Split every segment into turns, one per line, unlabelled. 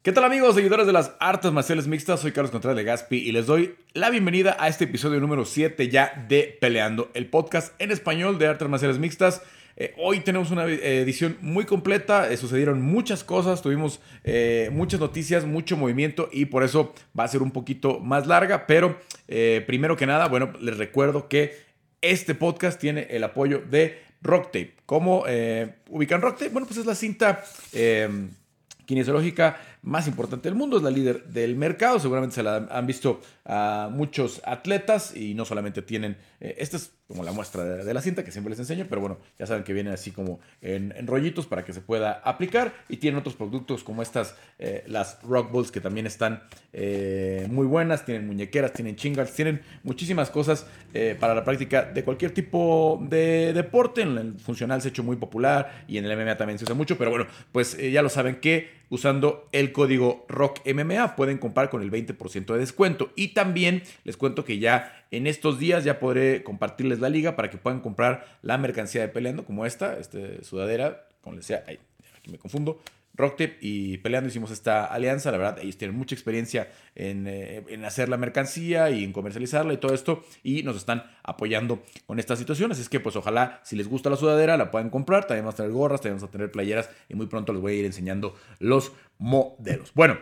¿Qué tal amigos, seguidores de las artes marciales mixtas? Soy Carlos Contreras de Gaspi y les doy la bienvenida a este episodio número 7 ya de Peleando, el podcast en español de artes marciales mixtas. Eh, hoy tenemos una edición muy completa, eh, sucedieron muchas cosas, tuvimos eh, muchas noticias, mucho movimiento y por eso va a ser un poquito más larga, pero primero que nada, bueno, les recuerdo que este podcast tiene el apoyo de Rocktape. ¿Cómo ubican Rocktape? Bueno, pues es la cinta kinesiológica más importante del mundo, es la líder del mercado, seguramente se la han visto a muchos atletas y no solamente tienen, eh, esta es como la muestra de, la cinta que siempre les enseño, pero bueno, ya saben que viene así como en, rollitos para que se pueda aplicar y tienen otros productos como estas, eh, las Rock Balls que también están eh, muy buenas, tienen muñequeras, tienen chingals, tienen muchísimas cosas para la práctica de cualquier tipo de deporte, en el funcional se ha hecho muy popular y en el MMA también se usa mucho, pero bueno, pues ya lo saben que usando el código ROCKMMA pueden comprar con el 20% de descuento. Y también les cuento que ya en estos días ya podré compartirles la liga para que puedan comprar la mercancía de peleando como esta, este sudadera, como les decía, aquí me confundo, Rocktip y Peleando hicimos esta alianza. La verdad, ellos tienen mucha experiencia eh, en, hacer la mercancía y en comercializarla y todo esto. Y nos están apoyando con estas situaciones. Es que, pues, ojalá, si les gusta la sudadera, la puedan comprar. También vamos a tener gorras, también vamos a tener playeras. Y muy pronto les voy a ir enseñando los modelos. Bueno.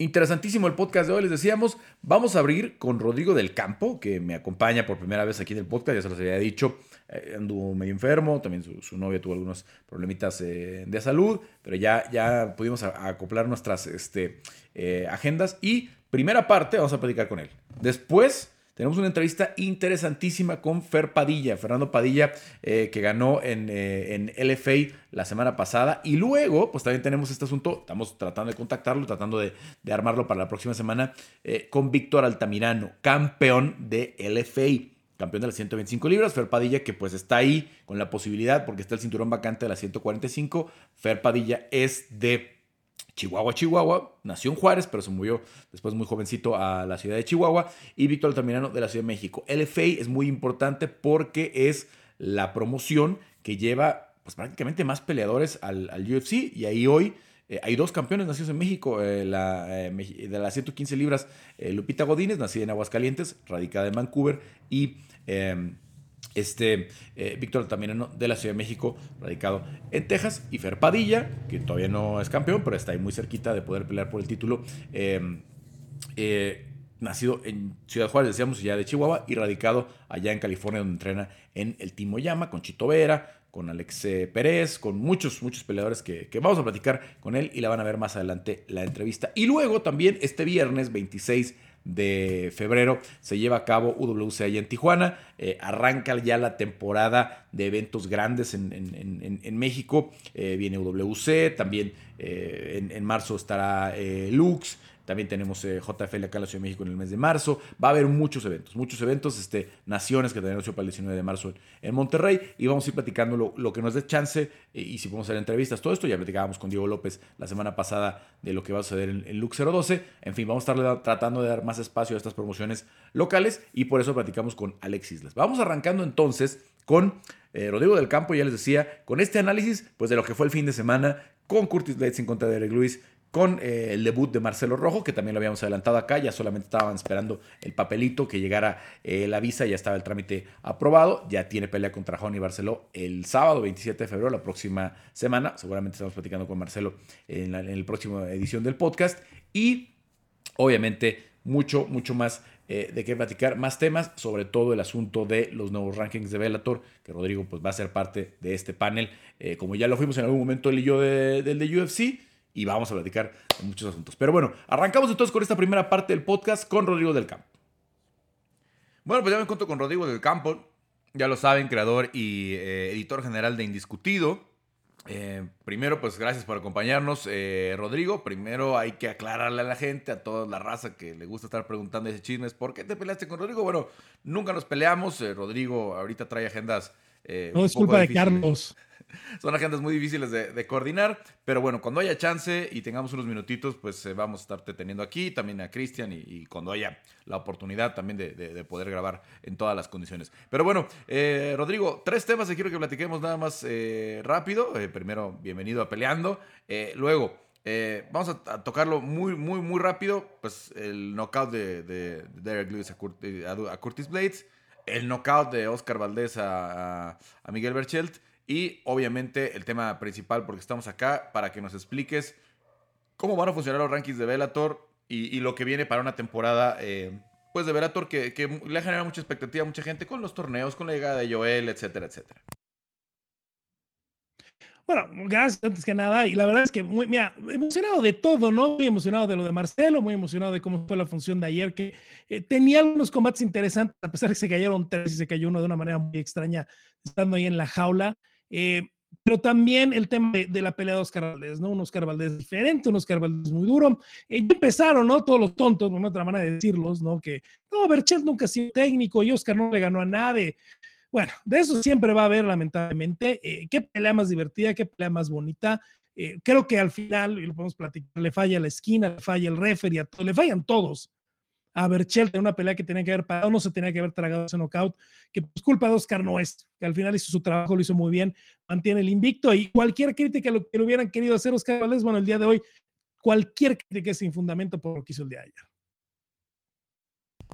Interesantísimo el podcast de hoy, les decíamos, vamos a abrir con Rodrigo del Campo, que me acompaña por primera vez aquí en el podcast, ya se los había dicho, eh, anduvo medio enfermo, también su, novia tuvo algunos problemitas eh, de salud, pero ya, ya pudimos acoplar nuestras este, eh, agendas y primera parte, vamos a platicar con él. Después tenemos una entrevista interesantísima con Fer Padilla, Fernando Padilla, que ganó en, en, LFA la semana pasada. Y luego, pues también tenemos este asunto, estamos tratando de contactarlo, tratando de, armarlo para la próxima semana, con Víctor Altamirano, campeón de LFA campeón de las 125 libras. Fer Padilla, que pues está ahí con la posibilidad, porque está el cinturón vacante de las 145. Fer Padilla es de Chihuahua, Chihuahua. Nació en Juárez, pero se murió después muy jovencito a la ciudad de Chihuahua. Y Víctor Altamirano de la Ciudad de México. LFA es muy importante porque es la promoción que lleva pues, prácticamente más peleadores al, UFC. Y ahí hoy eh, hay dos campeones nacidos en México. Eh, eh, de las 115 libras, Lupita Godínez, nacida en Aguascalientes, radicada en Vancouver. Y em, este Víctor Altamirano de la Ciudad de México, radicado en Texas, y Fer Padilla, que todavía no es campeón, pero está ahí muy cerquita de poder pelear por el título. Em, nacido en Ciudad Juárez, decíamos, ya de Chihuahua, y radicado allá en California, donde entrena en el Timo Llama, con Chito Vera, con Alex Pérez, con muchos, muchos peleadores que, vamos a platicar con él y la van a ver más adelante la entrevista. Y luego también este viernes 26 de febrero se lleva a cabo UWC allá en Tijuana. Eh, arranca ya la temporada de eventos grandes en, México. Eh, viene UWC, también eh, en, marzo estará Lux. También tenemos JFL acá en la Ciudad de México en el mes de marzo. Va a haber muchos eventos, muchos eventos, este, naciones que tenemos para el 19 de marzo en Monterrey. Y vamos a ir platicando lo, que nos dé chance y si podemos hacer entrevistas, todo esto. Ya platicábamos con Diego López la semana pasada de lo que va a suceder en, en Lux 012. En fin, vamos a estar tratando de dar más espacio a estas promociones locales y por eso platicamos con Alex Islas. Vamos arrancando entonces con eh, Rodrigo del Campo, ya les decía, con este análisis pues de lo que fue el fin de semana con Curtis Blades en contra de Eric Lewis, con eh, el debut de Marcelo Rojo, que también lo habíamos adelantado acá, ya solamente estaban esperando el papelito que llegara eh, la visa, ya estaba el trámite aprobado, ya tiene pelea contra Johnny Barceló el sábado 27 de febrero, la próxima semana, seguramente estamos platicando con Marcelo en la, en próxima edición del podcast, y obviamente mucho, mucho más eh, de qué platicar, más temas, sobre todo el asunto de los nuevos rankings de Bellator, que Rodrigo pues, va a ser parte de este panel, como ya lo fuimos en algún momento él y yo del de UFC y vamos a platicar de muchos asuntos. Pero bueno, arrancamos entonces con esta primera parte del podcast con Rodrigo del Campo. Bueno, pues ya me encuentro con Rodrigo del Campo, ya lo saben, creador y eh, editor general de Indiscutido. Eh, primero, pues gracias por acompañarnos, eh, Rodrigo. Primero hay que aclararle a la gente, a toda la raza que le gusta estar preguntando ese chismes, ¿por qué te peleaste con Rodrigo? Bueno, nunca nos peleamos. Rodrigo ahorita trae agendas.
no es culpa de Carlos.
son agendas muy difíciles de, coordinar, pero bueno, cuando haya chance y tengamos unos minutitos, pues eh, vamos a estarte teniendo aquí, también a Cristian y, cuando haya la oportunidad también de, poder grabar en todas las condiciones. Pero bueno, eh, Rodrigo, tres temas que quiero que platiquemos nada más eh, rápido. primero, bienvenido a Peleando. luego, vamos a, tocarlo muy, muy, muy rápido. Pues el knockout de, Derek Lewis a, Curtis Blades. El knockout de Oscar Valdés a, Miguel Berchelt. Y obviamente el tema principal, porque estamos acá, para que nos expliques cómo van a funcionar los rankings de Bellator y, lo que viene para una temporada eh, pues de Bellator que, que le ha generado mucha expectativa a mucha gente con los torneos, con la llegada de Joel, etcétera, etcétera.
Bueno, gracias antes que nada. Y la verdad es que muy, mira, emocionado de todo, ¿no? Muy emocionado de lo de Marcelo, muy emocionado de cómo fue la función de ayer, que eh, tenía algunos combates interesantes, a pesar de que se cayeron tres y se cayó uno de una manera muy extraña, estando ahí en la jaula. Eh, pero también el tema de, la pelea de Oscar Valdés, ¿no? Un Oscar Valdés diferente, un Oscar Valdés muy duro. Y empezaron, ¿no? Todos los tontos, no otra manera de decirlos, ¿no? Que, no, Berchel nunca ha sido técnico y Oscar no le ganó a nadie. Bueno, de eso siempre va a haber, lamentablemente. Eh, ¿Qué pelea más divertida? ¿Qué pelea más bonita? Eh, creo que al final, y lo podemos platicar, le falla la esquina, le falla el referee, le fallan todos. A Berchel en una pelea que tenía que haber parado, no se tenía que haber tragado ese knockout, que pues culpa de Oscar no es, que al final hizo su trabajo, lo hizo muy bien, mantiene el invicto y cualquier crítica lo, que lo hubieran querido hacer Oscar Valdés, bueno, el día de hoy, cualquier crítica es sin fundamento por lo que hizo el día de ayer.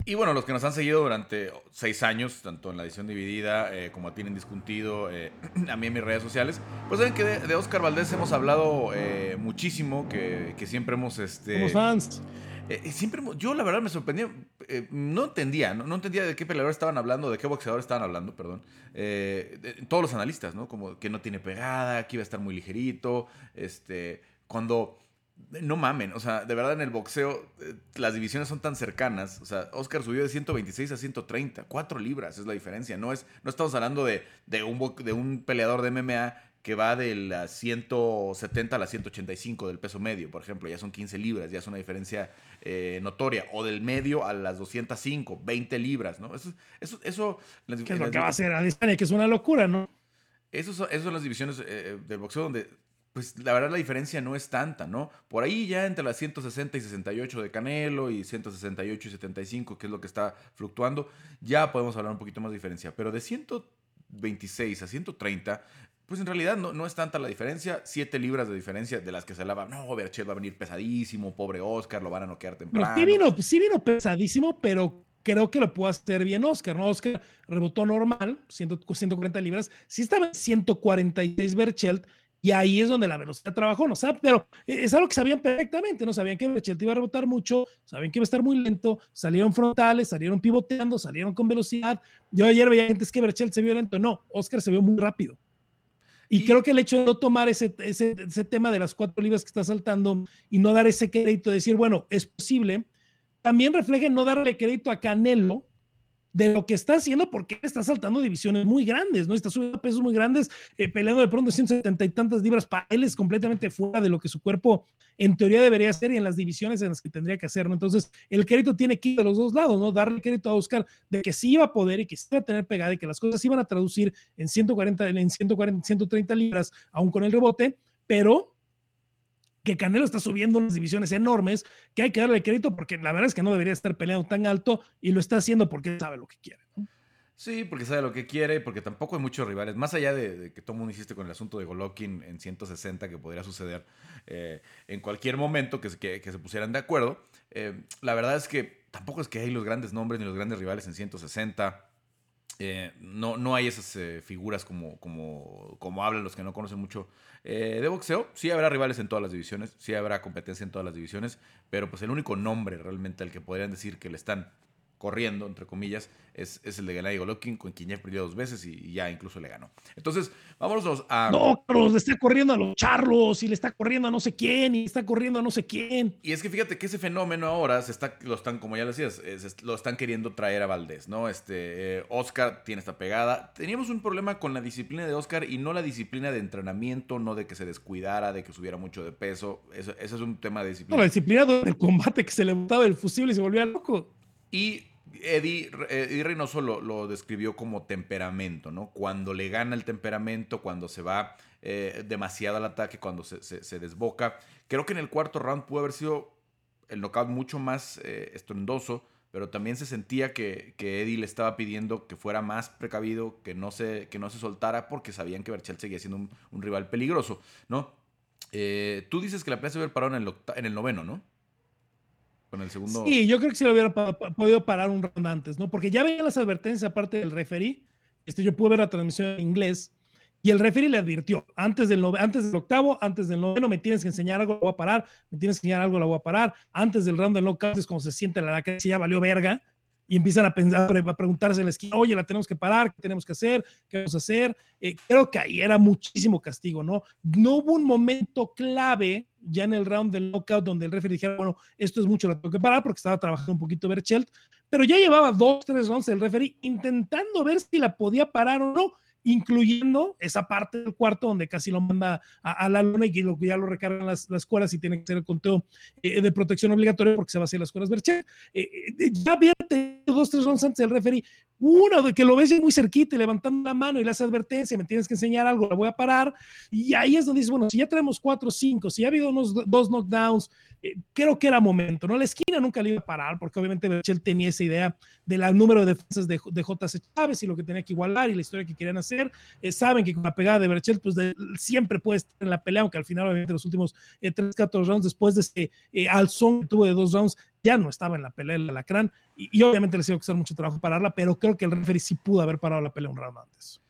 Y bueno, los que nos han seguido durante seis años, tanto en la edición dividida eh, como tienen discutido eh, a mí en mis redes sociales, pues saben que de, Oscar Valdés hemos hablado eh, muchísimo, que, siempre hemos... Este,
Somos fans.
Siempre, yo la verdad me sorprendía, no entendía, ¿no? entendía de qué peleador estaban hablando, de qué boxeador estaban hablando, perdón. todos los analistas, ¿no? Como que no tiene pegada, que iba a estar muy ligerito, este, cuando no mamen, o sea, de verdad en el boxeo eh, las divisiones son tan cercanas. O sea, Oscar subió de 126 a 130, 4 libras es la diferencia. No, es, no estamos hablando de, un, de un peleador de MMA que va de las 170 a las 185 del peso medio, por ejemplo, ya son 15 libras, ya es una diferencia eh, notoria. O del medio a las 205, 20 libras, ¿no? Eso, eso, eso
¿Qué es lo que va a hacer Adesanya? Que es una locura, ¿no?
Esas son, son las divisiones eh, del boxeo donde pues la verdad la diferencia no es tanta, ¿no? Por ahí ya entre las 160 y 68 de Canelo y 168 y 75, que es lo que está fluctuando, ya podemos hablar un poquito más de diferencia. Pero de 126 a 130, pues en realidad no, no es tanta la diferencia. 7 libras de diferencia de las que se hablaba. No, Berchet va a venir pesadísimo, pobre Oscar, lo van a noquear temprano.
sí, vino, sí vino pesadísimo, pero creo que lo puede hacer bien Oscar, ¿no? Oscar rebotó normal, 140 libras. Sí estaba en 146 Berchelt y ahí es donde la velocidad trabajó, ¿no? sabe pero es algo que sabían perfectamente, ¿no? Sabían que Berchelt iba a rebotar mucho, sabían que iba a estar muy lento, salieron frontales, salieron pivoteando, salieron con velocidad. Yo ayer veía gente, es que Berchelt se vio lento. No, Oscar se vio muy rápido. Y, creo que el hecho de no tomar ese, ese, ese tema de las cuatro libras que está saltando y no dar ese crédito, decir, bueno, es posible, también refleja no darle crédito a Canelo, de lo que está haciendo porque está saltando divisiones muy grandes, ¿no? Está subiendo pesos muy grandes, eh, peleando de pronto 170 y tantas libras. Para él es completamente fuera de lo que su cuerpo en teoría debería ser y en las divisiones en las que tendría que hacer, ¿no? Entonces, el crédito tiene que ir de los dos lados, ¿no? Darle crédito a Oscar de que sí iba a poder y que sí iba a tener pegada y que las cosas iban a traducir en 140, en 140, 130 libras, aún con el rebote, pero que Canelo está subiendo unas divisiones enormes, que hay que darle crédito porque la verdad es que no debería estar peleando tan alto y lo está haciendo porque sabe lo que quiere.
Sí, porque sabe lo que quiere, porque tampoco hay muchos rivales. Más allá de, que todo mundo insiste con el asunto de Golovkin en 160, que podría suceder eh, en cualquier momento que, se pusieran de acuerdo, eh, la verdad es que tampoco es que hay los grandes nombres ni los grandes rivales en 160. Eh, no, no hay esas figuras como, como, como hablan los que no conocen mucho eh, de boxeo. Sí habrá rivales en todas las divisiones, sí habrá competencia en todas las divisiones, pero pues el único nombre realmente al que podrían decir que le están corriendo, entre comillas, es, el de Gennady Golovkin, con quien ya perdió dos veces y, ya incluso le ganó. Entonces, vámonos a...
No, Carlos, le está corriendo a los charlos y le está corriendo a no sé quién y está corriendo a no sé quién.
Y es que fíjate que ese fenómeno ahora se está, lo están, como ya lo decías, lo están queriendo traer a Valdés, ¿no? Este, eh, Oscar tiene esta pegada. Teníamos un problema con la disciplina de Oscar y no la disciplina de entrenamiento, no de que se descuidara, de que subiera mucho de peso. Eso, ese es un tema de disciplina.
No, la disciplina del combate que se le botaba el fusible y se volvía loco.
Y Eddie, Reynoso lo, describió como temperamento, ¿no? Cuando le gana el temperamento, cuando se va eh, demasiado al ataque, cuando se, desboca. Creo que en el cuarto round pudo haber sido el knockout mucho más eh, estrondoso, pero también se sentía que, Eddie le estaba pidiendo que fuera más precavido, que no se, que no se soltara, porque sabían que Berchel seguía siendo un, rival peligroso, ¿no? Eh, tú dices que la pelea se hubiera parado en el noveno, ¿no? Con el segundo.
Sí, yo creo que se lo hubiera podido parar un round antes, ¿no? Porque ya veía las advertencias aparte del referee. Este, yo pude ver la transmisión en inglés y el referee le advirtió, antes del, antes del octavo, antes del noveno, me tienes que enseñar algo, la voy a parar, me tienes que enseñar algo, la voy a parar. Antes del round del knockout es como se siente la que ya valió verga y empiezan a, pensar, a preguntarse en la esquina, oye, la tenemos que parar, ¿qué tenemos que hacer? ¿Qué vamos a hacer? Eh, creo que ahí era muchísimo castigo, ¿no? No hubo un momento clave ya en el round del knockout donde el referee dijera, bueno, esto es mucho, la tengo que parar porque estaba trabajando un poquito Berchelt, pero ya llevaba dos, tres rounds el referee intentando ver si la podía parar o no incluyendo esa parte del cuarto donde casi lo manda a, la luna y que ya lo recargan las, las cuerdas y tiene que hacer el conteo eh, de protección obligatoria porque se va a hacer las cuerdas Berche. Eh, eh, ya había dos, tres rounds antes del referee, uno de que lo ves muy cerquita y levantando la mano y le hace advertencia, me tienes que enseñar algo, la voy a parar. Y ahí es donde dices, bueno, si ya tenemos cuatro o cinco, si ya ha habido unos dos knockdowns, eh, creo que era momento, ¿no? La esquina nunca le iba a parar, porque obviamente Berchel tenía esa idea del número de defensas de, de JC Chávez y lo que tenía que igualar y la historia que querían hacer. Eh, saben que con la pegada de Berchel, pues siempre puede estar en la pelea, aunque al final, obviamente, los últimos eh, tres, cuatro rounds, después de ese alzón que tuvo de dos rounds, ya no estaba en la pelea el alacrán y, y obviamente les iba a costar mucho trabajo pararla, pero creo que el referee sí pudo haber parado la pelea un round antes.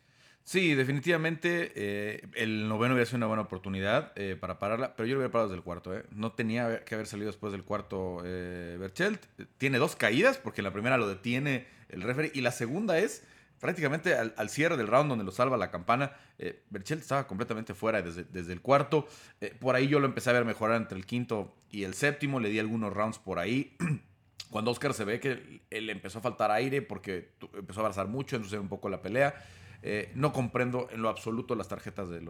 Sí, definitivamente eh, el noveno hubiera sido una buena oportunidad eh, para pararla, pero yo lo hubiera parado desde el cuarto. Eh. No tenía que haber salido después del cuarto eh, Berchelt. Tiene dos caídas, porque la primera lo detiene el referee y la segunda es prácticamente al, cierre del round donde lo salva la campana. Berchelt estaba completamente fuera desde, desde el cuarto. por ahí yo lo empecé a ver mejorar entre el quinto y el séptimo. Le di algunos rounds por ahí. Cuando Oscar se ve que él empezó a faltar aire porque empezó a abrazar mucho, entonces un poco la pelea. Eh, no comprendo en lo absoluto las tarjetas de,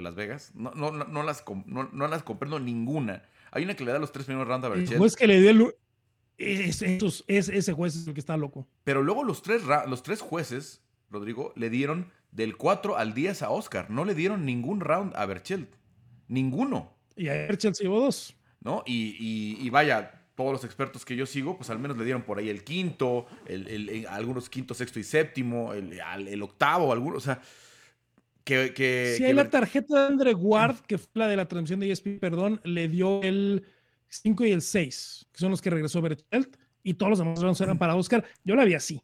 Las Vegas. No, no, no, las, no, las comprendo ninguna. Hay una que le da los tres primeros rounds a Berchel.
Pues que le dio el... Es, ese juez es el que está loco.
Pero luego los tres, los tres jueces, Rodrigo, le dieron del 4 al 10 a Oscar. No le dieron ningún round a Berchel. Ninguno.
Y a Berchel se llevó dos.
¿No? Y, y vaya, todos los expertos que yo sigo, pues al menos le dieron por ahí el quinto, el, algunos quinto, sexto y séptimo, el, octavo, algunos, o sea, que... que
sí, hay la tarjeta de Andre Ward, que fue la de la transmisión de ESP, perdón, le dio el 5 y el 6, que son los que regresó Bertelt, y todos los demás eran para Oscar. Yo la vi así.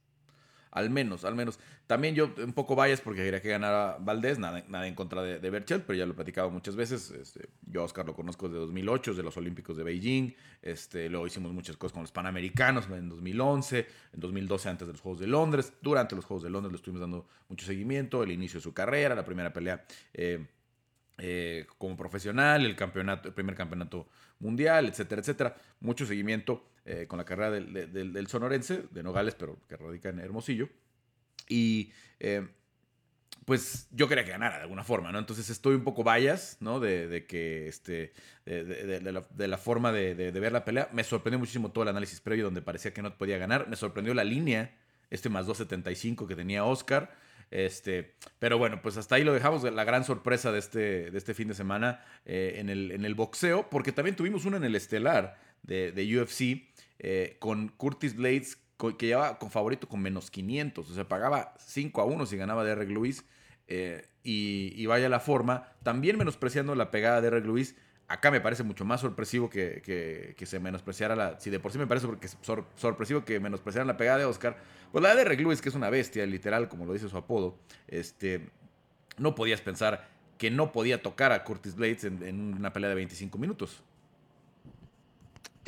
Al menos, al menos. También yo un poco vayas porque quería que ganara Valdés, nada, nada en contra de, Berchel, pero ya lo he platicado muchas veces. Este, yo a Oscar lo conozco desde 2008, de los Olímpicos de Beijing. Este, luego hicimos muchas cosas con los Panamericanos en 2011, en 2012 antes de los Juegos de Londres. Durante los Juegos de Londres le estuvimos dando mucho seguimiento, el inicio de su carrera, la primera pelea. Eh, eh, como profesional, el campeonato, el primer campeonato mundial, etcétera, etcétera. Mucho seguimiento eh, con la carrera del, sonorense, de Nogales, pero que radica en Hermosillo. Y eh, pues yo quería que ganara de alguna forma, ¿no? Entonces estoy un poco vallas, ¿no? De, que, este, de, la, forma de, ver la pelea. Me sorprendió muchísimo todo el análisis previo donde parecía que no podía ganar. Me sorprendió la línea, este más 2.75 que tenía Oscar. Este, pero bueno, pues hasta ahí lo dejamos, la gran sorpresa de este, de este fin de semana eh, en, el, en el boxeo, porque también tuvimos una en el estelar de, de UFC eh, con Curtis Blades, que llevaba con favorito con menos 500, o sea, pagaba 5 a 1 si ganaba Derek Lewis, eh, y, vaya la forma, también menospreciando la pegada de Derek Lewis, acá me parece mucho más sorpresivo que, que, se menospreciara la. Si de por sí me parece porque sorpresivo que menospreciaran la pegada de Oscar, pues la de Derek Lewis, que es una bestia, literal, como lo dice su apodo, este, no podías pensar que no podía tocar a Curtis Blades en, una pelea de 25 minutos.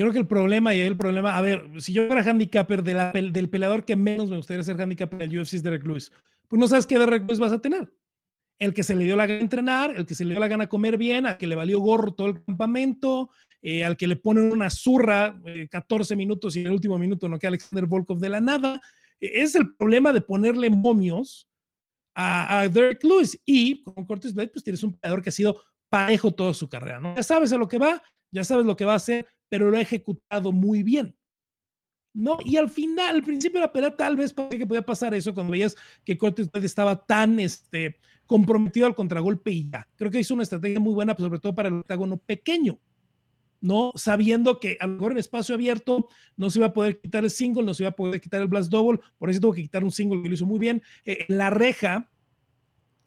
Creo que el problema, y el problema, a ver, si yo fuera handicapper del peleador que menos me gustaría ser handicapper del UFC es Derek Lewis, pues no sabes qué Derek Lewis vas a tener el que se le dio la gana entrenar, el que se le dio la gana comer bien, al que le valió gorro todo el campamento, eh, al que le ponen una zurra 14 eh, minutos y en el último minuto no queda Alexander Volkov de la nada. E, es el problema de ponerle momios a, Derek Lewis. Y con Curtis Blade, pues tienes un peleador que ha sido parejo toda su carrera. ¿no? Ya sabes a lo que va, ya sabes lo que va a hacer, pero lo ha ejecutado muy bien. ¿no? Y al final, al principio de la pelea, tal vez parecía que podía pasar eso cuando veías que Blade estaba tan, este, comprometido al contragolpe y ya. Creo que hizo una estrategia muy buena, sobre todo para el octágono pequeño, ¿no? Sabiendo que a lo mejor en espacio abierto no se iba a poder quitar el single, no se iba a poder quitar el blast double, por eso tuvo que quitar un single que lo hizo muy bien. Eh, la reja,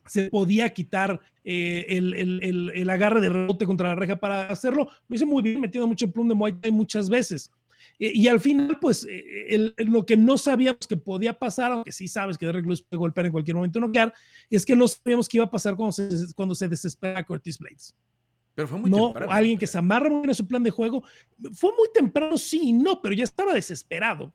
se podía quitar eh, el, agarre de rebote contra la reja para hacerlo. Lo hice muy bien, metido mucho plum de Muay Thai muchas veces. Eh, y al final, pues, eh, lo que no sabíamos que podía pasar, aunque sí sabes que Derek Lewis puede golpear en cualquier momento noquear, es que no sabíamos qué iba a pasar cuando se, cuando se desespera Curtis Blades.
Pero fue muy
no, alguien que se amarra muy bien en su plan de juego. Fue muy temprano, sí y no, pero ya estaba desesperado.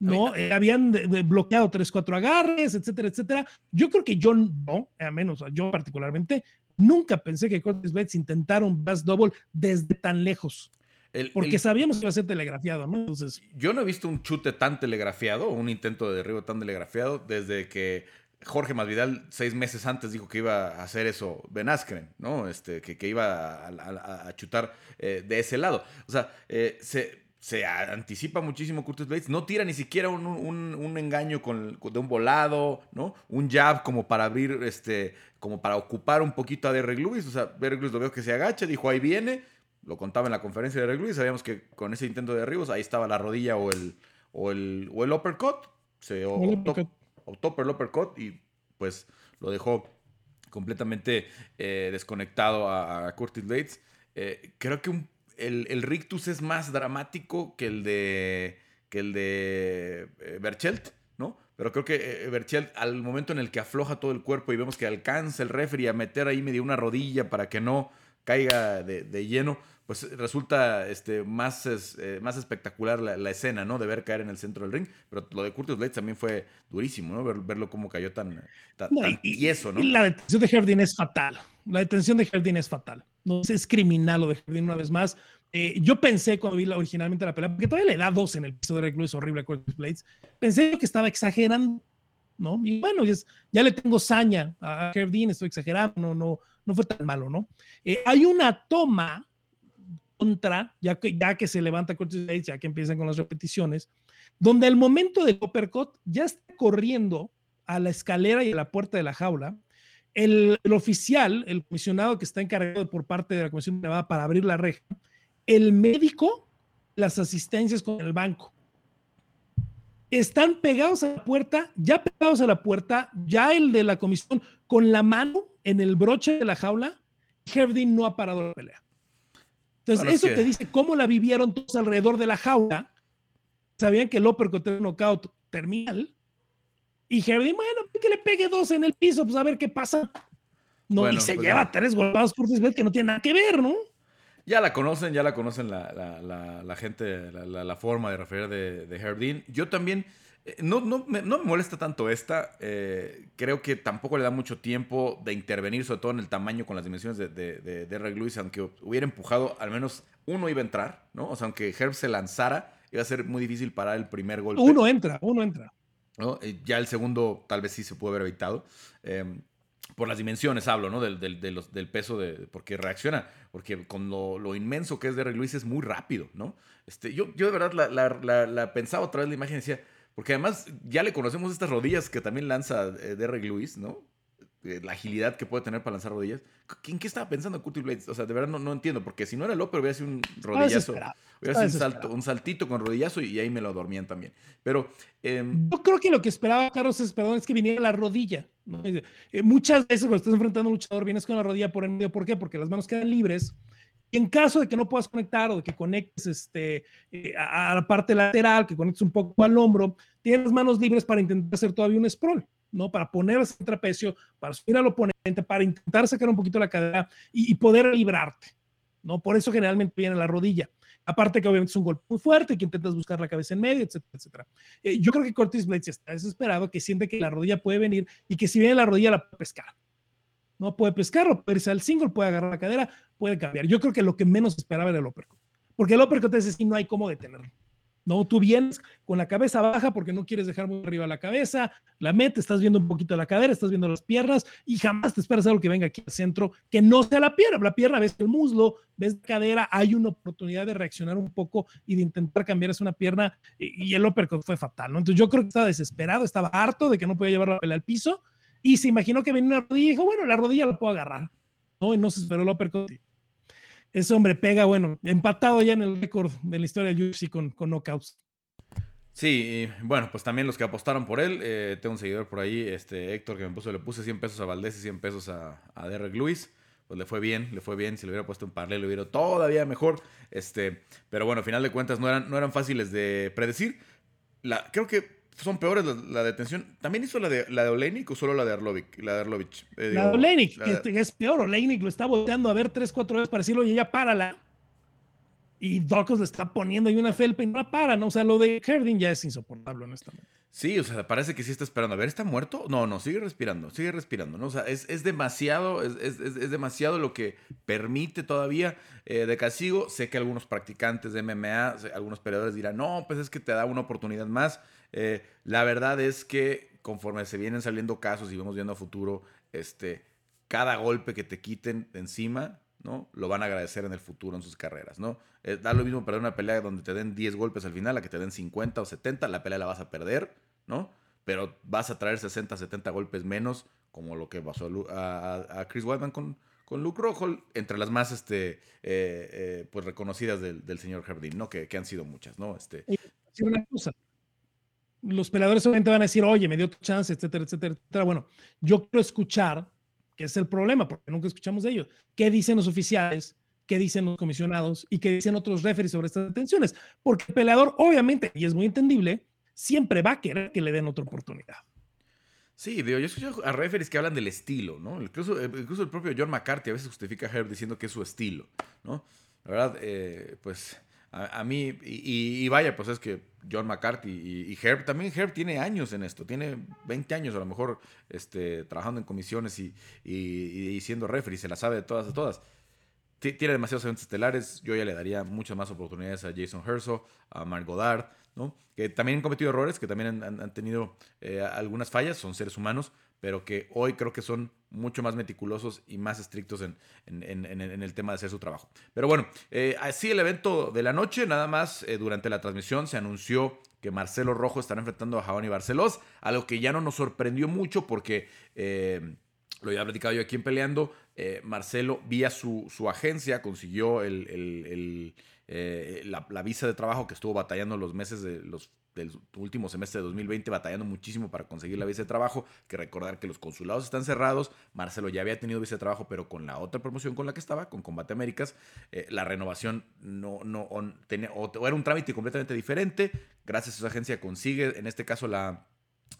¿No? Eh, habían bloqueado tres, cuatro agarres, etcétera, etcétera. Yo creo que yo no, a menos yo particularmente, nunca pensé que Curtis Blades intentara un bass double desde tan lejos. porque sabíamos que iba a ser telegrafiado, ¿no? Entonces,
yo no he visto un chute tan telegrafiado, un intento de derribo tan telegrafiado, desde que Jorge Masvidal seis meses antes dijo que iba a hacer eso Ben Askren, ¿no? Este, que, que iba a, chutar eh, de ese lado. O sea, eh, se, se, anticipa muchísimo Curtis Blades, no tira ni siquiera un, un, engaño con, de un volado, ¿no? Un jab como para abrir, este, como para ocupar un poquito a Derek Lewis. O sea, Derek Lewis lo veo que se agacha, dijo ahí viene, lo contaba en la conferencia de Derek Lewis, sabíamos que con ese intento de derribos ahí estaba la rodilla o el, o el, o el uppercut. Se optó por el uppercut y pues lo dejó completamente eh, desconectado a, Curtis Blades. Eh, creo que el, rictus es más dramático que el de, que el de eh, Berchelt, ¿no? Pero creo que Berchelt, al momento en el que afloja todo el cuerpo y vemos que alcanza el referee a meter ahí medio una rodilla para que no caiga de lleno, pues resulta este, más, eh, más espectacular la, escena, ¿no? De ver caer en el centro del ring. Pero lo de Curtis Blades también fue durísimo, ¿no? verlo cómo cayó tan, tan, no, y, eso, ¿no?
la detención de Herdin es fatal. La detención de Herdin es fatal. No es criminal lo de Herdin una vez más. Eh, yo pensé cuando vi la, originalmente la pelea, porque todavía le da dos en el piso de Recluse horrible a Curtis Blades, pensé que estaba exagerando, ¿no? Y bueno, ya le tengo saña a Herdin, estoy exagerando, no, no, no fue tan malo, ¿no? Eh, hay una toma contra, ya que, ya que se levanta Curtis ya que empiezan con las repeticiones, donde al momento del uppercut ya está corriendo a la escalera y a la puerta de la jaula. El, oficial, el comisionado que está encargado por parte de la Comisión de Nevada para abrir la reja, el médico, las asistencias con el banco. Están pegados a la puerta, ya pegados a la puerta, ya el de la comisión con la mano en el broche de la jaula. Herdin no ha parado la pelea. Entonces, eso te dice cómo la vivieron todos alrededor de la jaula. Sabían que el uppercut era un knockout terminal. Y Herdin, bueno, que le pegue dos en el piso, pues a ver qué pasa. No, y se pues lleva tres golpeados por Smith que no tiene nada que ver, ¿no?
Ya la conocen, ya la conocen la, la, la, gente, la, forma de referir de, de. Yo también no, no, me, no me molesta tanto esta. Eh, creo que tampoco le da mucho tiempo de intervenir, sobre todo en el tamaño con las dimensiones de, de, de, Lewis. Aunque hubiera empujado, al menos uno iba a entrar, ¿no? O sea, aunque Herb se lanzara, iba a ser muy difícil parar el primer golpe.
Uno entra, uno entra.
¿no? Eh, ya el segundo tal vez sí se pudo haber evitado. Em, por las dimensiones hablo, ¿no? Del, del, del, peso de. Porque reacciona. Porque con lo, lo, inmenso que es Derek Lewis es muy rápido, ¿no? Este, yo, yo de verdad la, la, la pensaba otra vez la imagen y decía porque además ya le conocemos estas rodillas que también lanza eh, Derek Lewis, ¿no? Eh, la agilidad que puede tener para lanzar rodillas. ¿En qué estaba pensando Curtis Blades? O sea, de verdad no, no entiendo, porque si no era Loper hubiera sido un rodillazo. Hubiera sido un, salto, un saltito con rodillazo y ahí me lo dormían también. Pero.
Em, Yo creo que lo que esperaba Carlos es, perdón, es que viniera la rodilla. Eh, muchas veces cuando estás enfrentando a un luchador, vienes con la rodilla por el medio. ¿Por qué? Porque las manos quedan libres y en caso de que no puedas conectar o de que conectes este, eh, a, la parte lateral, que conectes un poco al hombro, tienes manos libres para intentar hacer todavía un sprawl, ¿no? Para poner ese trapecio, para subir al oponente, para intentar sacar un poquito la cadera y, poder librarte, ¿no? Por eso generalmente viene la rodilla. Aparte que obviamente es un golpe muy fuerte, que intentas buscar la cabeza en medio, etcétera, etcétera. Eh, yo creo que Curtis Blades está desesperado, que siente que la rodilla puede venir y que si viene la rodilla la puede pescar no puede pescar o puede irse al single, puede agarrar la cadera, puede cambiar. Yo creo que lo que menos esperaba era el uppercut, porque el uppercut es así, no hay cómo detenerlo. No, tú vienes con la cabeza baja porque no quieres dejar muy arriba la cabeza, la metes, estás viendo un poquito la cadera, estás viendo las piernas y jamás te esperas algo que venga aquí al centro que no sea la pierna. La pierna, ves el muslo, ves la cadera, hay una oportunidad de reaccionar un poco y de intentar cambiar esa una pierna y, el uppercut fue fatal, ¿no? Entonces yo creo que estaba desesperado, estaba harto de que no podía llevar la pelea al piso y se imaginó que venía una rodilla y dijo, bueno, la rodilla la puedo agarrar. ¿no? Y no se esperó el uppercut. Ese hombre pega, bueno, empatado ya en el récord de la historia del UFC con, con knockouts.
Sí, bueno, pues también los que apostaron por él, eh, tengo un seguidor por ahí, este Héctor, que me puso, le puse 100 pesos a Valdés y 100 pesos a, Derek Lewis. Pues le fue bien, le fue bien. Si le hubiera puesto un parley, le hubiera todavía mejor. Este, pero bueno, al final de cuentas no eran, no eran fáciles de predecir. Creo que son peores la, detención. ¿También hizo la de, la de Oleinik o solo la de Arlovic? La de Arlovich.
Eh, la de Oleinik, que es peor. Oleinik lo está volteando a ver tres, cuatro veces para decirlo y ella párala y Dawkins le está poniendo ahí una felpa y no la para, ¿no? O sea, lo de Herding ya es insoportable, honestamente.
Sí, o sea, parece que sí está esperando. A ver, ¿está muerto? No, no, sigue respirando, sigue respirando, ¿no? O sea, es, es demasiado, es, es, es, demasiado lo que permite todavía eh, de castigo. Sé que algunos practicantes de MMA, algunos peleadores dirán, no, pues es que te da una oportunidad más. Eh, la verdad es que conforme se vienen saliendo casos y vamos viendo a futuro, este, cada golpe que te quiten de encima ¿no? Lo van a agradecer en el futuro en sus carreras, ¿no? Eh, da lo mismo perder una pelea donde te den 10 golpes al final, a que te den 50 o 70, la pelea la vas a perder, ¿no? Pero vas a traer 60, 70 golpes menos, como lo que pasó a, Chris Weidman con, con Luke Rojo, entre las más este, eh, eh, pues reconocidas del, señor Jardín, ¿no? Que, han sido muchas, ¿no? Este,
una cosa. Los peleadores obviamente van a decir, oye, me dio tu chance, etcétera, etcétera, etcétera. Bueno, yo quiero escuchar que es el problema, porque nunca escuchamos de ellos. ¿Qué dicen los oficiales? ¿Qué dicen los comisionados? ¿Y qué dicen otros referees sobre estas detenciones? Porque el peleador, obviamente, y es muy entendible, siempre va a querer que le den otra oportunidad.
Sí, digo, yo escucho a referees que hablan del estilo, ¿no? Incluso, incluso el propio John McCarthy a veces justifica a Herb diciendo que es su estilo, ¿no? La verdad, eh, pues a, mí, y, vaya, pues es que John McCarthy y, Herb, también Herb tiene años en esto, tiene 20 años a lo mejor este, trabajando en comisiones y, y, siendo referee, se la sabe de todas a todas. Tiene demasiados eventos estelares, yo ya le daría muchas más oportunidades a Jason Herzog, a Mark Goddard, ¿no? que también han cometido errores, que también han, tenido eh, algunas fallas, son seres humanos, pero que hoy creo que son mucho más meticulosos y más estrictos en, el tema de hacer su trabajo. Pero bueno, eh, así el evento de la noche, nada más eh, durante la transmisión se anunció que Marcelo Rojo estará enfrentando a Javani Barcelos, algo que ya no nos sorprendió mucho porque eh, lo había platicado yo aquí en Peleando, Marcelo vía su, su, agencia consiguió el, la, la, visa de trabajo que estuvo batallando los meses de los del último semestre de 2020 batallando muchísimo para conseguir la visa de trabajo, que recordar que los consulados están cerrados, Marcelo ya había tenido visa de trabajo, pero con la otra promoción con la que estaba, con Combate Américas, eh, la renovación no, no tenía, o, era un trámite completamente diferente, gracias a su agencia consigue, en este caso, la,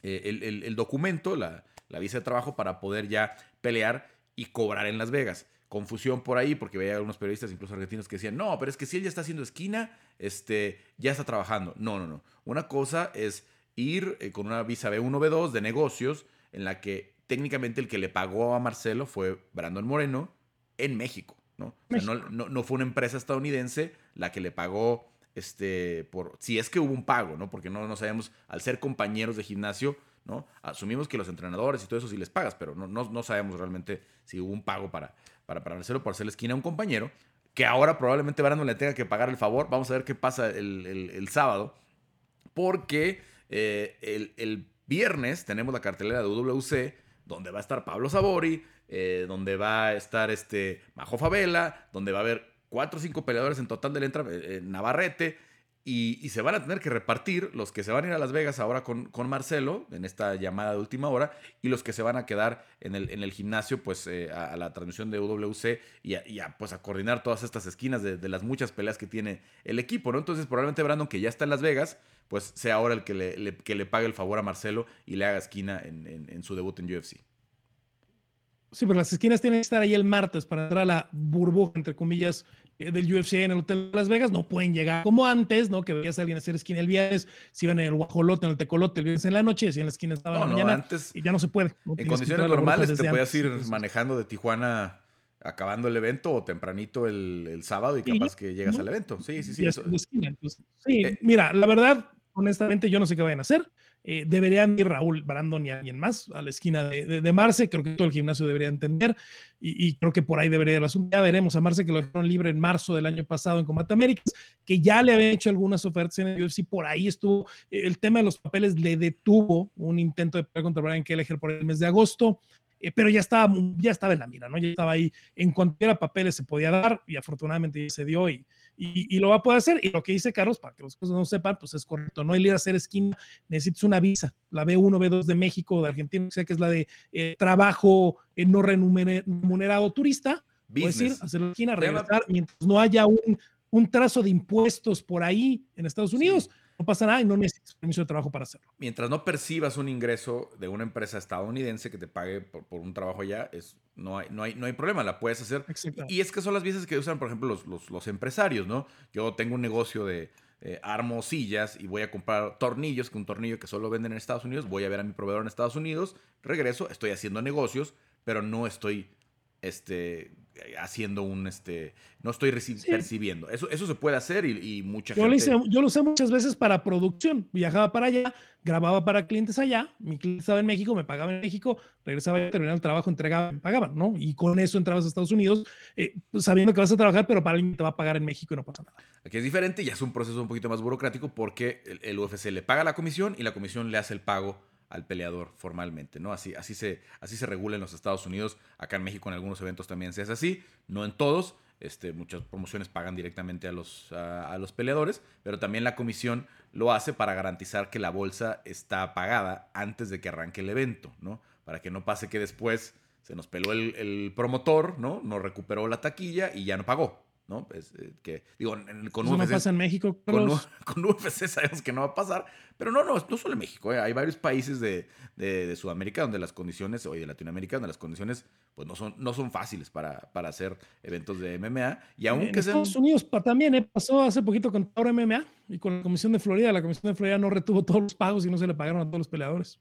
eh, el, el, documento, la, la visa de trabajo para poder ya pelear y cobrar en Las Vegas confusión por ahí, porque veía algunos periodistas, incluso argentinos, que decían, no, pero es que si él ya está haciendo esquina, este, ya está trabajando. No, no, no. Una cosa es ir eh, con una visa B1, B2 de negocios, en la que técnicamente el que le pagó a Marcelo fue Brandon Moreno en México, ¿no? no, no, fue una empresa estadounidense la que le pagó, este, por, si es que hubo un pago, ¿no? Porque no, no sabemos, al ser compañeros de gimnasio, ¿no? Asumimos que los entrenadores y todo eso sí les pagas, pero no, no, no sabemos realmente si hubo un pago para, para, Marcelo por hacerle esquina a un compañero, que ahora probablemente Brandon le tenga que pagar el favor. Vamos a ver qué pasa el, sábado, porque eh, el, viernes tenemos la cartelera de UWC, donde va a estar Pablo Sabori, eh, donde va a estar este Majo Favela, donde va a haber cuatro o cinco peleadores en total del entra, eh, Navarrete, y, se van a tener que repartir los que se van a ir a Las Vegas ahora con, con Marcelo, en esta llamada de última hora, y los que se van a quedar en el, en el gimnasio, pues eh, a, la transmisión de UWC y a, pues, a coordinar todas estas esquinas de, las muchas peleas que tiene el equipo, ¿no? Entonces, probablemente Brandon, que ya está en Las Vegas, pues sea ahora el que le, que le pague el favor a Marcelo y le haga esquina en, en su debut en UFC.
Sí, pero las esquinas tienen que estar ahí el martes para entrar a la burbuja, entre comillas, del UFC en el Hotel de Las Vegas. No pueden llegar como antes, ¿no? Que veías a alguien hacer esquina el viernes, si iban en el guajolote, en el tecolote el viernes en la noche, si en la esquina estaba la mañana. Antes, y ya no se puede.
En condiciones normales te podías ir manejando de Tijuana acabando el evento o tempranito el, sábado y capaz que llegas al evento. Sí, sí, sí.
sí, eh, mira, la verdad, honestamente, yo no sé qué vayan a hacer. Eh, deberían ir Raúl, Brandon y alguien más a la esquina de, Marce. Creo que todo el gimnasio debería entender y, creo que por ahí debería ir asunto. Ya veremos a Marce que lo dejaron libre en marzo del año pasado en Combate Américas, que ya le había hecho algunas ofertas en el UFC. Por ahí estuvo el tema de los papeles, le detuvo un intento de pelear contra Brian Kelleher por el mes de agosto. eh, pero ya estaba, ya estaba en la mira, ¿no? Ya estaba ahí, en cuanto era papeles se podía dar y afortunadamente se dio y, y, lo va a poder hacer. Y lo que dice Carlos, para que los cosas no sepan, pues es correcto. No hay ir a hacer esquina, necesitas una visa, la B1, B2 de México, de Argentina, o sea que es la de eh, trabajo no remunerado turista. Puedes ir, hacer la esquina, regresar, mientras no haya un, un trazo de impuestos por ahí en Estados Unidos no pasa nada y no necesitas permiso de trabajo para hacerlo.
Mientras no percibas un ingreso de una empresa estadounidense que te pague por, un trabajo allá, es, no, hay, no, hay, no hay problema, la puedes hacer. Y es que son las visas que usan, por ejemplo, los, los, los empresarios, ¿no? Yo tengo un negocio de eh, armo sillas y voy a comprar tornillos, que un tornillo que solo venden en Estados Unidos, voy a ver a mi proveedor en Estados Unidos, regreso, estoy haciendo negocios, pero no estoy este, haciendo un, este, no estoy percibiendo. Eso, eso se puede hacer y, y mucha
yo
gente...
Lo yo lo sé muchas veces para producción. Viajaba para allá, grababa para clientes allá, mi cliente estaba en México, me pagaba en México, regresaba a terminar el trabajo, entregaba, me pagaban, ¿no? Y con eso entrabas a Estados Unidos, eh, sabiendo que vas a trabajar, pero para alguien te va a pagar en México y no pasa nada.
Aquí es diferente y es un proceso un poquito más burocrático porque el, el UFC le paga la comisión y la comisión le hace el pago al peleador formalmente, ¿no? Así, así, se, así se regula en los Estados Unidos. Acá en México en algunos eventos también se hace así, no en todos. Este, muchas promociones pagan directamente a los, a, los peleadores, pero también la comisión lo hace para garantizar que la bolsa está pagada antes de que arranque el evento, ¿no? Para que no pase que después se nos peló el, el promotor, ¿no? No recuperó la taquilla y ya no pagó, ¿no? Pues, eh, que, digo, con
UFC, no pasa en México.
Con, con, UFC sabemos que no va a pasar, pero no, no, no solo en México, eh, hay varios países de, de, Sudamérica donde las condiciones, o de Latinoamérica, donde las condiciones pues no son, no son fáciles para, para hacer eventos de MMA. Y aunque
en Estados Unidos también eh, pasó hace poquito con Tauro MMA y con la Comisión de Florida. La Comisión de Florida no retuvo todos los pagos y no se le pagaron a todos los peleadores.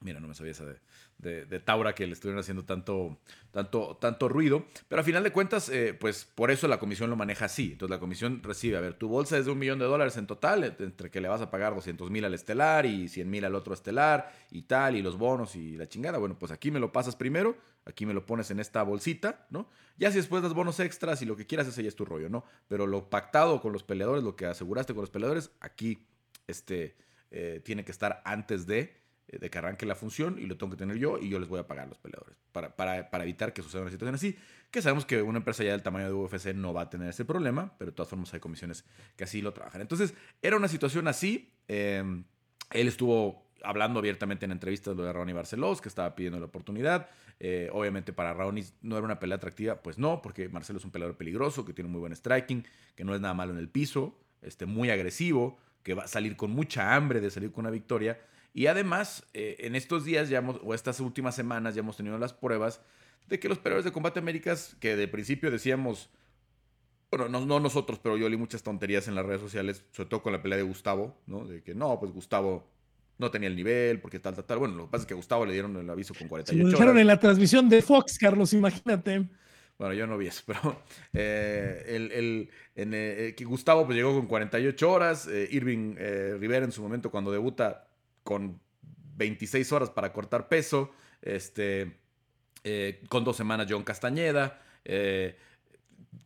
Mira, no me sabía esa de, de, Taura que le estuvieron haciendo tanto, tanto, tanto ruido. Pero a final de cuentas, eh, pues por eso la comisión lo maneja así. Entonces la comisión recibe, a ver, tu bolsa es de un millón de dólares en total, entre que le vas a pagar 200 mil al estelar y 100 mil al otro estelar y tal, y los bonos y la chingada. Bueno, pues aquí me lo pasas primero, aquí me lo pones en esta bolsita, ¿no? Ya si después das bonos extras y lo que quieras, ese ya es tu rollo, ¿no? Pero lo pactado con los peleadores, lo que aseguraste con los peleadores, aquí este, eh, tiene que estar antes de eh, de que arranque la función y lo tengo que tener yo y yo les voy a pagar a los peleadores para, para, para, evitar que suceda una situación así. Que sabemos que una empresa ya del tamaño de UFC no va a tener ese problema, pero de todas formas hay comisiones que así lo trabajan. Entonces, era una situación así. Em, él estuvo hablando abiertamente en entrevistas de Ronnie Barcelos, que estaba pidiendo la oportunidad. Eh, obviamente para Ronnie no era una pelea atractiva, pues no, porque Marcelo es un peleador peligroso, que tiene muy buen striking, que no es nada malo en el piso, este, muy agresivo, que va a salir con mucha hambre de salir con una victoria. Y además, eh, en estos días ya o estas últimas semanas ya hemos tenido las pruebas de que los peleadores de Combate Américas, que de principio decíamos, bueno, no, nosotros, pero yo leí muchas tonterías en las redes sociales, sobre todo con la pelea de Gustavo, ¿no? De que no, pues Gustavo no tenía el nivel, porque tal, tal, tal. Bueno, lo que pasa es que a Gustavo le dieron el aviso con 48 horas. Lo dejaron
en la transmisión de Fox, Carlos, imagínate.
Bueno, yo no vi eso, pero eh, el, en, eh, Gustavo pues, llegó con 48 horas. Irving Rivera en su momento cuando debuta con 26 horas para cortar peso, este, eh, con dos semanas John Castañeda. Eh,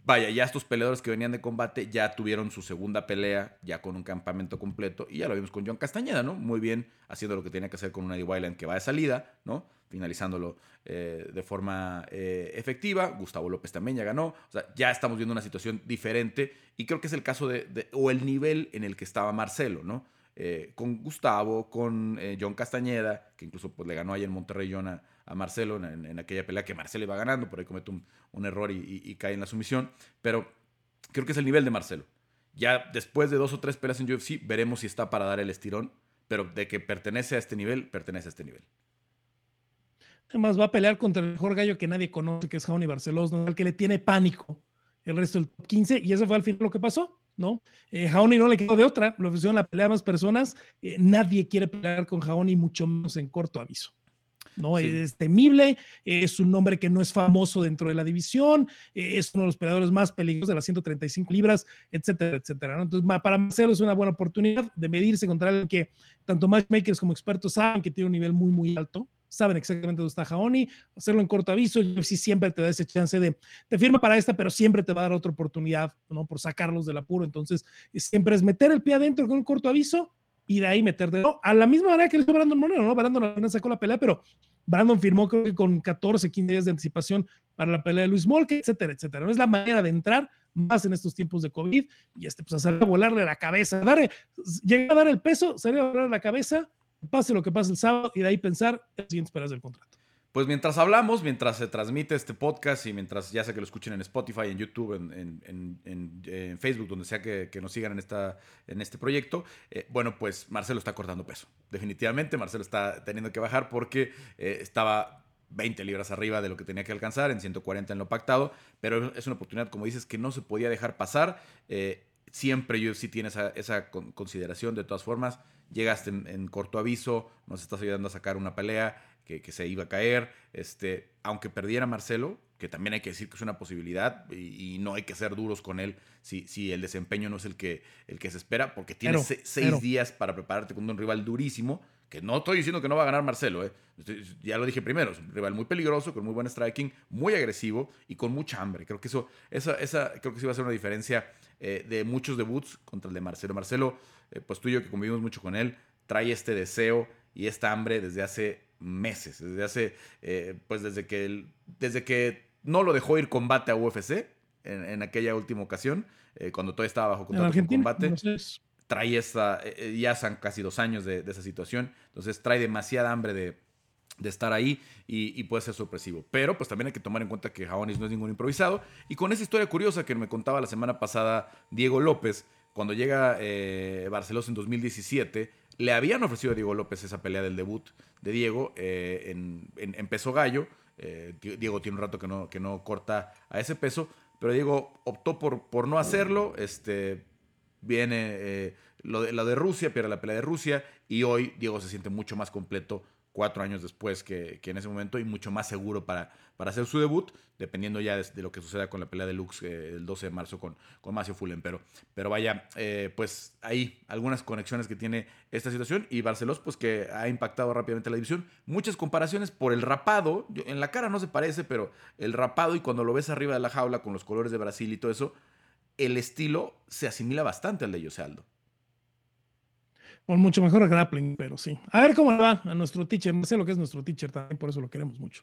vaya, ya estos peleadores que venían de combate ya tuvieron su segunda pelea, ya con un campamento completo, y ya lo vimos con John Castañeda, ¿no? Muy bien, haciendo lo que tenía que hacer con una Eddie Wyland que va de salida, ¿no? Finalizándolo eh, de forma efectiva. Gustavo López también ya ganó. O sea, ya estamos viendo una situación diferente, y creo que es el caso de o el nivel en el que estaba Marcelo, ¿no? Eh, con Gustavo, con eh, John Castañeda, que incluso pues, le ganó ahí en Monterrey John a, Marcelo en, aquella pelea que Marcelo iba ganando, por ahí comete un, error y, cae en la sumisión. Pero creo que es el nivel de Marcelo. Ya después de dos o tres peleas en UFC, veremos si está para dar el estirón, pero de que pertenece a este nivel, pertenece a este nivel.
Además, va a pelear contra el mejor gallo que nadie conoce, que es Jauni Barcelos, ¿no? el que le tiene pánico el resto del 15, y eso fue al final lo que pasó. ¿No? Eh, Jaoni no le quedó de otra, lo ofrecieron la pelea a más personas. Eh, nadie quiere pelear con Jaoni, mucho menos en corto aviso. ¿no? Es temible, es un nombre que no es famoso dentro de la división, eh, es uno de los peleadores más peligrosos de las 135 libras, etcétera, etcétera. Entonces, para Marcelo es una buena oportunidad de medirse contra alguien que tanto matchmakers como expertos saben que tiene un nivel muy, muy alto saben exactamente dónde está Jaoni, hacerlo en corto aviso, y si siempre te da ese chance de, te firma para esta, pero siempre te va a dar otra oportunidad, ¿no? Por sacarlos del apuro, entonces siempre es meter el pie adentro con un corto aviso y de ahí meter de a la misma manera que le hizo Brandon Moreno, ¿no? Brandon apenas sacó la pelea, pero Brandon firmó creo que con 14, 15 días de anticipación para la pelea de Luis Molke, etcétera, etcétera. No es la manera de entrar más en estos tiempos de COVID y este, pues a volarle la cabeza, darle, llegar a dar el peso, salir a volarle la cabeza, pase lo que pase el sábado y de ahí pensar en las siguientes del contrato.
Pues mientras hablamos, mientras se transmite este podcast y mientras ya sea que lo escuchen en Spotify, en YouTube, en, Facebook, donde sea que, nos sigan en, esta, en este proyecto, eh, bueno, pues Marcelo está cortando peso. Definitivamente Marcelo está teniendo que bajar porque eh, estaba 20 libras arriba de lo que tenía que alcanzar, en 140 en lo pactado, pero es una oportunidad, como dices, que no se podía dejar pasar. Eh, siempre yo sí tiene esa, consideración, de todas formas, llegaste en corto aviso, nos estás ayudando a sacar una pelea que, se iba a caer. Este, aunque perdiera Marcelo, que también hay que decir que es una posibilidad y, no hay que ser duros con él si, si, el desempeño no es el que, el que se espera, porque tienes seis días para prepararte con un rival durísimo, que no estoy diciendo que no va a ganar Marcelo, ¿eh? ya lo dije primero, es un rival muy peligroso, con muy buen striking, muy agresivo y con mucha hambre. Creo que eso, esa, esa creo que sí va a ser una diferencia eh, de muchos debuts contra el de Marcelo. Marcelo, eh, pues tú y yo que convivimos mucho con él, trae este deseo y esta hambre desde hace meses, desde hace, eh, pues desde que, desde que no lo dejó ir combate a UFC en, aquella última ocasión, eh, cuando todavía estaba bajo contrato con combate. Trae esta, eh, ya son casi dos años de, esa situación, entonces trae demasiada hambre de, estar ahí y, puede ser sorpresivo. Pero pues también hay que tomar en cuenta que Jaonis no es ningún improvisado. Y con esa historia curiosa que me contaba la semana pasada Diego López, cuando llega eh, Barcelos en 2017, le habían ofrecido a Diego López esa pelea del debut de Diego eh, en, peso gallo. Eh, Diego tiene un rato que no, que no corta a ese peso, pero Diego optó por, por no hacerlo. Este, viene eh, lo, de, lo de Rusia, pierde la pelea de Rusia y hoy Diego se siente mucho más completo cuatro años después que, en ese momento y mucho más seguro para, para hacer su debut, dependiendo ya de, lo que suceda con la pelea de Lux eh, el 12 de marzo con, con Macio Fullen. Pero, pero vaya, eh, pues ahí algunas conexiones que tiene esta situación y Barcelos, pues que ha impactado rápidamente la división. Muchas comparaciones por el rapado, en la cara no se parece, pero el rapado y cuando lo ves arriba de la jaula con los colores de Brasil y todo eso, el estilo se asimila bastante al de Jose
Con mucho mejor grappling, pero sí. A ver cómo le va a nuestro teacher. Sé lo que es nuestro teacher también, por eso lo queremos mucho.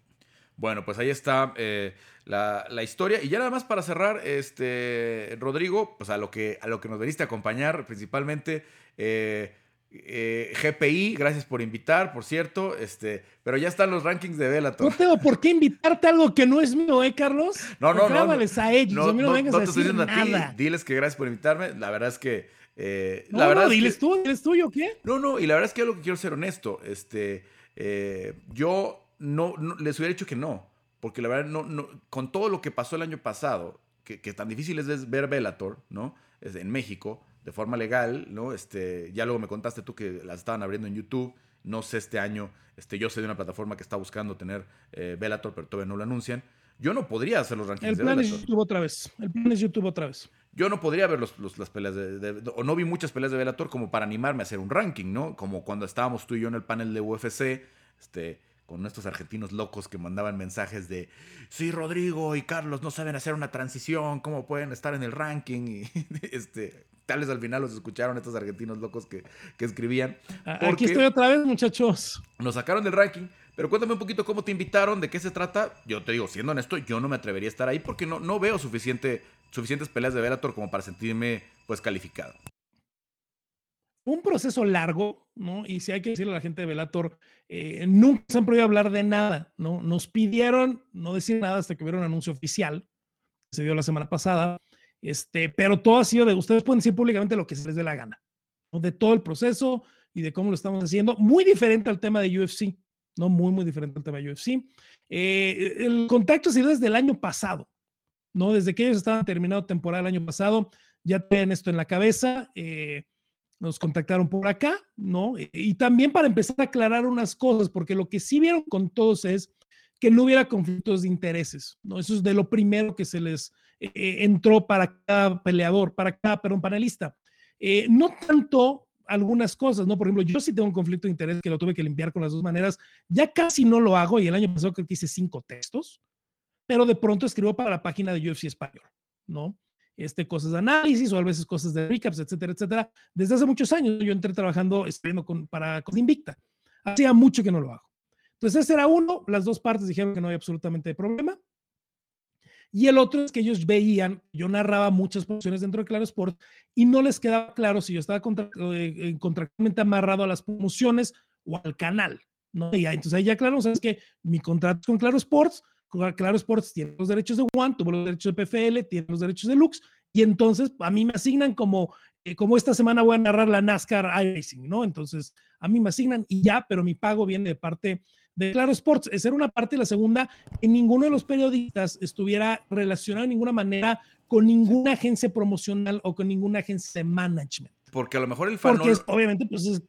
Bueno, pues ahí está eh, la, historia. Y ya nada más para cerrar, este, Rodrigo, pues a lo que, a lo que nos veniste a acompañar, principalmente. Eh, eh, GPI, gracias por invitar, por cierto, este, pero ya están los rankings de Bellator.
No tengo por qué invitarte a algo que no es mío, ¿eh, Carlos?
No, no, no.
a ellos, no, a mí no, vengas a decir nada.
Diles que gracias por invitarme. La verdad es que
eh, la verdad diles tú, diles tuyo, ¿qué?
No, no, y la verdad es que yo lo que quiero ser honesto. Este, eh, yo no, les hubiera dicho que no, porque la verdad, no, no, con todo lo que pasó el año pasado, que, tan difícil es ver Bellator, ¿no? en México, de forma legal, ¿no? Este, ya luego me contaste tú que las estaban abriendo en YouTube. No sé este año, este, yo sé de una plataforma que está buscando tener eh, Bellator, pero todavía no lo anuncian. Yo no podría hacer los rankings.
El plan es YouTube otra vez. El plan es YouTube otra vez
yo no podría ver los, las peleas de, o no vi muchas peleas de Bellator como para animarme a hacer un ranking, ¿no? Como cuando estábamos tú y yo en el panel de UFC, este, con nuestros argentinos locos que mandaban mensajes de, sí, Rodrigo y Carlos no saben hacer una transición, ¿cómo pueden estar en el ranking? Y este, tales al final los escucharon estos argentinos locos que, que escribían.
Aquí estoy otra vez, muchachos.
Nos sacaron del ranking, pero cuéntame un poquito cómo te invitaron, de qué se trata. Yo te digo, siendo honesto, yo no me atrevería a estar ahí porque no, no veo suficiente suficientes peleas de Bellator como para sentirme pues calificado.
Un proceso largo, ¿no? Y si hay que decirle a la gente de Bellator, eh, nunca se han prohibido hablar de nada, ¿no? Nos pidieron no decir nada hasta que hubiera un anuncio oficial, que se dio la semana pasada, este, pero todo ha sido de, ustedes pueden decir públicamente lo que se les dé la gana, de todo el proceso y de cómo lo estamos haciendo, muy diferente al tema de UFC, ¿no? Muy, muy diferente al tema de UFC. El contacto ha sido desde el año pasado, ¿no? Desde que ellos estaban terminando temporada el año pasado, ya tienen esto en la cabeza, eh, nos contactaron por acá, ¿no? Y también para empezar a aclarar unas cosas, porque lo que sí vieron con todos es que no hubiera conflictos de intereses, ¿no? Eso es de lo primero que se les eh, eh, entró para cada peleador, para cada, perdón, panelista. no tanto algunas cosas, ¿no? Por ejemplo, yo sí tengo un conflicto de interés que lo tuve que limpiar con las dos maneras. Ya casi no lo hago y el año pasado creo que hice cinco textos, pero de pronto escribo para la página de UFC Español, ¿no? Este, cosas de análisis o a veces cosas de recaps, etcétera, etcétera. Desde hace muchos años yo entré trabajando, escribiendo con, para Invicta. Hacía mucho que no lo hago. Entonces ese era uno, las dos partes dijeron que no hay absolutamente problema. Y el otro es que ellos veían, yo narraba muchas promociones dentro de Claro Sport y no les quedaba claro si yo estaba contra, eh, contractualmente amarrado a las promociones o al canal. ¿no? Y entonces ahí ya claro, sabes que mi contrato con Claro Sports, Claro Sports tiene los derechos de One, tuvo los derechos de PFL, tiene los derechos de Lux, y entonces a mí me asignan como, eh, como esta semana voy a narrar la NASCAR iRacing, ¿no? Entonces a mí me asignan y ya, pero mi pago viene de parte de Claro Sports. Esa era una parte y la segunda, que ninguno de los periodistas estuviera relacionado de ninguna manera con ninguna agencia promocional o con ninguna agencia de management.
Porque a lo mejor el fan
Porque obviamente pues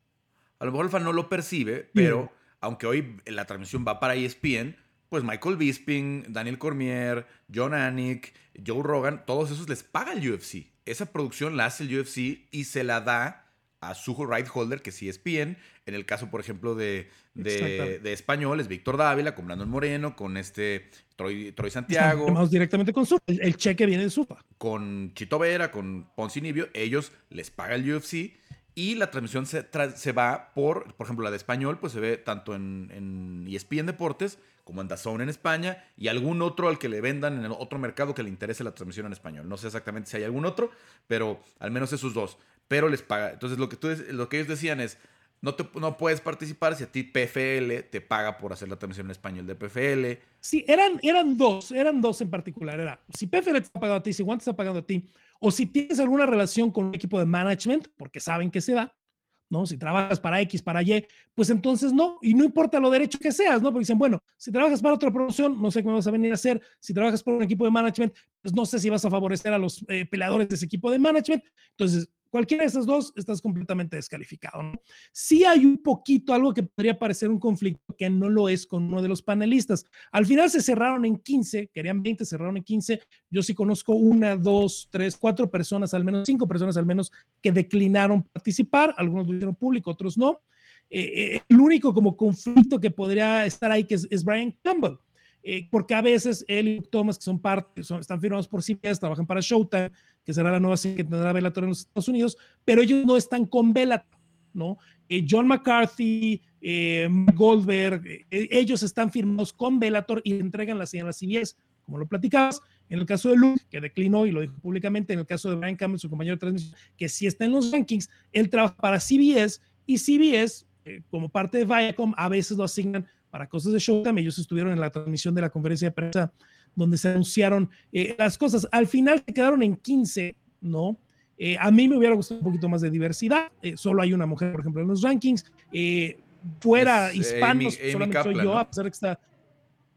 a lo mejor el fan no lo percibe, pero aunque hoy la transmisión va para ESPN, pues Michael Bisping, Daniel Cormier, John Anik, Joe Rogan, todos esos les paga el UFC. Esa producción la hace el UFC y se la da a su right holder, que sí es ESPN. En el caso, por ejemplo, de, de, español, es Víctor Dávila, con Brandon Moreno, con este Troy, Troy Santiago.
Vamos directamente con su el, cheque viene de Supa.
Con Chito Vera, con Poncinibio, ellos les paga el UFC y la transmisión se, se, va por, por ejemplo, la de español, pues se ve tanto en, en ESPN Deportes como en DAZN en España y algún otro al que le vendan en el otro mercado que le interese la transmisión en español. No sé exactamente si hay algún otro, pero al menos esos dos. Pero les paga. Entonces lo que, tú, lo que ellos decían es, no, te, no puedes participar si a ti PFL te paga por hacer la transmisión en español de PFL.
Sí, eran, eran dos, eran dos en particular. Era, si PFL te está pagando a ti, si One te está pagando a ti, o si tienes alguna relación con un equipo de management, porque saben que se da, ¿no? Si trabajas para X, para Y, pues entonces no, y no importa lo derecho que seas, ¿no? Porque dicen, bueno, si trabajas para otra promoción, no sé cómo vas a venir a hacer, si trabajas por un equipo de management, pues no sé si vas a favorecer a los eh, peleadores de ese equipo de management, entonces Cualquiera de esas dos estás completamente descalificado. ¿no? Sí hay un poquito algo que podría parecer un conflicto que no lo es con uno de los panelistas. Al final se cerraron en 15, querían 20, cerraron en 15. Yo sí conozco una, dos, tres, cuatro personas, al menos cinco personas al menos, que declinaron participar. Algunos lo hicieron público, otros no. Eh, eh, el único como conflicto que podría estar ahí es, Brian Campbell. Eh, porque a veces él y Thomas, que son parte, son, están firmados por CBS, trabajan para Showtime, que será la nueva serie que tendrá Bellator en los Estados Unidos, pero ellos no están con Bellator, ¿no? Eh, John McCarthy, eh, Goldberg, eh, ellos están firmados con Bellator y entregan la señal a CBS, como lo platicabas. En el caso de Luke, que declinó y lo dijo públicamente, en el caso de Brian Campbell, su compañero de transmisión, que sí está en los rankings, él trabaja para CBS y CBS, como parte de Viacom, a veces lo asignan para cosas de Showtime. Ellos estuvieron en la transmisión de la conferencia de prensa donde se anunciaron eh, las cosas. Al final se quedaron en 15, ¿no? Eh, a mí me hubiera gustado un poquito más de diversidad. Eh, solo hay una mujer, por ejemplo, en los rankings. fuera hispanos, solamente soy yo, a pesar de que está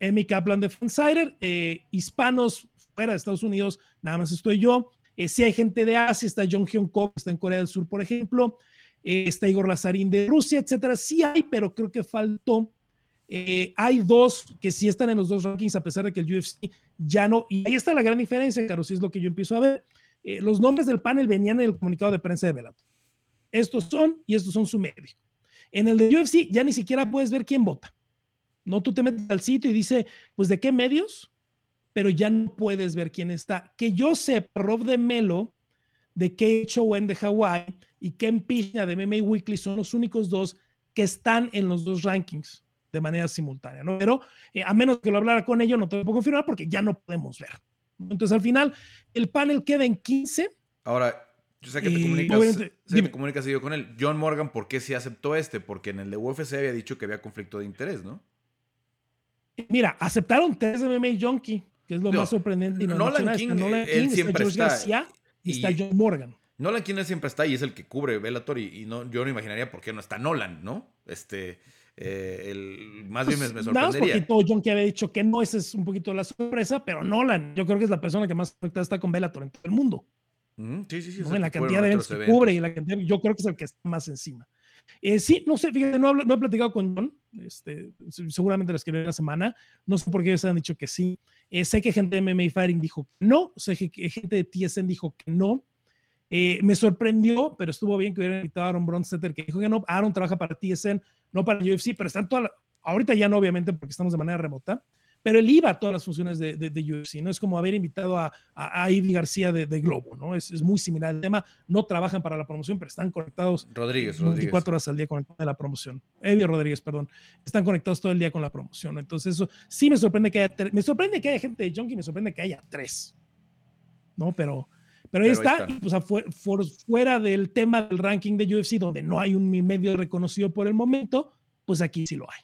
Amy Kaplan de Fansider. hispanos fuera de Estados Unidos, nada más estoy yo. si hay gente de Asia, está John Hyun Kok, está en Corea del Sur, por ejemplo. está Igor Lazarín de Rusia, etcétera. Sí hay, pero creo que faltó eh, hay dos que sí están en los dos rankings, a pesar de que el UFC ya no. Y ahí está la gran diferencia, Carlos, es lo que yo empiezo a ver. Eh, los nombres del panel venían en el comunicado de prensa de Bellator. Estos son y estos son su medio. En el de UFC ya ni siquiera puedes ver quién vota. No, tú te metes al sitio y dice, pues de qué medios, pero ya no puedes ver quién está. Que yo sé, Rob de Melo, de KHON de Hawaii y Ken Piña de MMA Weekly son los únicos dos que están en los dos rankings de manera simultánea, ¿no? Pero eh, a menos que lo hablara con ellos, no te lo puedo confirmar porque ya no podemos ver. Entonces, al final, el panel queda en 15.
Ahora, yo sé que te comunicas, sé que te comunicas yo con él. John Morgan, ¿por qué sí aceptó este? Porque en el de UFC había dicho que había conflicto de interés, ¿no?
Mira, aceptaron tres MMA Junkie, que es lo más sorprendente. Y no
Nolan King, Nolan King, él siempre está.
y, está John Morgan.
Nolan King siempre está y es el que cubre Bellator y, y no, yo no imaginaría por qué no está Nolan, ¿no? Este, eh, el, más bien me, me sorprendería. Nada
John que había dicho que no, esa es un poquito la sorpresa, pero Nolan, yo creo que es la persona que más afectada está con Bellator en todo el mundo.
sí, sí, sí.
En la cantidad de eventos que cubre y la cantidad, yo creo que es el que está más encima. Eh, sí, no sé, fíjate, no, no, he platicado con John, este, seguramente les escribí la semana, no sé por qué ellos han dicho que sí. Eh, sé que gente de MMA Fighting dijo que no, sé que gente de TSN dijo que no. Eh, me sorprendió, pero estuvo bien que hubiera invitado a Aaron Bronstetter, que dijo que no, Aaron trabaja para TSN, no para el UFC, pero están todas, ahorita ya no, obviamente, porque estamos de manera remota, pero él iba a todas las funciones de, de, UFC, ¿no? Es como haber invitado a, a, García de, Globo, ¿no? Es, es, muy similar al tema, no trabajan para la promoción, pero están conectados
Rodríguez,
24 horas al día con la promoción. Eddie Rodríguez, perdón, están conectados todo el día con la promoción, Entonces eso sí me sorprende que haya, me sorprende que haya gente de Junkie, me sorprende que haya tres, ¿no? Pero... Pero ahí está, pues fuera del tema del ranking de UFC, donde no hay un medio reconocido por el momento, pues aquí sí lo hay.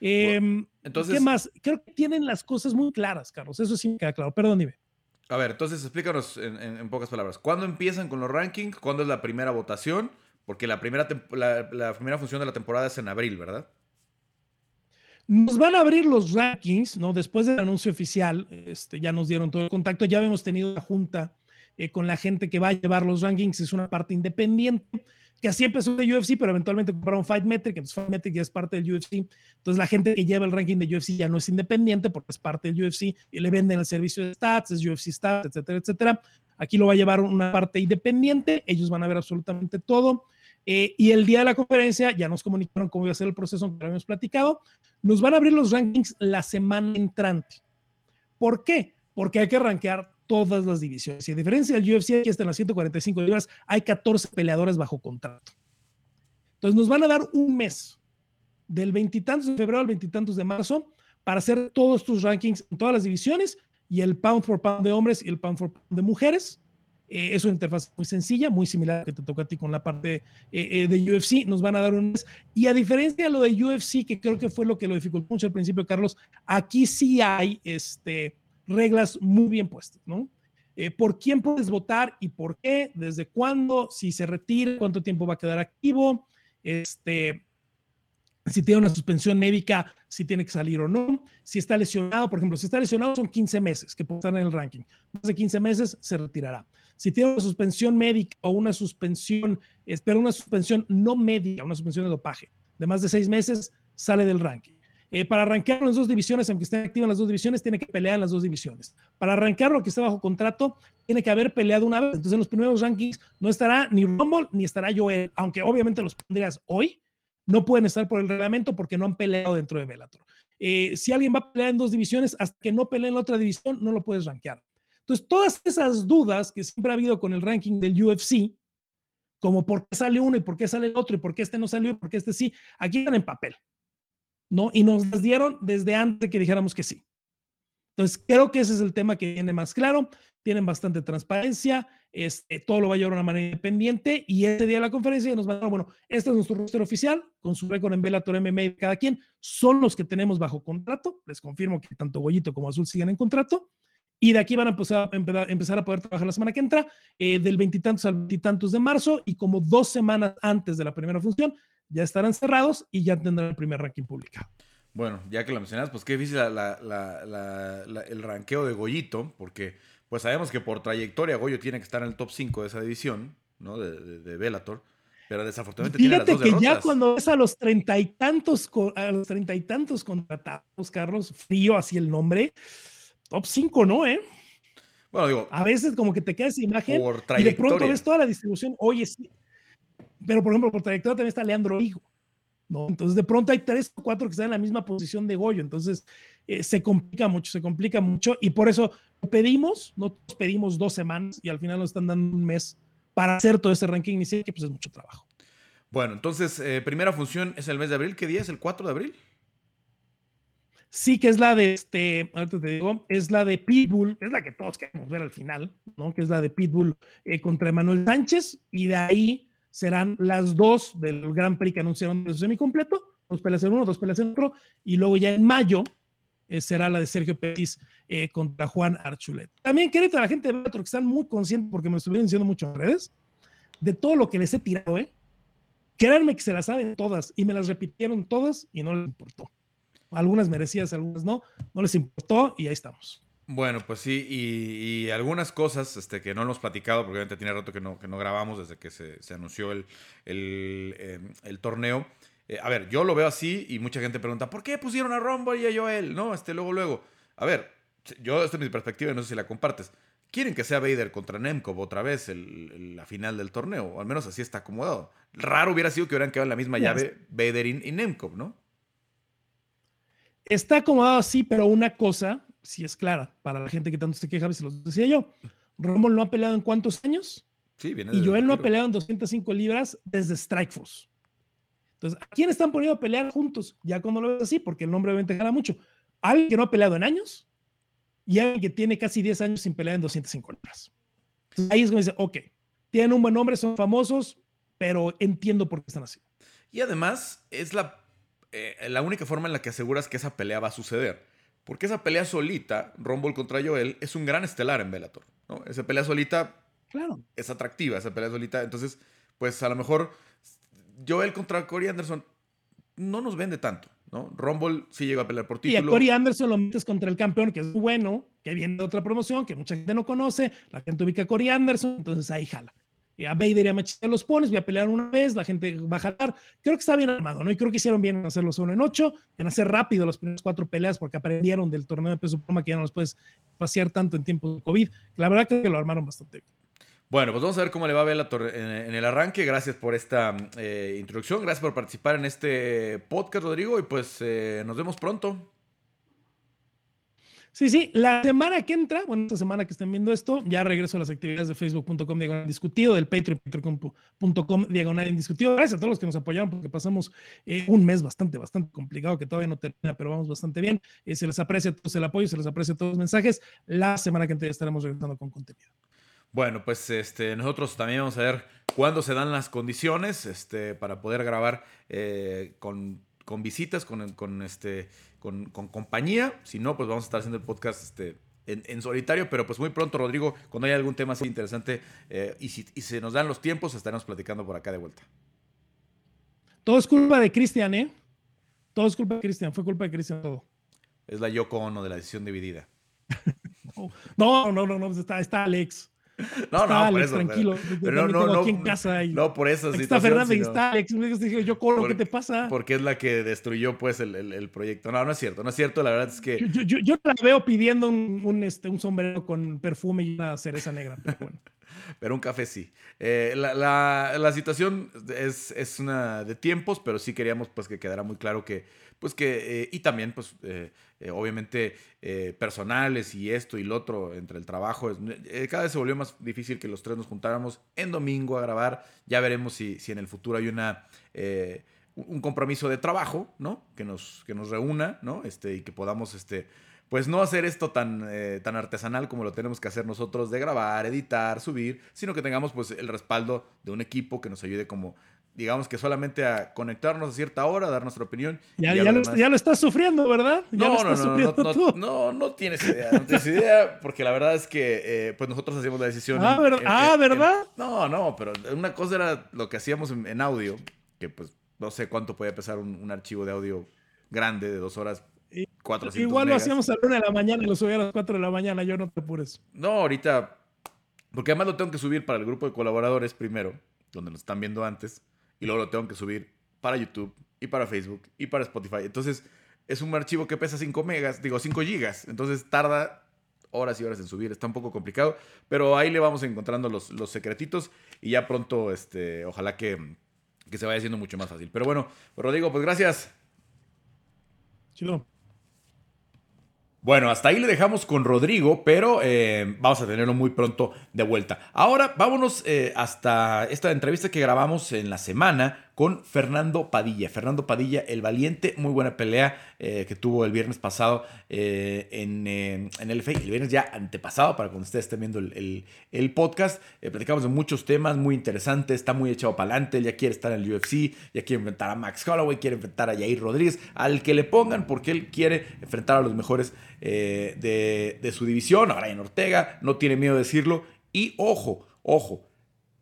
Em, entonces, ¿Qué más? Creo que tienen las cosas muy claras, Carlos. Eso sí me queda claro. Perdón, dime.
A ver, entonces explícanos en, pocas palabras. ¿Cuándo empiezan con los rankings? ¿Cuándo es la primera votación? Porque la primera, la, primera función de la temporada es en abril, ¿verdad?
Nos van a abrir los rankings, ¿no? Después del anuncio oficial, este, ya nos dieron todo el contacto, ya hemos tenido la junta eh, con la gente que va a llevar los rankings, es una parte independiente que así empezó de UFC, pero eventualmente compraron Fight Metric, entonces Fight Metric ya es parte del UFC. Entonces la gente que lleva el ranking de UFC ya no es independiente porque es parte del UFC y le venden el servicio de stats, es UFC Stats, etcétera, etcétera. Aquí lo va a llevar una parte independiente, ellos van a ver absolutamente todo. Eh, y el día de la conferencia ya nos comunicaron cómo iba a ser el proceso que habíamos platicado. Nos van a abrir los rankings la semana entrante. ¿Por qué? Porque hay que rankear todas las divisiones. Y a diferencia del UFC, aquí está en las 145 libras, hay 14 peleadores bajo contrato. Entonces nos van a dar un mes, del veintitantos de febrero al veintitantos de marzo, para hacer todos tus rankings en todas las divisiones y el pound for pound de hombres y el pound for pound de mujeres. Eh, es una interfaz muy sencilla, muy similar a que te toca a ti con la parte eh, eh, de UFC. Nos van a dar un mes. Y a diferencia de lo de UFC, que creo que fue lo que lo dificultó mucho al principio, Carlos, aquí sí hay este, reglas muy bien puestas, ¿no? Eh, por quién puedes votar y por qué, desde cuándo, si se retira, cuánto tiempo va a quedar activo, este, si tiene una suspensión médica, si tiene que salir o no, si está lesionado, por ejemplo, si está lesionado son 15 meses que puede estar en el ranking, más de 15 meses se retirará. Si tiene una suspensión médica o una suspensión, espera una suspensión no médica, una suspensión de dopaje de más de seis meses, sale del ranking. Eh, para arrancar las dos divisiones, aunque esté activo en las dos divisiones, tiene que pelear en las dos divisiones. Para arrancar lo que está bajo contrato, tiene que haber peleado una vez. Entonces, en los primeros rankings no estará ni Rumble ni estará Joel, aunque obviamente los pondrías hoy, no pueden estar por el reglamento porque no han peleado dentro de Bellator. Eh, si alguien va a pelear en dos divisiones, hasta que no pelee en la otra división, no lo puedes rankear. Entonces, todas esas dudas que siempre ha habido con el ranking del UFC, como por qué sale uno y por qué sale otro y por qué este no salió y por qué este sí, aquí están en papel. ¿No? Y nos las dieron desde antes de que dijéramos que sí. Entonces, creo que ese es el tema que viene más claro. Tienen bastante transparencia, este, todo lo va a llevar de una manera independiente y ese día de la conferencia nos van a dar, bueno, este es nuestro roster oficial, con su récord en Bellator MMA de cada quien, son los que tenemos bajo contrato, les confirmo que tanto Goyito como Azul siguen en contrato, y de aquí van a empezar, empezar a poder trabajar la semana que entra, eh, del veintitantos al veintitantos de marzo, y como dos semanas antes de la primera función, ya estarán cerrados y ya tendrán el primer ranking publicado.
Bueno, ya que lo mencionas, pues qué difícil el ranqueo de Goyito, porque pues sabemos que por trayectoria Goyo tiene que estar en el top 5 de esa división, ¿no? De, de, de Bellator. Pero desafortunadamente
tiene las dos que ya cuando es a los treinta y tantos, a los treinta y tantos contratados, Carlos, frío así el nombre, top 5, ¿no? ¿Eh?
Bueno, digo.
A veces como que te queda esa imagen y de pronto ves toda la distribución. Oye, sí, pero, por ejemplo, por trayectoria también está Leandro Higo. ¿no? Entonces, de pronto hay tres o cuatro que están en la misma posición de Goyo. Entonces, eh, se complica mucho, se complica mucho. Y por eso pedimos, no pedimos dos semanas y al final nos están dando un mes para hacer todo ese ranking inicial, que pues es mucho trabajo.
Bueno, entonces, eh, primera función es el mes de abril. ¿Qué día es? ¿El 4 de abril?
Sí, que es la de este, ahorita te digo, es la de Pitbull, es la que todos queremos ver al final, ¿no? Que es la de Pitbull eh, contra Emanuel Sánchez, y de ahí serán las dos del Gran Prix que anunciaron de semicompleto, dos peleas en uno, dos peleas en otro, y luego ya en mayo eh, será la de Sergio Pérez eh, contra Juan Archulet. También a la gente de otro que están muy conscientes, porque me estuvieron diciendo mucho en redes, de todo lo que les he tirado, ¿eh? Créanme que se las saben todas y me las repitieron todas y no les importó. Algunas merecidas, algunas no, no les importó y ahí estamos.
Bueno, pues sí, y, algunas cosas este, que no hemos platicado, porque obviamente tiene rato que no, que no grabamos desde que se, anunció el, el, em, torneo. Eh, a ver, yo lo veo así y mucha gente pregunta, ¿por qué pusieron a Rumble y a Joel? No, este, luego, luego. A ver, yo, esta es mi perspectiva y no sé si la compartes. Quieren que sea Vader contra Nemkov otra vez el, la final del torneo, o al menos así está acomodado. Raro hubiera sido que hubieran quedado en la misma llave Vader y, y Nemkov, ¿no?
está acomodado así, pero una cosa sí es clara para la gente que tanto se queja, se los decía yo. Rommel no ha peleado en cuántos años?
Sí, viene
y Joel no ha peleado en 205 libras desde Strikeforce. Entonces, ¿a quién están poniendo a pelear juntos? Ya cuando lo ves así, porque el nombre obviamente gana mucho. Alguien que no ha peleado en años y alguien que tiene casi 10 años sin pelear en 205 libras. ahí es donde dice, ok, tienen un buen nombre, son famosos, pero entiendo por qué están así.
Y además, es la, eh, la única forma en la que aseguras que esa pelea va a suceder. Porque esa pelea solita, Rumble contra Joel, es un gran estelar en Bellator. ¿no? Esa pelea solita
claro.
es atractiva, esa pelea solita. Entonces, pues a lo mejor Joel contra Corey Anderson no nos vende tanto. ¿no? Rumble sí llegó a pelear por título.
Y a Corey Anderson lo metes contra el campeón, que es bueno, que viene de otra promoción, que mucha gente no conoce, la gente ubica a Corey Anderson, entonces ahí jala. A Vader y a Machete los pones, voy a pelear una vez, la gente va a jalar. Creo que está bien armado, ¿no? Y creo que hicieron bien en hacerlo solo en ocho, en hacer rápido las primeras cuatro peleas, porque aprendieron del torneo de peso pluma que ya no los puedes pasear tanto en tiempo de COVID. La verdad que lo armaron bastante bien.
Bueno, pues vamos a ver cómo le va a ver en, el arranque. Gracias por esta eh, introducción, gracias por participar en este podcast, Rodrigo, y pues eh, nos vemos pronto.
Sí, sí, la semana que entra, bueno, esta semana que estén viendo esto, ya regreso a las actividades de facebook.com diagonal discutido, del patreon.com diagonal indiscutido. Gracias a todos los que nos apoyaron porque pasamos eh, un mes bastante, bastante complicado que todavía no termina, pero vamos bastante bien. se les aprecia todo el apoyo, se les aprecia todos los mensajes. La semana que entra ya estaremos regresando con contenido.
Bueno, pues este, nosotros también vamos a ver cuándo se dan las condiciones este, para poder grabar eh, con, visitas, con, este, con, compañía. Si no, pues vamos a estar haciendo el podcast este, en, solitario, pero pues muy pronto, Rodrigo, cuando haya algún tema así interesante eh, y, si, y se nos dan los tiempos, estaremos platicando por acá de vuelta.
Todo es culpa de Cristian, ¿eh? Todo es culpa de Cristian, fue culpa de Cristian todo.
Es la Yoko Ono de la decisión dividida.
no, no, no, no, está, está Alex.
No, no, por eso.
Tranquilo.
Pero, no, no,
aquí en casa y
no, por eso.
Está Fernando y está Alex. Yo corro, ¿qué te pasa?
Porque es la que destruyó pues el, el, proyecto. No, no es cierto, no es cierto. La verdad es que.
Yo, yo, yo la veo pidiendo un, un, este, un sombrero con perfume y una cereza negra. Pero, bueno.
pero un café sí. Eh, la, la, la, situación es, es una de tiempos, pero sí queríamos pues que quedara muy claro que pues que, eh, y también, pues, eh, eh, obviamente, personales y esto y lo otro entre el trabajo. cada vez se volvió más difícil que los tres nos juntáramos en domingo a grabar. Ya veremos si, si en el futuro hay una un compromiso de trabajo, ¿no? Que nos, que nos reúna, ¿no? Este, y que podamos, este, pues no hacer esto tan, tan artesanal como lo tenemos que hacer nosotros de grabar, editar, subir, sino que tengamos pues el respaldo de un equipo que nos ayude como digamos que solamente a conectarnos a cierta hora, a dar nuestra opinión.
Ya, ya, lo, estás sufriendo, ¿verdad?
Ya no, no, no, no, no, tienes idea, no tienes idea, porque la verdad es que eh, pues nosotros hacíamos la decisión.
Ah, ah ¿verdad?
no, no, pero una cosa era lo que hacíamos en, audio, que pues no sé cuánto podía pesar un, archivo de audio grande de dos horas. Cuatro,
Igual lo hacíamos a la una de la mañana y lo subía a las cuatro de la mañana, yo no te apures.
No, ahorita, porque además lo tengo que subir para el grupo de colaboradores primero, donde nos están viendo antes y luego lo tengo que subir para YouTube y para Facebook y para Spotify. Entonces es un archivo que pesa 5 megas, digo 5 gigas, entonces tarda horas y horas en subir, está un poco complicado, pero ahí le vamos encontrando los, los secretitos y ya pronto, este, ojalá que, que se vaya haciendo mucho más fácil. Pero bueno, Rodrigo, pues gracias.
Chido.
Bueno, hasta ahí le dejamos con Rodrigo, pero eh, vamos a tenerlo muy pronto de vuelta. Ahora vámonos eh, hasta esta entrevista que grabamos en la semana con Fernando Padilla. Fernando Padilla, el valiente, muy buena pelea eh, que tuvo el viernes pasado eh, en, eh, en, el viernes ya antepasado, para cuando ustedes estén viendo el, el, podcast. platicamos de muchos temas muy interesantes, está muy echado para adelante, ya quiere estar en el UFC, ya quiere enfrentar a Max Holloway, quiere enfrentar a Jair Rodríguez, al que le pongan, porque él quiere enfrentar a los mejores de, de su división, a Brian Ortega, no tiene miedo de decirlo. Y ojo, ojo,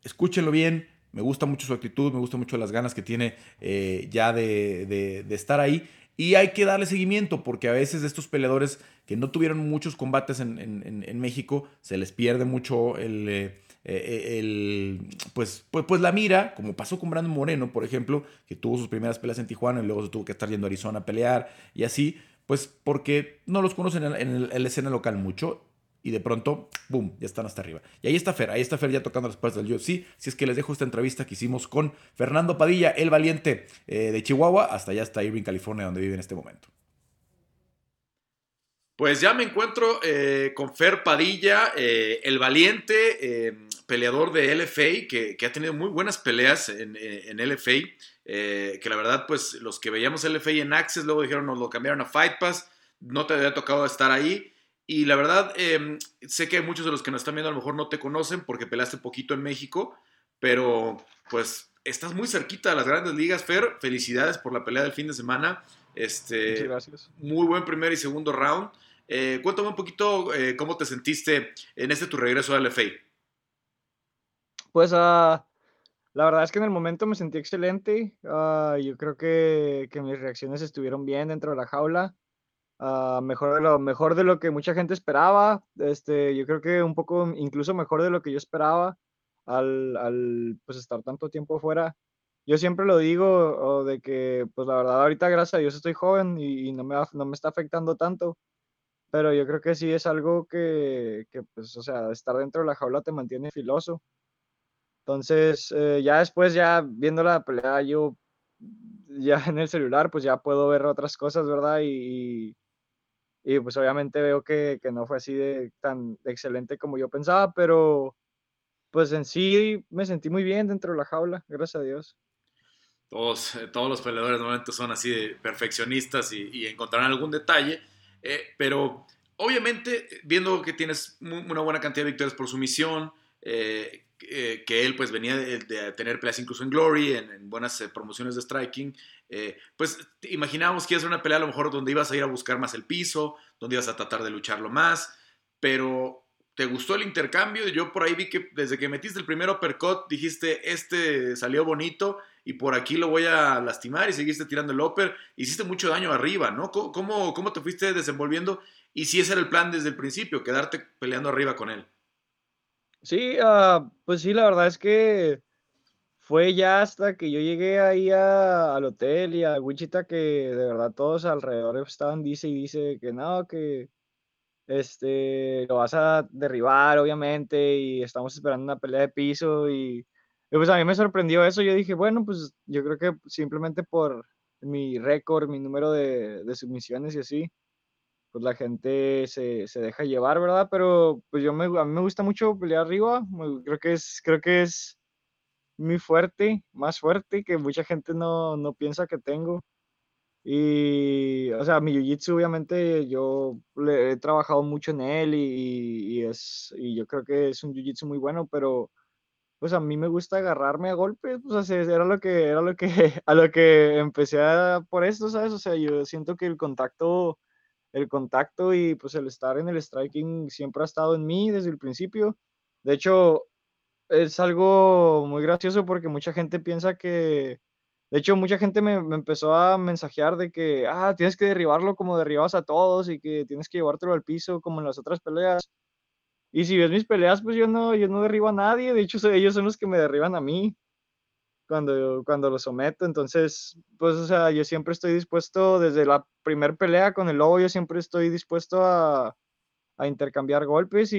escúchenlo bien, me gusta mucho su actitud, me gusta mucho las ganas que tiene eh, ya de, estar ahí. Y hay que darle seguimiento porque a veces de estos peleadores que no tuvieron muchos combates en, México, se les pierde mucho el, eh, eh, pues, pues, pues, la mira, como pasó con Brandon Moreno, por ejemplo, que tuvo sus primeras peleas en Tijuana y luego se tuvo que estar yendo a Arizona a pelear y así, pues porque no los conocen en, la escena local mucho y de pronto, boom, ya están hasta arriba. Y ahí está Fer, ahí está Fer ya tocando las puertas del UFC. Si es que les dejo esta entrevista que hicimos con Fernando Padilla, el valiente eh, de Chihuahua, hasta allá está Irving, California, donde vive en este momento. Pues ya me encuentro eh, con Fer Padilla, eh, el valiente peleador de LFA, que, ha tenido muy buenas peleas en, en LFA, que la verdad, pues los que veíamos LFA en Access, luego dijeron nos lo cambiaron a Fight Pass, no te había tocado estar ahí. Y la verdad, em, sé que muchos de los que nos están viendo a lo mejor no te conocen porque peleaste poquito en México, pero pues estás muy cerquita de las grandes ligas, Fer. Felicidades por la pelea del fin de semana. Este,
gracias.
Muy buen primer y segundo round. Eh, cuéntame un poquito eh, cómo te sentiste en este tu regreso al LFA.
Pues uh, la verdad es que en el momento me sentí excelente. Uh, yo creo que, que, mis reacciones estuvieron bien dentro de la jaula. Uh, mejor, de lo, mejor de lo que mucha gente esperaba. Este, yo creo que un poco incluso mejor de lo que yo esperaba al, al pues, estar tanto tiempo fuera yo siempre lo digo, de que, pues la verdad, ahorita gracias a Dios estoy joven y, no, me, no me está afectando tanto, pero yo creo que sí es algo que, que, pues, o sea, estar dentro de la jaula te mantiene filoso. Entonces, eh, ya después, ya viendo la pelea, yo ya en el celular, pues ya puedo ver otras cosas, ¿verdad? Y, y pues obviamente veo que, que, no fue así de tan excelente como yo pensaba, pero pues en sí me sentí muy bien dentro de la jaula, gracias a Dios.
Todos, eh, todos los peleadores normalmente son así de perfeccionistas y, y encontrarán algún detalle eh, pero obviamente, viendo que tienes una buena cantidad de victorias por sumisión, eh, eh, que él pues venía de, tener peleas incluso en Glory, en, buenas promociones de striking, pues imaginábamos que iba a ser una pelea a lo mejor donde ibas a ir a buscar más el piso, donde ibas a tratar de lucharlo más, pero ¿te gustó el intercambio? Yo por ahí vi que desde que metiste el primer uppercut dijiste, este salió bonito y por aquí lo voy a lastimar y seguiste tirando el upper, hiciste mucho daño arriba, ¿no? ¿Cómo, cómo te fuiste desenvolviendo? Y si ese era el plan desde el principio, quedarte peleando arriba con él.
Sí, uh, pues sí, la verdad es que fue ya hasta que yo llegué ahí al hotel y a Wichita que de verdad todos alrededor estaban dice y dice que no, que este, lo vas a derribar obviamente y estamos esperando una pelea de piso y pues a mí me sorprendió eso. Yo dije, bueno, pues yo creo que simplemente por mi récord, mi número de, de, submisiones y así, pues la gente se, se, deja llevar, ¿verdad? Pero pues yo me, a mí me gusta mucho pelear arriba. Creo que es, creo que es muy fuerte, más fuerte que mucha gente no, no piensa que tengo. Y, o sea, mi jiu-jitsu, obviamente, yo le, he trabajado mucho en él y, y, es, y yo creo que es un jiu-jitsu muy bueno, pero pues a mí me gusta agarrarme a golpes, pues era lo que, era lo que, a lo que empecé a, por esto, ¿sabes? O sea, yo siento que el contacto, el contacto y pues el estar en el striking siempre ha estado en mí desde el principio. De hecho, es algo muy gracioso porque mucha gente piensa que, de hecho, mucha gente me, empezó a mensajear de que, ah, tienes que derribarlo como derribas a todos y que tienes que llevártelo al piso como en las otras peleas. Y si ves mis peleas, pues yo no, yo no derribo a nadie. De hecho, ellos son los que me derriban a mí cuando, cuando los someto. Entonces, pues, o sea, yo siempre estoy dispuesto, desde la primer pelea con el lobo, yo siempre estoy dispuesto a, a intercambiar golpes y,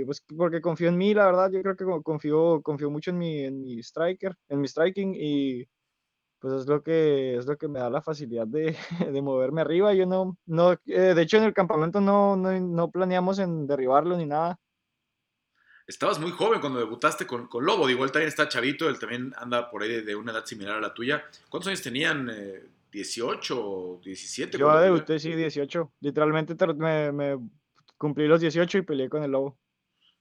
y, pues porque confío en mí, la verdad, yo creo que confío, confío mucho en mi, en mi striker, en mi striking y pues es lo que es lo que me da la facilidad de, de moverme arriba. Yo no, no eh, de hecho en el campamento no, no, no, planeamos en derribarlo ni nada.
Estabas muy joven cuando debutaste con, con, Lobo, digo, él también está chavito, él también anda por ahí de una edad similar a la tuya. ¿Cuántos años tenían? ¿18 o 17?
Yo debuté, sí, 18. Literalmente me, me, cumplí los 18 y peleé con el Lobo.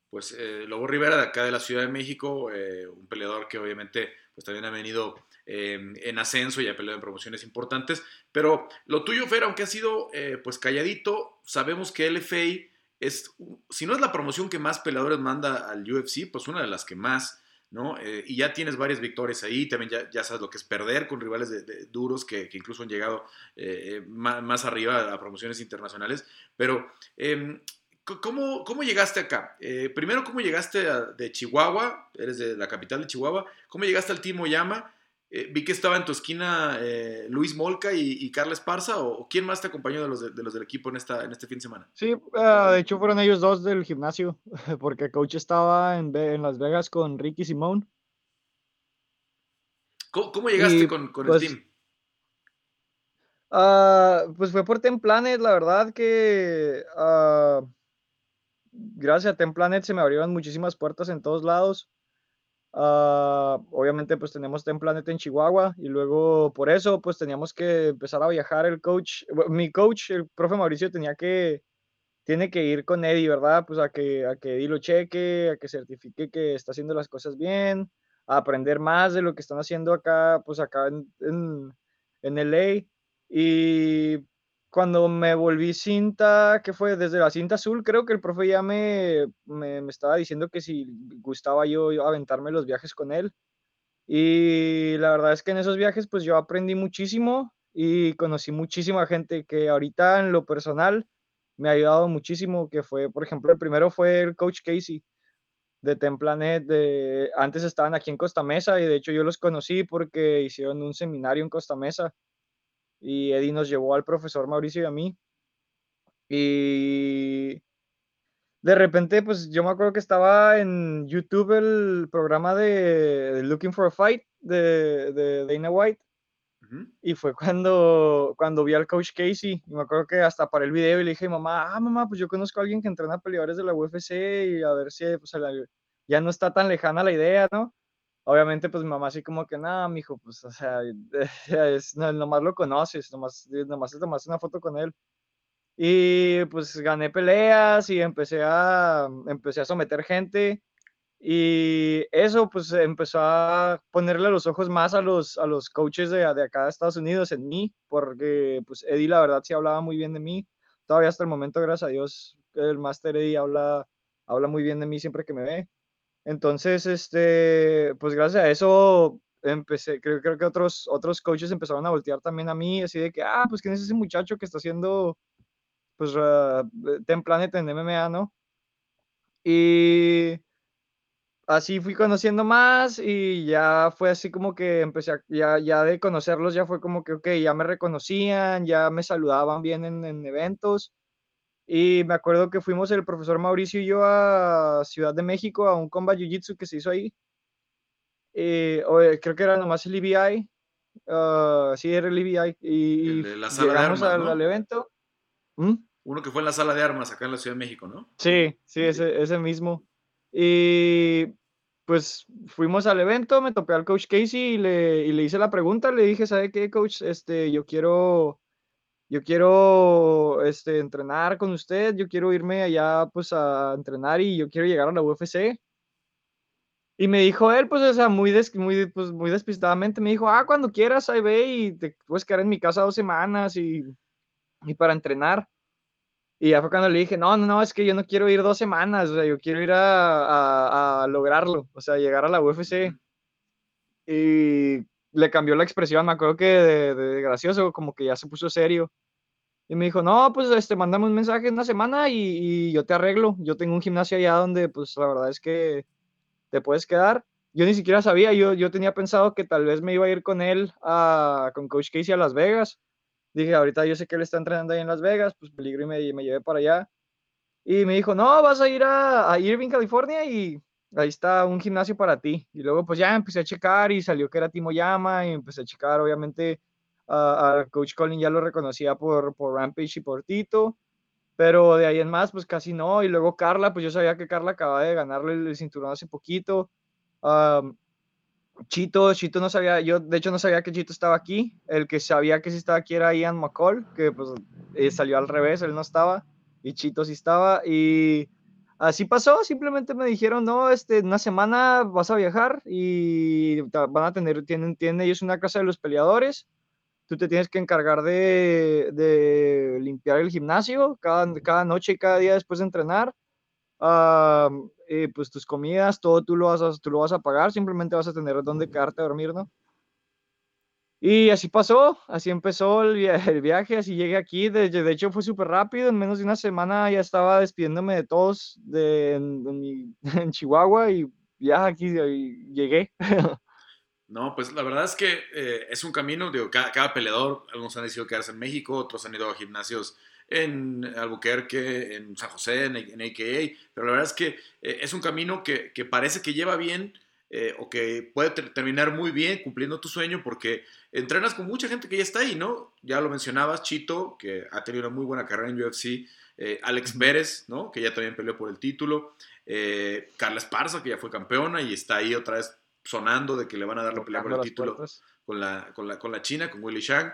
Pues eh, Lobo Rivera de acá de la Ciudad de México, eh, un peleador que obviamente pues también ha venido Em, en ascenso y ha peleado en promociones importantes. Pero lo tuyo, Fer, aunque ha sido eh, pues calladito, sabemos que LFA es, si no es la promoción que más peleadores manda al UFC, pues una de las que más. ¿No? Eh, y ya tienes varias victorias ahí, también ya, sabes lo que es perder con rivales de, duros que, incluso han llegado eh, más, más, arriba a promociones internacionales. Pero, em, ¿cómo, ¿cómo, llegaste acá? primero, ¿cómo llegaste de Chihuahua? Eres de la capital de Chihuahua. ¿Cómo llegaste al Timo Yama? Eh, vi que estaba en tu esquina eh, Luis Molca y, y Carla Esparza, o, quién más te acompañó de los, de, los del equipo en, esta, en este fin de semana?
Sí, uh, de hecho fueron ellos dos del gimnasio, porque coach estaba en, en Las Vegas con Ricky Simón.
¿Cómo, cómo llegaste y, con, con pues, el team?
Ah, pues fue por Templanet, la verdad que ah, gracias a Templanet se me abrieron muchísimas puertas en todos lados. Ah, obviamente pues tenemos Templanet en Chihuahua y luego por eso pues teníamos que empezar a viajar el coach, mi coach, el profe Mauricio tenía que, tiene que ir con Eddie, ¿verdad? Pues a que, a que Eddie lo cheque, a que certifique que está haciendo las cosas bien, a aprender más de lo que están haciendo acá, pues acá en, en, en LA. Y cuando me volví cinta, que fue desde la cinta azul, creo que el profe ya me, me, estaba diciendo que si gustaba yo, aventarme los viajes con él. Y la verdad es que en esos viajes pues yo aprendí muchísimo y conocí muchísima gente que ahorita en lo personal me ha ayudado muchísimo, que fue, por ejemplo, el primero fue el coach Casey de Templanet, de, antes estaban aquí en Costa Mesa y de hecho yo los conocí porque hicieron un seminario en Costa Mesa y Eddie nos llevó al profesor Mauricio y a mí. Y de repente, pues yo me acuerdo que estaba en YouTube el programa de, Looking for a Fight de, de Dana White. Y fue cuando, cuando vi al coach Casey. Y me acuerdo que hasta para el video y le dije mamá, ah, mamá, pues yo conozco a alguien que entrena peleadores de la UFC y a ver si pues, ya no está tan lejana la idea, ¿no? Obviamente pues mi mamá así como que, nada, mijo, pues, o sea, es, no, nomás lo conoces, nomás, nomás te tomaste una foto con él. Y pues gané peleas y empecé a, empecé a someter gente. Y eso pues empezó a ponerle los ojos más a los, a los coaches de, de acá de Estados Unidos en mí, porque pues Eddie la verdad sí hablaba muy bien de mí. Todavía hasta el momento, gracias a Dios, el Master Eddie habla, habla muy bien de mí siempre que me ve. Entonces, este, pues gracias a eso empecé, creo, creo que otros, otros coaches empezaron a voltear también a mí, así de que, ah, pues quién es ese muchacho que está haciendo, pues, uh, Ten Planet en MMA, ¿no? Y así fui conociendo más y ya fue así como que empecé a, ya, ya de conocerlos, ya fue como que, ok, ya me reconocían, ya me saludaban bien en, en eventos y me acuerdo que fuimos el profesor Mauricio y yo a Ciudad de México a un combat jiu-jitsu que se hizo ahí. Eh, creo que era nomás el EBI. Uh, sí, era el EBI. Y,
la sala llegamos de armas,
al, evento. ¿Mm?
Uno que fue en la sala de armas acá en la Ciudad de México, ¿no?
Sí, sí, ese, ese mismo. Y pues fuimos al evento, me topé al coach Casey y le, y le hice la pregunta, le dije, ¿sabe qué, coach? Este, yo quiero yo quiero este, entrenar con usted, yo quiero irme allá pues a entrenar y yo quiero llegar a la UFC. Y me dijo él, pues, o sea, muy, muy, pues, muy despistadamente, me dijo, ah, cuando quieras, ahí ve y te puedes quedar en mi casa dos semanas y, y para entrenar. Y ya fue cuando le dije, no, no, no, es que yo no quiero ir dos semanas, o sea, yo quiero ir a, a, lograrlo, o sea, llegar a la UFC. Y le cambió la expresión, me acuerdo que de, gracioso, como que ya se puso serio. Y me dijo, no, pues este, mándame un mensaje en una semana y, yo te arreglo. Yo tengo un gimnasio allá donde, pues la verdad es que te puedes quedar. Yo ni siquiera sabía, yo, yo tenía pensado que tal vez me iba a ir con él, a, con Coach Casey a Las Vegas. Dije, ahorita yo sé que él está entrenando ahí en Las Vegas, pues peligro y me, me llevé para allá. Y me dijo, no, vas a ir a, a Irving, California y ahí está un gimnasio para ti. Y luego pues ya empecé a checar y salió que era Timo Yama y empecé a checar, obviamente a, Coach Colin ya lo reconocía por, por Rampage y por Tito, pero de ahí en más pues casi no. Y luego Carla, pues yo sabía que Carla acaba de ganarle el cinturón hace poquito. Chito, Chito no sabía, yo de hecho no sabía que Chito estaba aquí, el que sabía que sí estaba aquí era Ian McCall, que pues eh, salió al revés, él no estaba, y Chito sí estaba, y así pasó, simplemente me dijeron, no, este, una semana vas a viajar y van a tener, tienen, tienen ellos una casa de los peleadores, tú te tienes que encargar de, de limpiar el gimnasio cada, cada, noche y cada día después de entrenar, eh, pues tus comidas, todo tú lo, vas a, tú lo vas a pagar, simplemente vas a tener donde quedarte a dormir, ¿no? Y así pasó, así empezó el, viaje, así llegué aquí. De, de hecho, fue súper rápido. En menos de una semana ya estaba despidiéndome de todos de, en, Chihuahua y ya aquí llegué.
No, pues la verdad es que eh, es un camino, digo, cada, peleador, algunos han decidido quedarse en México, otros han ido a gimnasios en Albuquerque, en San José, en, AKA, pero la verdad es que eh, es un camino que, que, parece que lleva bien, eh, o que puede terminar muy bien cumpliendo tu sueño porque entrenas con mucha gente que ya está ahí, ¿no? Ya lo mencionabas, Chito, que ha tenido una muy buena carrera en UFC, eh, Alex Pérez, ¿no? Que ya también peleó por el título, eh, Carla Esparza, que ya fue campeona y está ahí otra vez sonando de que le van a dar la pelea por el título con la, con la, con, la, China, con Willy Shang.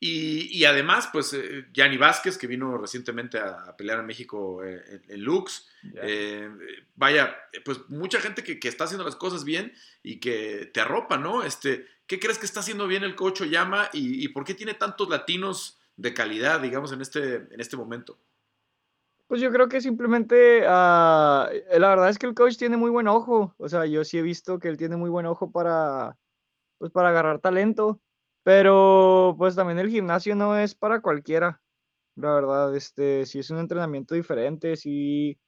Y, además, pues, eh, Gianni Vázquez, que vino recientemente a, pelear en México eh, en, Lux. Eh, vaya, pues mucha gente que, está haciendo las cosas bien y que te arropa, ¿no? Este, ¿Qué crees que está haciendo bien el coach Oyama y, y por qué tiene tantos latinos de calidad, digamos, en este, en este momento?
Pues yo creo que simplemente, ah, la verdad es que el coach tiene muy buen ojo. O sea, yo sí he visto que él tiene muy buen ojo para, pues, para agarrar talento. Pero pues también el gimnasio no es para cualquiera, la verdad, este, si es un entrenamiento diferente, si,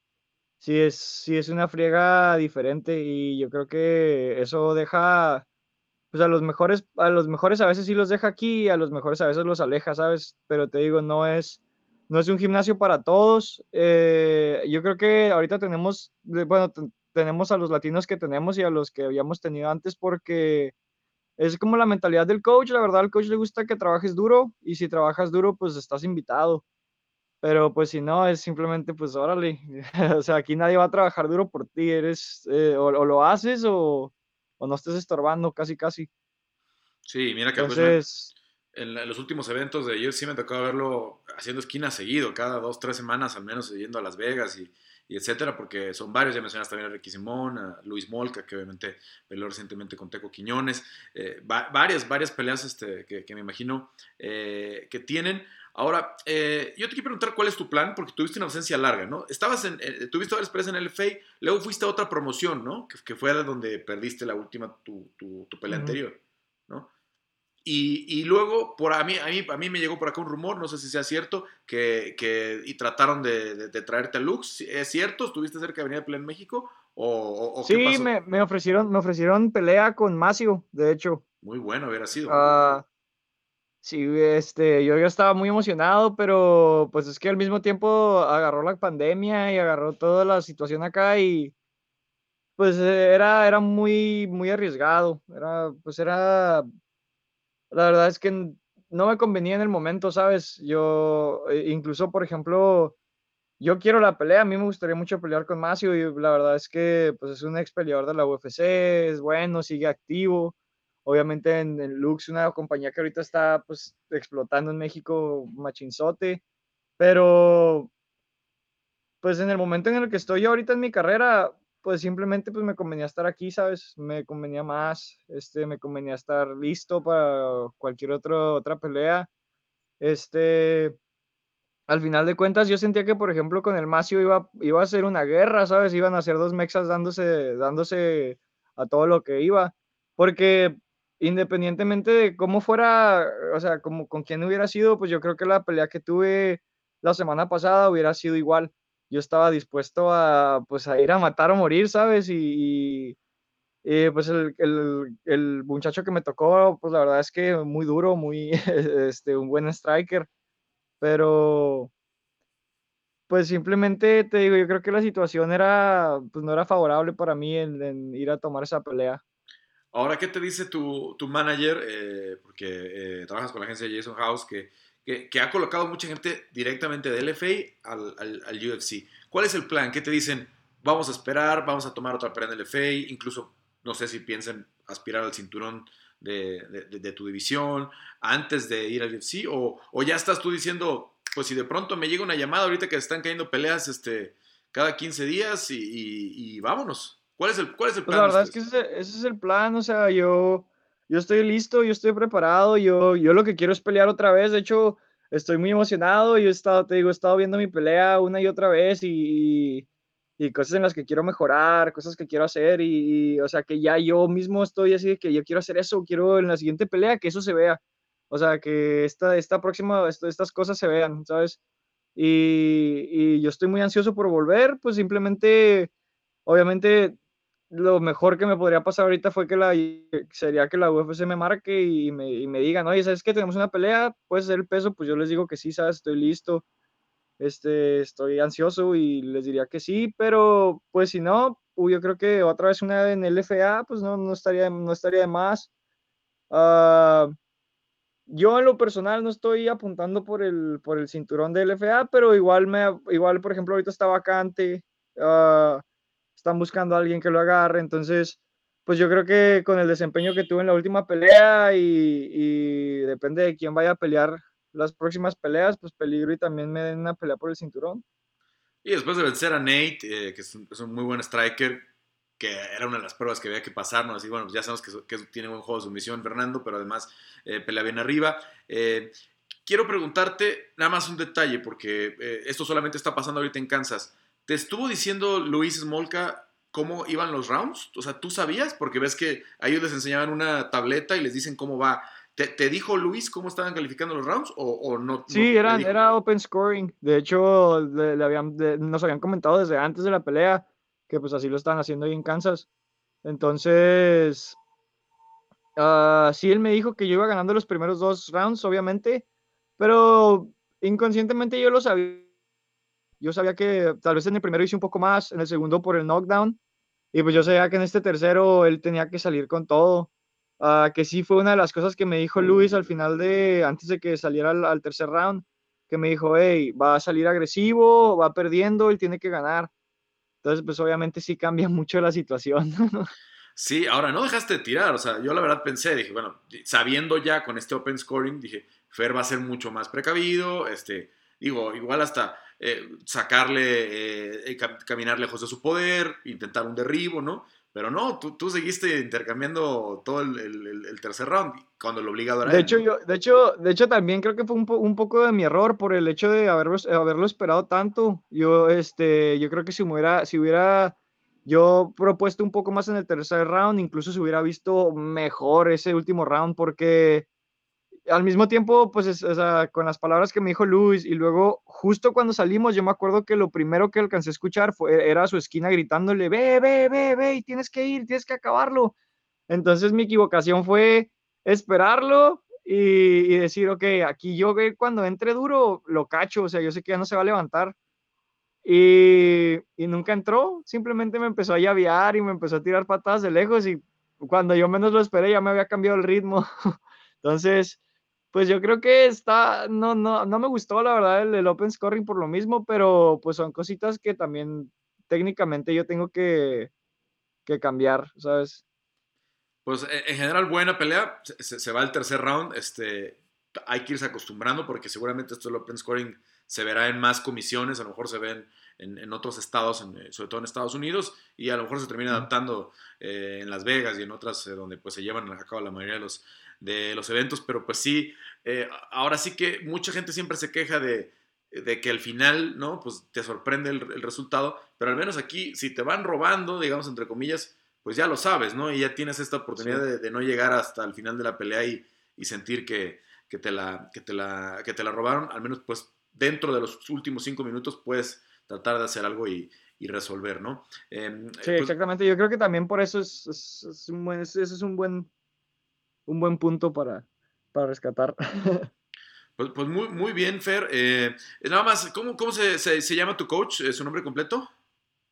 si es, si es una friega diferente y yo creo que eso deja, pues a los mejores, a los mejores a veces sí los deja aquí, a los mejores a veces los aleja, ¿sabes? Pero te digo, no es, no es un gimnasio para todos. Eh, yo creo que ahorita tenemos, bueno, tenemos a los latinos que tenemos y a los que habíamos tenido antes porque es como la mentalidad del coach, la verdad al coach le gusta que trabajes duro y si trabajas duro pues estás invitado. Pero pues si no, es simplemente pues órale, o sea, aquí nadie va a trabajar duro por ti, eres eh, o, lo haces o, o, no estés estorbando casi casi.
Sí, mira que pues, Entonces, en, los últimos eventos de ayer sí me tocó verlo haciendo esquina seguido, cada dos, tres semanas al menos yendo a Las Vegas y y etcétera, porque son varios, ya mencionaste también a Ricky Simón, a Luis Molca, que obviamente peleó recientemente con Teco Quiñones, eh, varias, varias peleas este, que, me imagino eh, que tienen. Ahora, eh, yo te quiero preguntar cuál es tu plan, porque tuviste una ausencia larga, ¿no? Estabas en, tuviste varias peleas en el FA, luego fuiste a otra promoción, ¿no? Que, que fue donde perdiste la última, tu, tu, pelea anterior, ¿no? Y, luego, por a mí, a, mí, a mí me llegó por acá un rumor, no sé si sea cierto, que, que y trataron de, de, traerte a Lux. ¿Es cierto? ¿Estuviste cerca de venir a pelear en México? ¿O,
sí, Me, me, ofrecieron, me ofrecieron pelea con Macio, de hecho.
Muy bueno, hubiera sido.
Uh, sí, este, yo ya estaba muy emocionado, pero pues es que al mismo tiempo agarró la pandemia y agarró toda la situación acá y pues era, era muy, muy arriesgado. Era, pues era la verdad es que no me convenía en el momento, ¿sabes? Yo, eh, incluso, por ejemplo, yo quiero la pelea, a mí me gustaría mucho pelear con Macio y la verdad es que pues, es un ex peleador de la UFC, es bueno, sigue activo. Obviamente en, Lux, una compañía que ahorita está pues explotando en México, machinzote, pero pues en el momento en el que estoy ahorita en mi carrera, pues simplemente pues me convenía estar aquí, ¿sabes? Me convenía más, este, me convenía estar listo para cualquier otro, otra pelea. Este, al final de cuentas yo sentía que, por ejemplo, con el Macio iba, iba a ser una guerra, ¿sabes? Iban a ser dos mexas dándose, dándose a todo lo que iba, porque independientemente de cómo fuera, o sea, como con quién hubiera sido, pues yo creo que la pelea que tuve la semana pasada hubiera sido igual yo estaba dispuesto a, pues, a ir a matar o morir, ¿sabes? Y, pues el, el, el, muchacho que me tocó, pues la verdad es que muy duro, muy, este, un buen striker, pero pues simplemente te digo, yo creo que la situación era, pues no era favorable para mí en, ir a tomar esa pelea.
Ahora, ¿qué te dice tu, tu manager? Eh, porque eh, trabajas con la agencia Jason House, que que, ha colocado mucha gente directamente del FA al, al, UFC. ¿Cuál es el plan? ¿Qué te dicen? Vamos a esperar, vamos a tomar otra pelea en el FA, incluso no sé si piensan aspirar al cinturón de, de, tu división antes de ir al UFC o, o, ya estás tú diciendo, pues si de pronto me llega una llamada ahorita que están cayendo peleas este, cada 15 días y, vámonos. ¿Cuál es el, cuál es el
pues plan? la verdad es que ese, ese, es el plan, o sea, yo yo estoy listo, yo estoy preparado, yo, yo lo que quiero es pelear otra vez, de hecho, estoy muy emocionado, yo he estado, te digo, he estado viendo mi pelea una y otra vez y, y cosas en las que quiero mejorar, cosas que quiero hacer y, o sea, que ya yo mismo estoy así que yo quiero hacer eso, quiero en la siguiente pelea que eso se vea, o sea, que esta, esta próxima, estas cosas se vean, ¿sabes? Y, y yo estoy muy ansioso por volver, pues simplemente, obviamente lo mejor que me podría pasar ahorita fue que la sería que la UFC me marque y me, y me digan, oye, ¿sabes que tenemos una pelea? ¿Puedes hacer el peso? Pues yo les digo que sí, ¿sabes? Estoy listo, este, estoy ansioso y les diría que sí, pero pues si no, yo creo que otra vez una en LFA, pues no, no, estaría, no estaría de más. Ah, yo en lo personal no estoy apuntando por el, por el cinturón de LFA, pero igual, me, igual, por ejemplo, ahorita está vacante, ah, están buscando a alguien que lo agarre, entonces, pues yo creo que con el desempeño que tuve en la última pelea y, y depende de quién vaya a pelear las próximas peleas, pues peligro y también me den una pelea por el cinturón.
Y después de vencer a Nate, eh, que es un, es un, muy buen striker, que era una de las pruebas que había que pasarnos. Así, bueno, ya sabemos que, que tiene buen juego de sumisión Fernando, pero además eh, pelea bien arriba. Eh, quiero preguntarte nada más un detalle, porque eh, esto solamente está pasando ahorita en Kansas. ¿Te estuvo diciendo Luis Smolka cómo iban los rounds? O sea, ¿tú sabías? Porque ves que a ellos les enseñaban una tableta y les dicen cómo va. ¿Te, te dijo Luis cómo estaban calificando los rounds o, o no?
Sí,
no,
era, era open scoring. De hecho, le, le habían, nos habían comentado desde antes de la pelea que pues así lo están haciendo ahí en Kansas. Entonces, uh, sí, él me dijo que yo iba ganando los primeros dos rounds, obviamente, pero inconscientemente yo lo sabía. Yo sabía que tal vez en el primero hice un poco más, en el segundo por el knockdown, y pues yo sabía que en este tercero él tenía que salir con todo. Uh, que sí fue una de las cosas que me dijo Luis al final de, antes de que saliera al, al tercer round, que me dijo, hey, va a salir agresivo, va perdiendo, él tiene que ganar. Entonces, pues obviamente sí cambia mucho la situación.
Sí, ahora no dejaste de tirar, o sea, yo la verdad pensé, dije, bueno, sabiendo ya con este open scoring, dije, Fer va a ser mucho más precavido, este, digo, igual hasta eh, sacarle, eh, caminar lejos de su poder, intentar un derribo, ¿no? Pero no, tú, tú seguiste intercambiando todo el, el, el, tercer round cuando lo obligado era
de
él,
hecho,
¿no?
yo, de hecho, de hecho también creo que fue un, po un, poco de mi error por el hecho de haberlo, haberlo esperado tanto. Yo, este, yo creo que si hubiera, si hubiera yo propuesto un poco más en el tercer round, incluso se hubiera visto mejor ese último round porque al mismo tiempo, pues, con las palabras que me dijo Luis y luego justo cuando salimos, yo me acuerdo que lo primero que alcancé a escuchar fue, era su esquina gritándole, ve, ve, ve, ve, tienes que ir, tienes que acabarlo. Entonces mi equivocación fue esperarlo y, y decir, ok, aquí yo cuando entre duro, lo cacho, o sea, yo sé que ya no se va a levantar. Y, y nunca entró, simplemente me empezó a llavear y me empezó a tirar patadas de lejos y cuando yo menos lo esperé ya me había cambiado el ritmo. Entonces, pues yo creo que está, no, no, no me gustó la verdad el, el, open scoring por lo mismo, pero pues son cositas que también técnicamente yo tengo que, que cambiar, ¿sabes?
Pues en general buena pelea, se, se, va el tercer round, este, hay que irse acostumbrando porque seguramente esto del open scoring se verá en más comisiones, a lo mejor se ven en, en otros estados, en, sobre todo en Estados Unidos, y a lo mejor se termina adaptando eh, en Las Vegas y en otras eh, donde pues se llevan a cabo la mayoría de los, de los eventos, pero pues sí, eh, ahora sí que mucha gente siempre se queja de, de que al final, ¿no? Pues te sorprende el, el, resultado, pero al menos aquí, si te van robando, digamos, entre comillas, pues ya lo sabes, ¿no? Y ya tienes esta oportunidad sí. de, de, no llegar hasta el final de la pelea y, y sentir que, que, te la, que, te la, que te la robaron, al menos pues dentro de los últimos cinco minutos puedes tratar de hacer algo y, y resolver, ¿no?
Eh, sí, pues, exactamente. Yo creo que también por eso es, es, es un buen, ese es un buen, un buen punto para, para rescatar.
Pues, pues, muy, muy bien, Fer. Eh, nada más, ¿cómo, cómo se, se, se, llama tu coach? ¿Su nombre completo?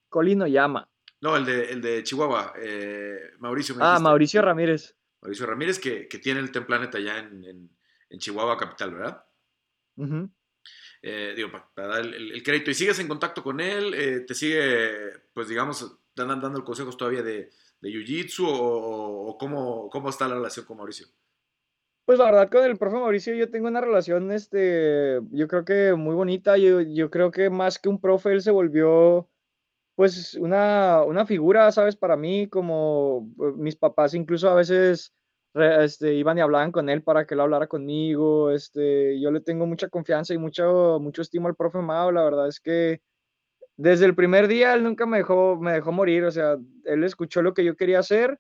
Colino Llama.
No, el de, el de Chihuahua, eh, Mauricio.
ah, dijiste. Mauricio Ramírez.
Mauricio Ramírez, que, que tiene el Templanet allá en, en, en, Chihuahua Capital, ¿verdad?
Uh -huh.
Eh, digo, para, dar el, crédito. ¿Y sigues en contacto con él? Eh, ¿Te sigue, pues digamos, dando, dando consejos todavía de, de Jiu-Jitsu o, o cómo, cómo, está la relación con Mauricio?
Pues la verdad con el profe Mauricio yo tengo una relación, este, yo creo que muy bonita. Yo, yo creo que más que un profe, él se volvió pues una, una figura, ¿sabes? Para mí, como pues, mis papás incluso a veces este, iban y hablaban con él para que él hablara conmigo. Este, yo le tengo mucha confianza y mucho, mucho estima al profe Mao. La verdad es que desde el primer día él nunca me dejó, me dejó morir. O sea, él escuchó lo que yo quería hacer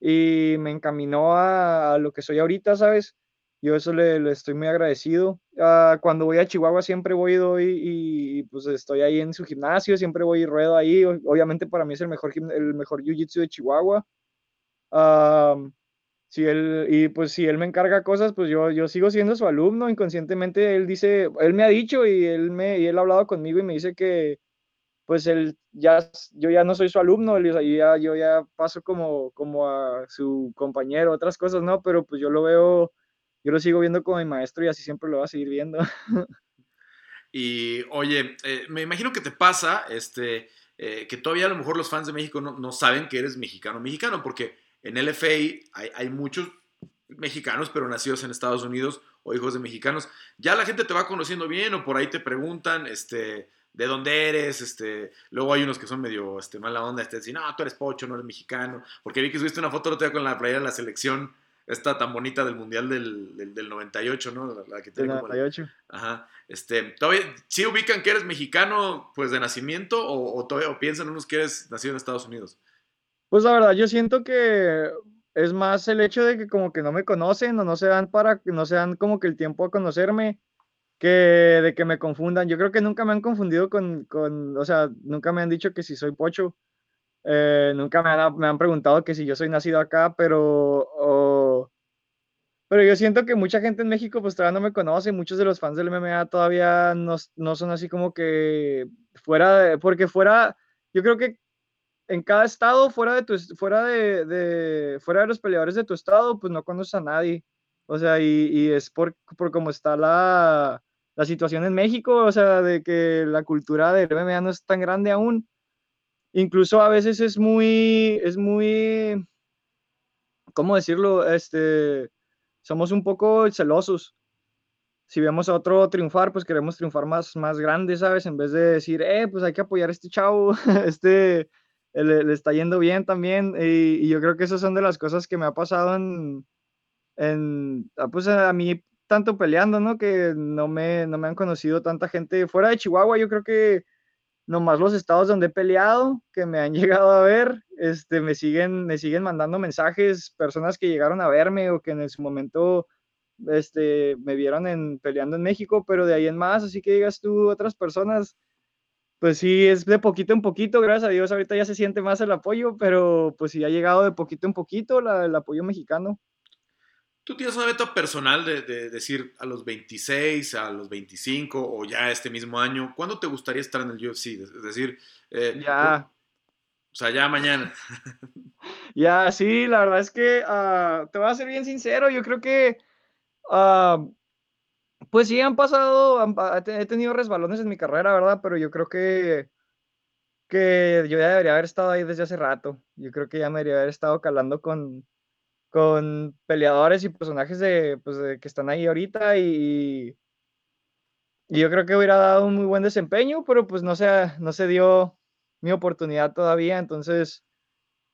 y me encaminó a, a lo que soy ahorita, ¿sabes? Yo eso le, le estoy muy agradecido. Uh, cuando voy a Chihuahua siempre voy y doy y, y, pues estoy ahí en su gimnasio, siempre voy y ruedo ahí. Obviamente para mí es el mejor, el mejor jiu-jitsu de Chihuahua. Uh, si él, y pues si él me encarga cosas, pues yo, yo sigo siendo su alumno. Inconscientemente él dice, él me ha dicho y él, me, y él ha hablado conmigo y me dice que, pues él ya, yo ya no soy su alumno, yo ya, yo ya paso como, como a su compañero, otras cosas, ¿no? Pero pues yo lo veo, yo lo sigo viendo como mi maestro y así siempre lo voy a seguir viendo.
Y oye, eh, me imagino que te pasa, este, eh, que todavía a lo mejor los fans de México no, no saben que eres mexicano, mexicano, porque en LFA hay, hay muchos mexicanos, pero nacidos en Estados Unidos o hijos de mexicanos. Ya la gente te va conociendo bien o por ahí te preguntan, este, de dónde eres, este, luego hay unos que son medio, este, mala onda, este, decir, no, tú eres pocho, no eres mexicano, porque vi que subiste una foto otro día con la playera de la selección, esta tan bonita del Mundial del, del, 98, ¿no?
La, que tiene 98.
ajá, este, ¿todavía sí ubican que eres mexicano, pues, de nacimiento, o, todavía o piensan unos que eres nacido en Estados Unidos?
Pues la verdad, yo siento que es más el hecho de que como que no me conocen o no se dan para, no se dan como que el tiempo a conocerme que de que me confundan. Yo creo que nunca me han confundido con, con o sea, nunca me han dicho que si soy pocho. Eh, nunca me han, me han, preguntado que si yo soy nacido acá, pero, pero yo siento que mucha gente en México pues todavía no me conoce, muchos de los fans del MMA todavía no, no son así como que fuera porque fuera, yo creo que en cada estado, fuera de, tu, fuera de, de, fuera de los peleadores de tu estado, pues no conoces a nadie. O sea, y, y es por, por cómo está la, la situación en México, o sea, de que la cultura del MMA no es tan grande aún. Incluso a veces es muy, es muy, ¿cómo decirlo? Este, somos un poco celosos. Si vemos a otro triunfar, pues queremos triunfar más, más grande, ¿sabes? En vez de decir, eh, pues hay que apoyar a este chavo, este le, está yendo bien también. Y, y, yo creo que esas son de las cosas que me ha pasado en, en ah, pues a mí tanto peleando, ¿no? Que no me, no me han conocido tanta gente fuera de Chihuahua. Yo creo que nomás los estados donde he peleado, que me han llegado a ver, este, me, siguen, me siguen mandando mensajes, personas que llegaron a verme o que en su momento este, me vieron en, peleando en México, pero de ahí en más, así que digas tú, otras personas, pues sí, es de poquito en poquito, gracias a Dios, ahorita ya se siente más el apoyo, pero pues sí ha llegado de poquito en poquito el apoyo mexicano.
¿Tú tienes una meta personal de, decir a los 26, a los 25 o ya este mismo año? ¿Cuándo te gustaría estar en el UFC? Es decir,
eh, ya.
O sea, ya mañana.
ya, sí, la verdad es que ah, te voy a ser bien sincero. Yo creo que, ah, pues sí, han pasado, he tenido resbalones en mi carrera, ¿verdad? Pero yo creo que, que yo ya debería haber estado ahí desde hace rato. Yo creo que ya me debería haber estado calando con con peleadores y personajes de, pues, que están ahí ahorita y, y, yo creo que hubiera dado un muy buen desempeño, pero pues no se, no se dio mi oportunidad todavía, entonces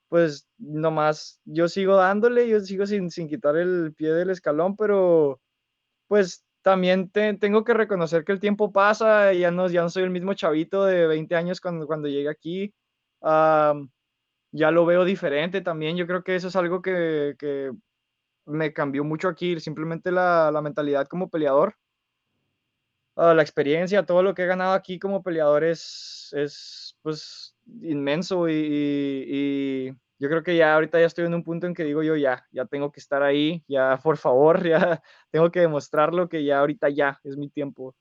pues nomás yo sigo dándole, yo sigo sin, sin quitar el pie del escalón, pero pues también tengo que reconocer que el tiempo pasa, ya no, ya no soy el mismo chavito de 20 años cuando, cuando llegué aquí ya lo veo diferente también. Yo creo que eso es algo que, que me cambió mucho aquí, simplemente la, la mentalidad como peleador. Uh, la experiencia, todo lo que he ganado aquí como peleador es, es pues inmenso y, y, yo creo que ya ahorita ya estoy en un punto en que digo yo ya, ya tengo que estar ahí, ya por favor, ya tengo que demostrarlo que ya ahorita ya es mi tiempo.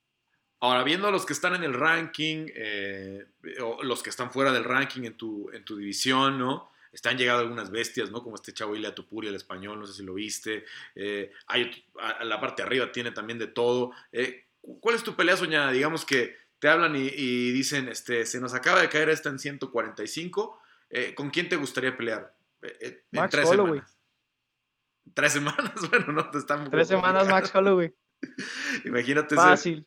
Ahora, viendo a los que están en el ranking, eh, o los que están fuera del ranking en tu, en tu división, ¿no? Están llegado algunas bestias, ¿no? Como este chavo Ilia Tupuri, el español, no sé si lo viste. Eh, hay, a la parte de arriba tiene también de todo. Eh, ¿Cuál es tu pelea soñada? Digamos que te hablan y, dicen, este, se nos acaba de caer esta en 145. ¿Con quién te gustaría pelear?
en Max tres semanas.
Tres semanas, bueno, no te están.
Tres semanas, Max Holloway.
Imagínate.
Fácil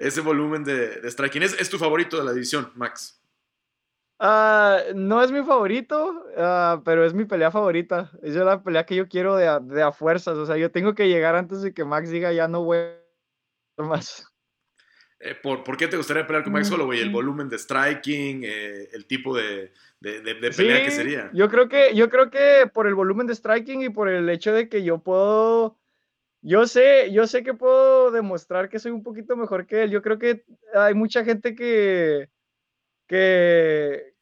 ese volumen de, striking. ¿Es, tu favorito de la división, Max?
Ah, no es mi favorito, ah, pero es mi pelea favorita. Es la pelea que yo quiero de a, fuerzas. O sea, yo tengo que llegar antes de que Max diga ya no voy más.
Eh, ¿por, ¿por, qué te gustaría pelear con Max Holloway? ¿El mm. volumen de striking? Eh, ¿El tipo de, pelea que sería?
Yo creo que, yo creo que por el volumen de striking y por el hecho de que yo puedo yo sé, yo sé que puedo demostrar que soy un poquito mejor que él. Yo creo que hay mucha gente que, que,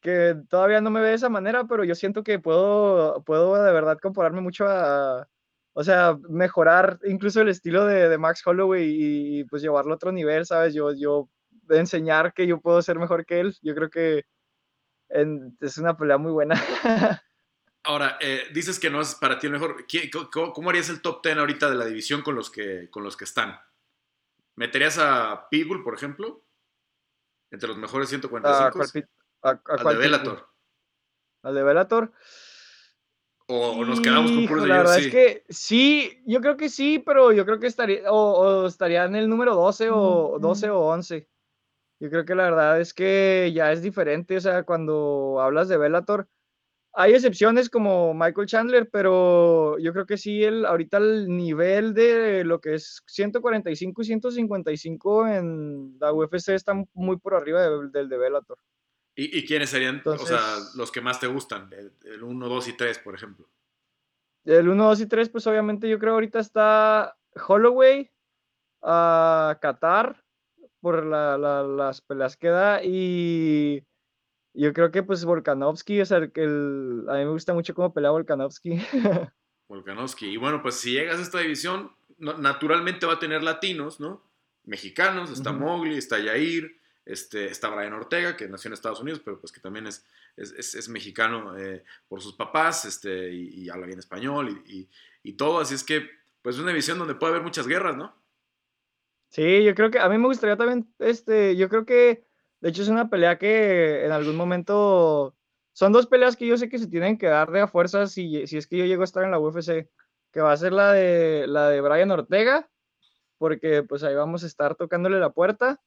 que todavía no me ve de esa manera, pero yo siento que puedo, puedo de verdad compararme mucho a, o sea, mejorar incluso el estilo de, Max Holloway y, pues llevarlo a otro nivel, ¿sabes? Yo, yo enseñar que yo puedo ser mejor que él. Yo creo que es una pelea muy buena.
Ahora, eh, dices que no es para ti el mejor. ¿Cómo, harías el top 10 ahorita de la división con los que, con los que están? ¿Meterías a Pitbull, por ejemplo? Entre los mejores 145. ¿A, al de Bellator.
¿Al de Bellator?
O, nos quedamos con puros de
La verdad es que sí, yo creo que sí, pero yo creo que estaría, o, estaría en el número 12 o 12 o 11. Yo creo que la verdad es que ya es diferente, o sea, cuando hablas de Bellator, hay excepciones como Michael Chandler, pero yo creo que sí, el, ahorita el nivel de lo que es 145 y 155 en la UFC está muy por arriba del de Bellator.
¿Y, quiénes serían, o sea, los que más te gustan? El, 1, 2 y 3, por ejemplo.
El 1, 2 y 3, pues obviamente yo creo ahorita está Holloway, a Qatar, por las peleas que da, y yo creo que pues Volkanovski, o sea, que el, a mí me gusta mucho cómo pelea Volkanovski.
Volkanovski, y bueno, pues si llegas a esta división, naturalmente va a tener latinos, ¿no? Mexicanos, está Mowgli, está Yair, este, está Brian Ortega, que nació en Estados Unidos, pero pues que también es, es, mexicano eh, por sus papás, este, y, habla bien español y, todo, así es que pues es una división donde puede haber muchas guerras, ¿no?
Sí, yo creo que a mí me gustaría también, este, yo creo que, de hecho es una pelea que en algún momento, son dos peleas que yo sé que se tienen que dar de a fuerzas si, si es que yo llego a estar en la UFC, que va a ser la de, la de Brian Ortega, porque pues ahí vamos a estar tocándole la puerta,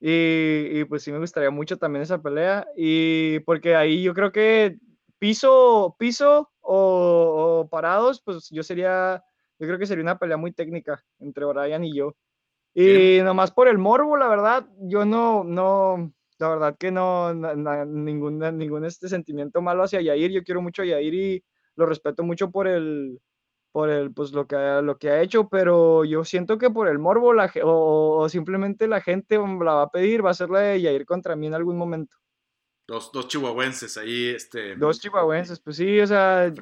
y, pues sí me gustaría mucho también esa pelea. Y porque ahí yo creo que piso, piso o, parados, pues yo sería, yo creo que sería una pelea muy técnica entre Brian y yo. Y nomás por el morbo, la verdad, yo no, no, la verdad que no, ningún, ningún este sentimiento malo hacia Yair. Yo quiero mucho a Yair y lo respeto mucho por el, por el, pues, lo que, lo que ha hecho, pero yo siento que por el morbo la, o, simplemente la gente la va a pedir, va a ser la de Yair contra mí en algún momento.
Dos, dos chihuahuenses ahí, este...
Dos chihuahuenses, pues sí, o sea,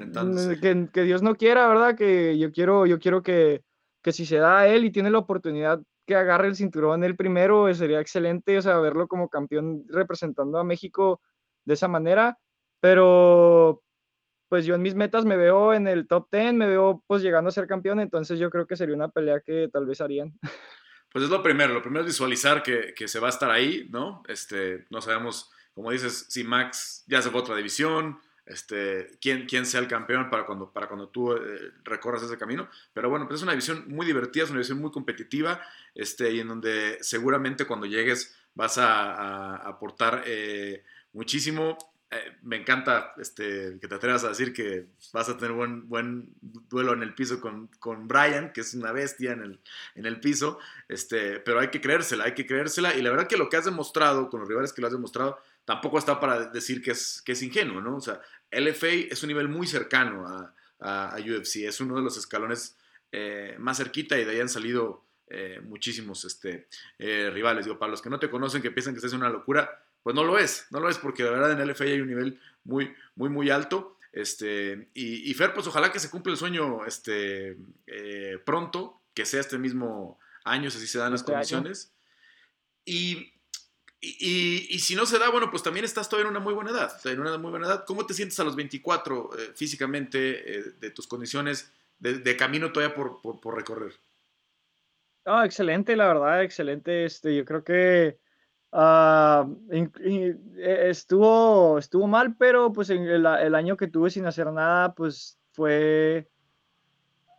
que, que, Dios no quiera, ¿verdad? Que yo quiero, yo quiero que, que si se da a él y tiene la oportunidad que agarre el cinturón él primero, sería excelente, o sea, verlo como campeón representando a México de esa manera, pero pues yo en mis metas me veo en el top 10, me veo pues llegando a ser campeón, entonces yo creo que sería una pelea que tal vez harían.
Pues es lo primero, lo primero es visualizar que, que se va a estar ahí, ¿no? Este, no sabemos, como dices, si Max ya se fue a otra división, este, quién, quién sea el campeón para cuando, para cuando tú eh, recorras ese camino. Pero bueno, pues es una división muy divertida, es una división muy competitiva, este, y en donde seguramente cuando llegues vas a, aportar eh, muchísimo. Eh, me encanta este, que te atrevas a decir que vas a tener buen, buen duelo en el piso con, con Brian, que es una bestia en el, en el piso, este, pero hay que creérsela, hay que creérsela. Y la verdad que lo que has demostrado, con los rivales que lo has demostrado, tampoco está para decir que es, que es ingenuo, ¿no? O sea, LFA es un nivel muy cercano a, a, UFC, es uno de los escalones eh, más cerquita y de ahí han salido eh, muchísimos este, rivales. Digo, para los que no te conocen, que piensan que estás en una locura, pues no lo es, no lo es porque de verdad en el LFA hay un nivel muy, muy, muy alto. Este, y, Fer, pues ojalá que se cumpla el sueño este, eh, pronto, que sea este mismo año, si se dan las este condiciones. Y, y, si no se da, bueno, pues también estás todavía en una muy buena edad, en una muy buena edad. ¿Cómo te sientes a los 24 eh, físicamente, eh, de tus condiciones, de, camino todavía por, por, recorrer?
Ah, excelente, la verdad, excelente. Este, yo creo que Ah, e, estuvo, estuvo mal, pero pues el, el, año que tuve sin hacer nada, pues fue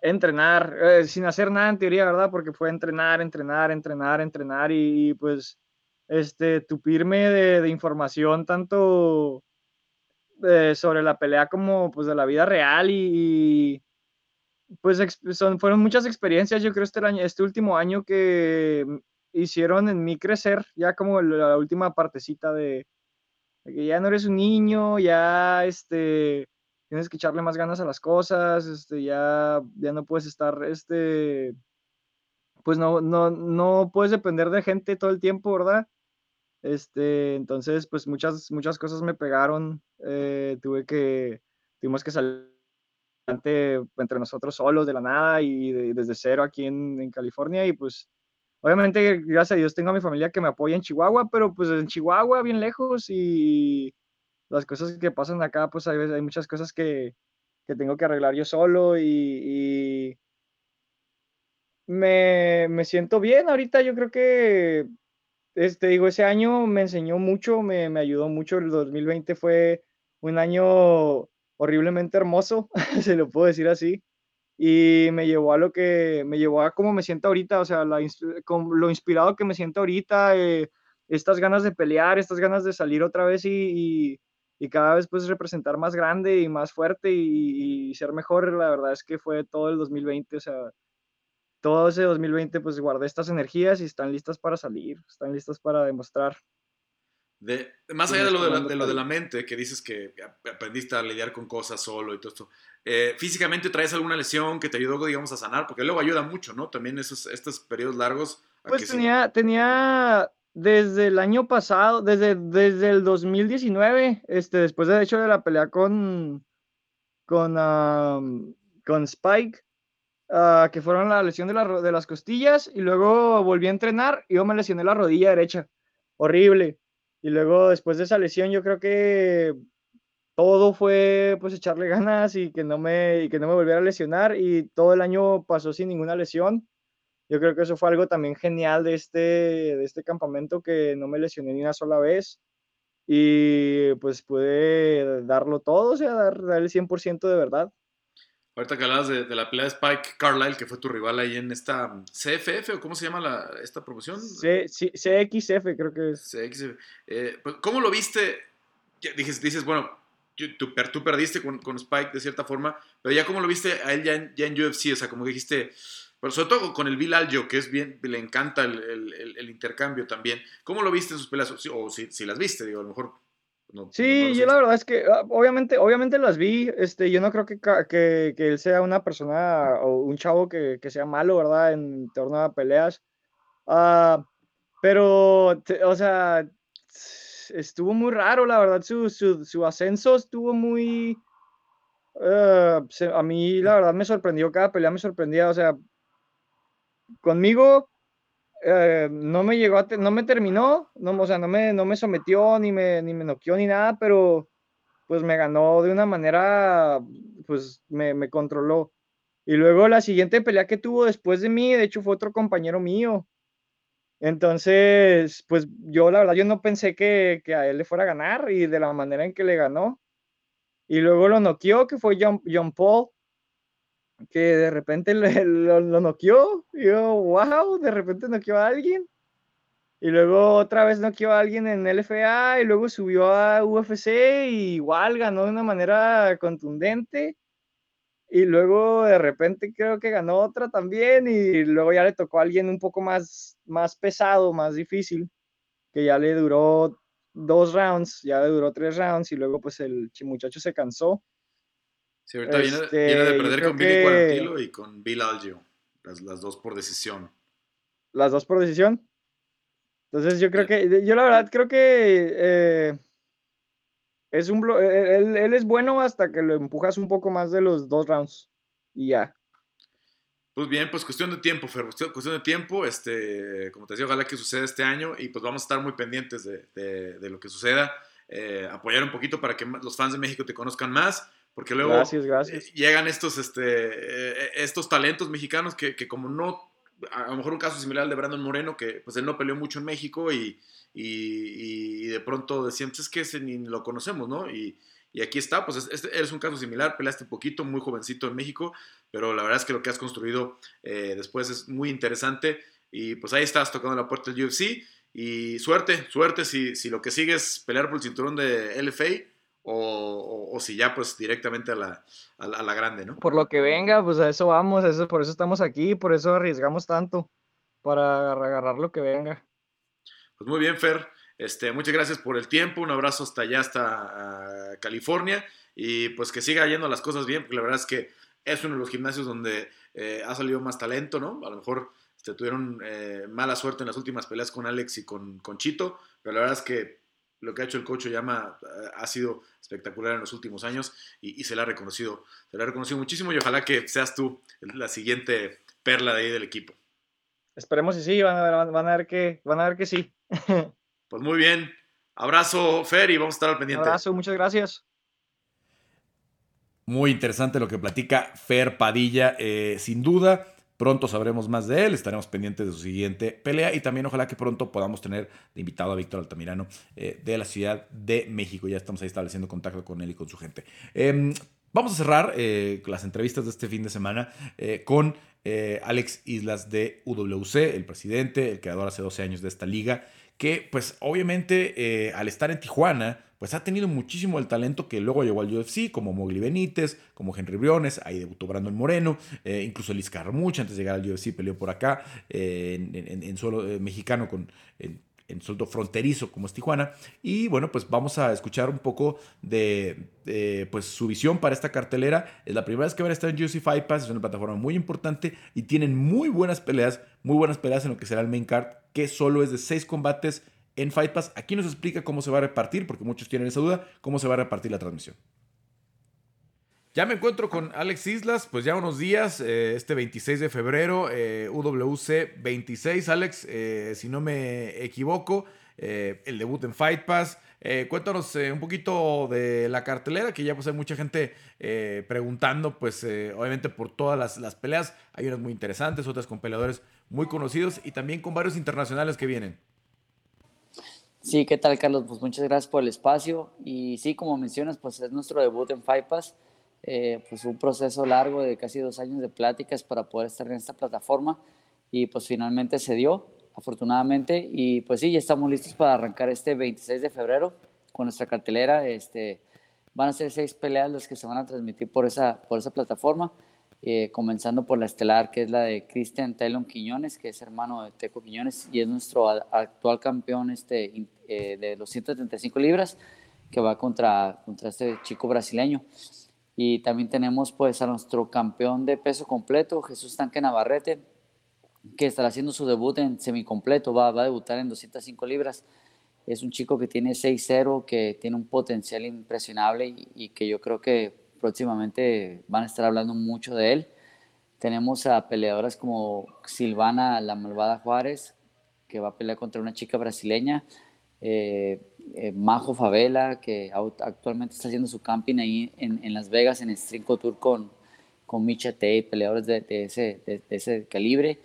entrenar, eh, sin hacer nada en teoría, ¿verdad? Porque fue entrenar, entrenar, entrenar, entrenar y, pues este, tupirme de, información tanto eh, sobre la pelea como pues de la vida real y, pues son, fueron muchas experiencias, yo creo, este, año, este último año que hicieron en mí crecer, ya como la última partecita de, que ya no eres un niño, ya este, tienes que echarle más ganas a las cosas, este, ya, ya no puedes estar, este, pues no, no, no puedes depender de gente todo el tiempo, ¿verdad? Este, entonces, pues muchas, muchas cosas me pegaron, eh, tuve que, tuvimos que salir entre nosotros solos de la nada y desde cero aquí en, en California y pues obviamente, gracias a Dios, tengo a mi familia que me apoya en Chihuahua, pero pues en Chihuahua, bien lejos, y las cosas que pasan acá, pues hay, hay muchas cosas que, que tengo que arreglar yo solo y, me, me, siento bien ahorita. Yo creo que, este, digo, ese año me enseñó mucho, me, me ayudó mucho. El 2020 fue un año horriblemente hermoso, se lo puedo decir así y me llevó a lo que me llevó a cómo me siento ahorita, o sea, la, lo inspirado que me siento ahorita, eh, estas ganas de pelear, estas ganas de salir otra vez y, y, cada vez pues representar más grande y más fuerte y, y, ser mejor, la verdad es que fue todo el 2020, o sea, todo ese 2020 pues guardé estas energías y están listas para salir, están listas para demostrar
más allá de lo de, la, de lo de, la, mente, que dices que aprendiste a lidiar con cosas solo y todo esto, eh, físicamente traes alguna lesión que te ayudó, digamos, a sanar, porque luego ayuda mucho, ¿no? También esos, estos periodos largos.
Pues tenía, tenía desde el año pasado, desde, desde el 2019, este, después de hecho de la pelea con, con, con Spike, uh, que fueron la lesión de, la, de las costillas, y luego volví a entrenar y yo me lesioné la rodilla derecha. Horrible y luego después de esa lesión yo creo que todo fue pues echarle ganas y que no me, y que no me volviera a lesionar y todo el año pasó sin ninguna lesión. Yo creo que eso fue algo también genial de este, de este campamento que no me lesioné ni una sola vez y pues pude darlo todo, o sea, dar, dar el 100% de verdad.
Ahorita que hablabas de, la pelea de Spike Carlisle, que fue tu rival ahí en esta CFF, o cómo se llama la, esta promoción?
C, CXF, creo que es.
CXF. Eh, pues, ¿Cómo lo viste? Dices, dices bueno, tú, tú, perdiste con, con, Spike de cierta forma, pero ya cómo lo viste a él ya en, ya en UFC, o sea, como dijiste, pero sobre todo con el Bill Aljo, que es bien, le encanta el, el, el, intercambio también. ¿Cómo lo viste en sus peleas? O si, si las viste, digo, a lo mejor
sí, yo la verdad es que ah, obviamente, obviamente las vi, este, yo no creo que, que, que él sea una persona o un chavo que, que, sea malo, ¿verdad? En torno a peleas. Uh, pero, o sea, estuvo muy raro, la verdad, su, su, su ascenso estuvo muy... Uh, a mí, la verdad, me sorprendió, cada pelea me sorprendía, o sea, conmigo eh, no me llegó a no me terminó, no, o sea, no me, no me sometió, ni me, ni me noqueó, ni nada, pero pues me ganó de una manera, pues me, me, controló. Y luego la siguiente pelea que tuvo después de mí, de hecho fue otro compañero mío. Entonces, pues yo la verdad, yo no pensé que, que a él le fuera a ganar y de la manera en que le ganó. Y luego lo noqueó, que fue John, John Paul que de repente lo, lo noqueó. Y yo, wow, de repente noqueó a alguien. Y luego otra vez noqueó a alguien en LFA y luego subió a UFC y igual ganó de una manera contundente. Y luego de repente creo que ganó otra también y luego ya le tocó a alguien un poco más, más pesado, más difícil, que ya le duró dos rounds, ya le duró tres rounds y luego pues el muchacho se cansó
Sí, ahorita viene, de este, perder con Billy Cuarantilo y con Bill Algio. Las, las, dos por decisión.
¿Las dos por decisión? Entonces yo creo que, yo la verdad creo que eh, es un e, e, él, él, es bueno hasta que lo empujas un poco más de los dos rounds y ya.
Pues bien, pues cuestión de tiempo, Fer, cuestión de tiempo, este, como te decía, ojalá que suceda este año y pues vamos a estar muy pendientes de, de, de lo que suceda, eh, apoyar un poquito para que los fans de México te conozcan más porque luego llegan estos, este, eh, estos talentos mexicanos que, que, como no, a lo mejor un caso similar al de Brandon Moreno, que pues él no peleó mucho en México y, y, y de pronto decían, pues es que ese ni lo conocemos, ¿no? Y, y aquí está, pues este, eres un caso similar, peleaste poquito, muy jovencito en México, pero la verdad es que lo que has construido eh, después es muy interesante y pues ahí estás tocando la puerta del UFC y suerte, suerte si, si lo que sigue es pelear por el cinturón de LFA o, si ya pues directamente a la, a, la, grande, ¿no?
Por lo que venga, pues a eso vamos, eso, por eso estamos aquí, por eso arriesgamos tanto, para agarrar lo que venga.
Pues muy bien, Fer. Este, muchas gracias por el tiempo, un abrazo hasta allá, hasta California, y pues que siga yendo las cosas bien, porque la verdad es que es uno de los gimnasios donde eh, ha salido más talento, ¿no? A lo mejor este, tuvieron eh, mala suerte en las últimas peleas con Alex y con, con Chito, pero la verdad es que lo que ha hecho el coach llama eh, ha sido espectacular en los últimos años y, se le ha reconocido, se le ha reconocido muchísimo y ojalá que seas tú la siguiente perla de ahí del equipo.
Esperemos y sí, van a ver, van a ver que, van a ver que sí.
Pues muy bien. Abrazo, Fer, y vamos a estar al pendiente.
abrazo, muchas gracias.
Muy interesante lo que platica Fer Padilla, eh, sin duda. Pronto sabremos más de él, estaremos pendientes de su siguiente pelea y también ojalá que pronto podamos tener de invitado a Víctor Altamirano eh, de la Ciudad de México. Ya estamos ahí estableciendo contacto con él y con su gente. Em, vamos a cerrar eh, las entrevistas de este fin de semana con Alex Islas de UWC, el presidente, el creador hace 12 años de esta liga que pues obviamente eh, al estar en Tijuana, pues ha tenido muchísimo el talento que luego llegó al UFC, como Mowgli Benítez, como Henry Briones, ahí debutó Brandon Moreno, eh, incluso Liz Carmucha antes de llegar al UFC peleó por acá, eh, en, suelo mexicano con... En, sueldo fronterizo como es Tijuana. Y bueno, pues vamos a escuchar un poco de, pues, su visión para esta cartelera. Es la primera vez que van a estar en UFC Fight Pass, es una plataforma muy importante y tienen muy buenas peleas, muy buenas peleas en lo que será el main card que solo es de seis combates en Fight Pass. Aquí nos explica cómo se va a repartir, porque muchos tienen esa duda, cómo se va a repartir la transmisión. Ya me encuentro con Alex Islas, pues ya unos días, eh, este 26 de febrero, eh, UWC 26, Alex, eh, si no me equivoco, el debut en Fight Pass. cuéntanos un poquito de la cartelera, que ya pues hay mucha gente preguntando, pues obviamente por todas las, las, peleas, hay unas muy interesantes, otras con peleadores muy conocidos y también con varios internacionales que vienen.
Sí, ¿qué tal, Carlos? Pues muchas gracias por el espacio. Y sí, como mencionas, pues es nuestro debut en FIPAS. Eh, pues un proceso largo de casi dos años de pláticas para poder estar en esta plataforma y pues finalmente se dio, afortunadamente. Y pues sí, ya estamos listos para arrancar este 26 de febrero con nuestra cartelera. Este, van a ser seis peleas las que se van a transmitir por esa, por esa plataforma. Eh, comenzando por la estelar, que es la de Cristian Taylor Quiñones, que es hermano de Teco Quiñones y es nuestro actual campeón este, eh, de los 135 libras, que va contra, contra este chico brasileño. Y también tenemos pues a nuestro campeón de peso completo, Jesús Tanque Navarrete, que estará haciendo su debut en semicompleto, va, va a debutar en 205 libras. Es un chico que tiene 6-0, que tiene un potencial impresionable y que yo creo que próximamente van a estar hablando mucho de él. Tenemos a peleadoras como Silvana La Malvada Juárez, que va a pelear contra una chica brasileña, eh, eh, Majo Favela, que actualmente está haciendo su camping ahí en, Las Vegas, en Strinco Tour con, con Micha Tay, peleadores de, ese, de, ese, calibre.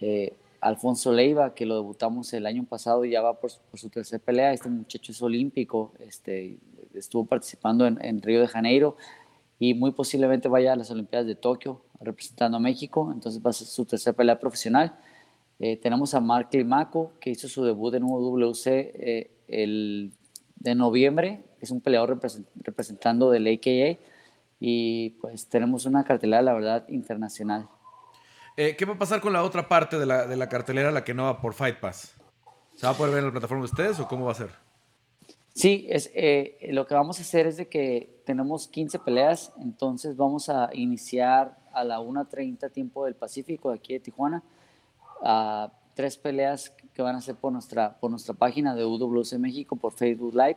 Eh, Alfonso Leiva, que lo debutamos el año pasado y ya va por, su tercera pelea. Este muchacho es olímpico, este, estuvo participando en, en Río de Janeiro y muy posiblemente vaya a las Olimpiadas de Tokio representando a México, entonces va a ser su tercera pelea profesional. Eh, tenemos a Mark Climaco, que hizo su debut en UWC eh, el de noviembre, es un peleador representando del AKA, y pues tenemos una cartelera, la verdad, internacional.
Eh, ¿Qué va a pasar con la otra parte de la, de la cartelera, la que no va por Fight Pass? ¿Se va a poder ver en la plataforma de ustedes o cómo va a ser?
Sí, es, eh, lo que vamos a hacer es de que tenemos 15 peleas, entonces vamos a iniciar a la 1.30 tiempo del Pacífico de aquí de Tijuana, a tres peleas que van a ser por nuestra, por nuestra página de UWC México, por Facebook Live.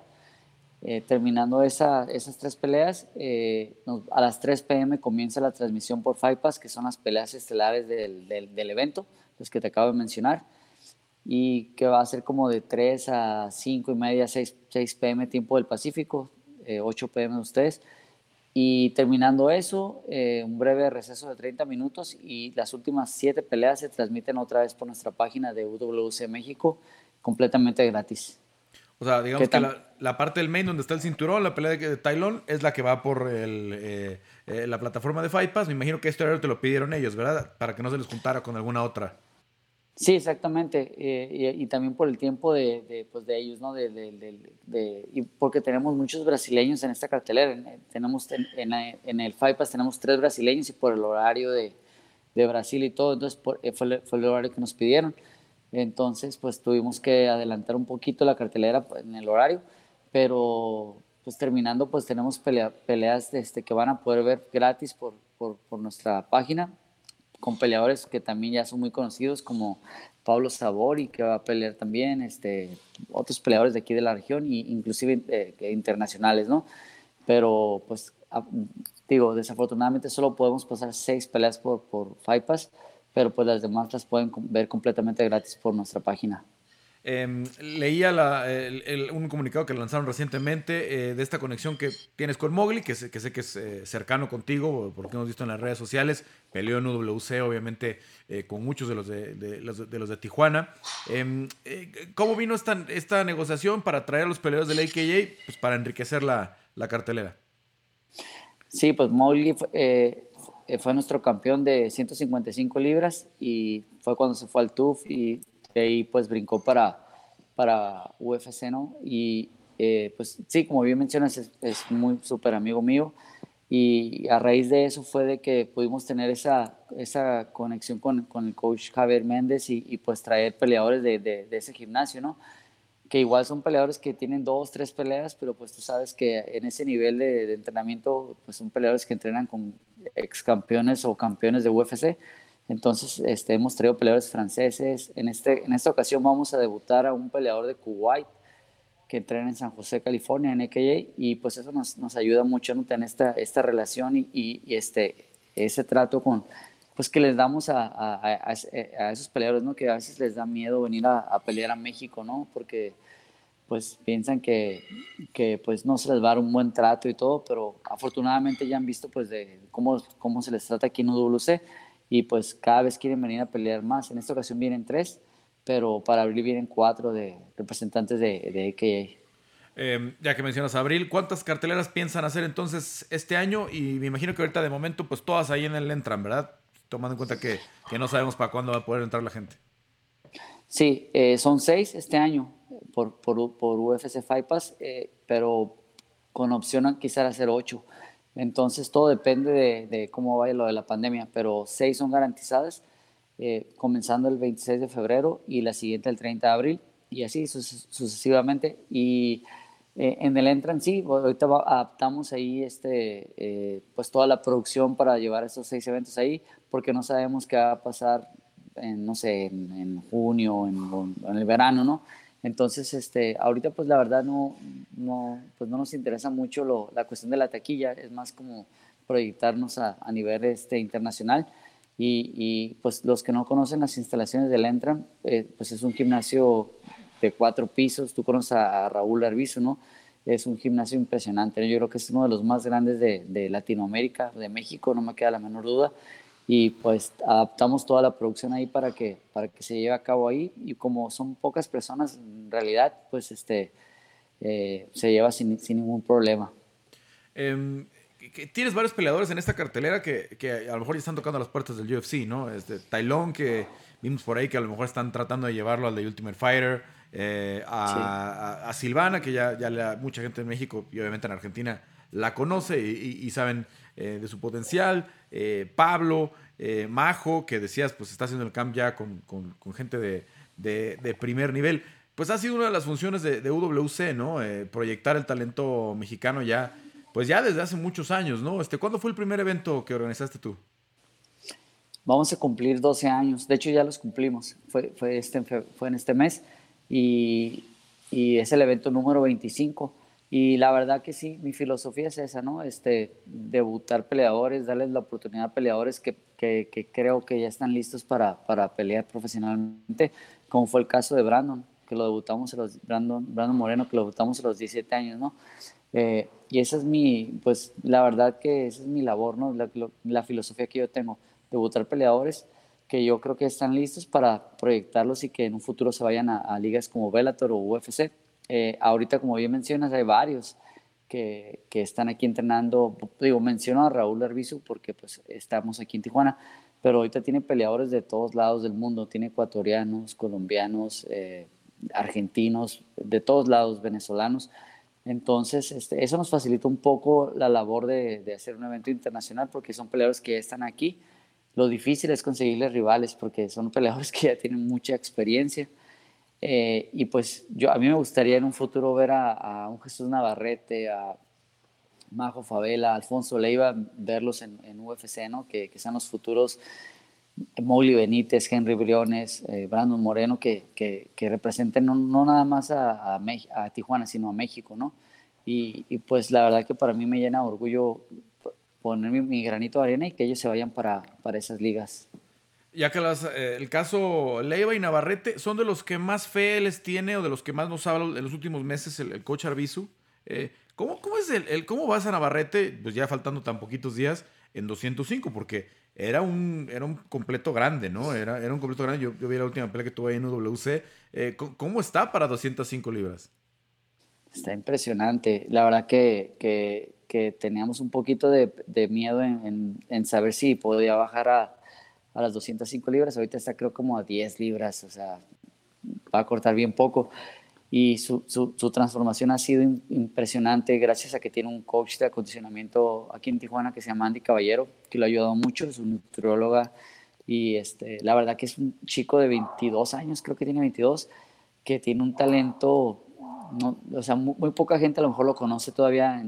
Eh, terminando esa, esas tres peleas, eh, a las 3 pm comienza la transmisión por Fight Pass, que son las peleas estelares del, del, del evento, los que te acabo de mencionar y que va a ser como de 3 a 5 y media, 6, 6 pm tiempo del Pacífico, 8 eh, pm de ustedes. Y terminando eso, eh, un breve receso de 30 minutos y las últimas 7 peleas se transmiten otra vez por nuestra página de UWC México, completamente gratis.
O sea, digamos que la, parte del main donde está el cinturón, la pelea de, Tylon, es la que va por el, eh, la plataforma de Fight Pass. Me imagino que este horario te lo pidieron ellos, ¿verdad? Para que no se les juntara con alguna otra.
Sí, exactamente. Eh, y, también por el tiempo de, pues de ellos, ¿no? De, de, y porque tenemos muchos brasileños en esta cartelera. tenemos en, en, el FIPAS tenemos tres brasileños y por el horario de, Brasil y todo, entonces eh, fue, fue, el horario que nos pidieron. Entonces, pues tuvimos que adelantar un poquito la cartelera pues, en el horario, pero pues terminando, pues tenemos peleas este, que van a poder ver gratis por, por, por nuestra página con peleadores que también ya son muy conocidos como Pablo Sabori que va a pelear también, este, otros peleadores de aquí de la región e inclusive eh, internacionales, ¿no? Pero pues digo, desafortunadamente solo podemos pasar seis peleas por, por Fight Pass, pero pues las demás las pueden ver completamente gratis por nuestra página.
Em, leía un comunicado que lanzaron recientemente eh, de esta conexión que tienes con Mowgli, que sé que, es eh, cercano contigo, porque hemos visto en las redes sociales. Peleó en UWC, obviamente, eh, con muchos de los de, los, de Tijuana. Em, ¿Cómo vino esta, negociación para traer a los peleadores del AKA pues, para enriquecer la, la cartelera?
Sí, pues Mowgli fue nuestro campeón de 155 libras y fue cuando se fue al TUF y de ahí pues brincó para, para UFC, ¿no? Y eh, pues sí, como bien mencionas, es, muy súper amigo mío. Y a raíz de eso fue de que pudimos tener esa, esa conexión con, con el coach Javier Méndez y, pues traer peleadores de, de, ese gimnasio, ¿no? Que igual son peleadores que tienen dos, tres peleas, pero pues tú sabes que en ese nivel de, de entrenamiento, pues son peleadores que entrenan con ex campeones o campeones de UFC. Entonces, este, hemos traído peleadores franceses. En, este, en esta ocasión vamos a debutar a un peleador de Kuwait que entrena en San José, California, en EKJ, y pues eso nos, nos ayuda mucho a tener esta, esta relación y, y, este, ese trato con, pues que les damos a, a, a, esos peleadores, ¿no? Que a veces les da miedo venir a, pelear a México, ¿no? Porque pues piensan que, que, pues no se les va a dar un buen trato y todo, pero afortunadamente ya han visto pues de cómo, cómo se les trata aquí en UWC y pues cada vez quieren venir a pelear más. En esta ocasión vienen tres, pero para abril vienen cuatro de representantes de, de AKA.
Em, ya que mencionas abril, ¿cuántas carteleras piensan hacer entonces este año? Y me imagino que ahorita de momento, pues todas ahí en el entran, ¿verdad? Tomando en cuenta que, que no sabemos para cuándo va a poder entrar la gente.
Sí, eh, son seis este año por, por, por UFC Fight Pass, eh, pero con opción a quizás hacer ocho. Entonces todo depende de, cómo vaya lo de la pandemia, pero seis son garantizadas, eh, comenzando el 26 de febrero y la siguiente el 30 de abril, y así sucesivamente. Y eh, en el Entran sí, ahorita adaptamos ahí este, eh, pues toda la producción para llevar esos seis eventos ahí, porque no sabemos qué va a pasar, en, no sé, en, junio, en, en el verano, ¿no? Entonces, este, ahorita pues la verdad no, no, pues no nos interesa mucho lo, la cuestión de la taquilla, es más como proyectarnos a, a nivel este, internacional. Y, y, pues los que no conocen las instalaciones del Entran, eh, pues es un gimnasio de cuatro pisos, tú conoces a, Raúl Arbizu, ¿no? Es un gimnasio impresionante, yo creo que es uno de los más grandes de, de Latinoamérica, de México, no me queda la menor duda y pues adaptamos toda la producción ahí para que, para que se lleve a cabo ahí y como son pocas personas en realidad, pues este, eh, se lleva sin, sin ningún problema.
Em, tienes varios peleadores en esta cartelera que, que, a lo mejor ya están tocando las puertas del UFC, ¿no? Este, Tailón, que vimos por ahí que a lo mejor están tratando de llevarlo al de Ultimate Fighter, eh, a, a, Silvana, que ya, ya mucha gente en México y obviamente en Argentina la conoce y, y saben eh, de su potencial. Eh, Pablo, eh, Majo, que decías, pues está haciendo el camp ya con, gente de, primer nivel. Pues ha sido una de las funciones de, UWC, ¿no? proyectar el talento mexicano ya, pues ya desde hace muchos años, ¿no? Este, ¿Cuándo fue el primer evento que organizaste tú?
Vamos a cumplir 12 años, de hecho ya los cumplimos, fue, este, en este mes y, y es el evento número 25. Y la verdad que sí, mi filosofía es esa, ¿no? Este, debutar peleadores, darles la oportunidad a peleadores que, que, creo que ya están listos para, para, pelear profesionalmente, como fue el caso de Brandon, que lo debutamos a los, Brandon, Brandon Moreno, que lo debutamos a los 17 años, ¿no? Eh, y esa es mi, pues la verdad que esa es mi labor, ¿no? La, la filosofía que yo tengo, debutar peleadores que yo creo que están listos para proyectarlos y que en un futuro se vayan a, a ligas como Bellator o UFC eh, ahorita, como bien mencionas, hay varios que, están aquí entrenando. Digo, menciono a Raúl Arbizu porque pues estamos aquí en Tijuana, pero ahorita tiene peleadores de todos lados del mundo. Tiene ecuatorianos, colombianos, eh, argentinos, de todos lados, venezolanos. Entonces, este, eso nos facilita un poco la labor de, de, hacer un evento internacional porque son peleadores que ya están aquí. Lo difícil es conseguirles rivales porque son peleadores que ya tienen mucha experiencia. Eh, y pues yo, a mí me gustaría en un futuro ver a, un Jesús Navarrete, a Majo Favela, Alfonso Leiva, verlos en, UFC, ¿no? Que, que, sean los futuros Mowgli Benítez, Henry Briones, eh, Brandon Moreno, que, que, que representen no, no, nada más a, a, a, Tijuana, sino a México, ¿no? Y, y, pues la verdad que para mí me llena de orgullo poner mi, mi, granito de arena y que ellos se vayan para, para esas ligas.
Ya que eh, el caso Leiva y Navarrete son de los que más fe les tiene o de los que más nos habla en los últimos meses el, coach Arbizu. Eh, ¿cómo, ¿cómo, es el, cómo vas a Navarrete, pues ya faltando tan poquitos días, en 205? Porque era un, era un completo grande, ¿no? Era, era un completo grande. Yo, vi la última pelea que tuve ahí en UWC. Eh, ¿Cómo está para 205 libras?
Está impresionante. La verdad que, que, teníamos un poquito de, miedo en, en, saber si podía bajar a, a, las 205 libras. Ahorita está creo como a 10 libras, o sea, va a cortar bien poco. Y su, su, su transformación ha sido impresionante gracias a que tiene un coach de acondicionamiento aquí en Tijuana que se llama Andy Caballero, que lo ha ayudado mucho, es un nutrióloga. Y este, la verdad que es un chico de 22 años, creo que tiene 22, que tiene un talento no, o sea, muy, poca gente a lo mejor lo conoce todavía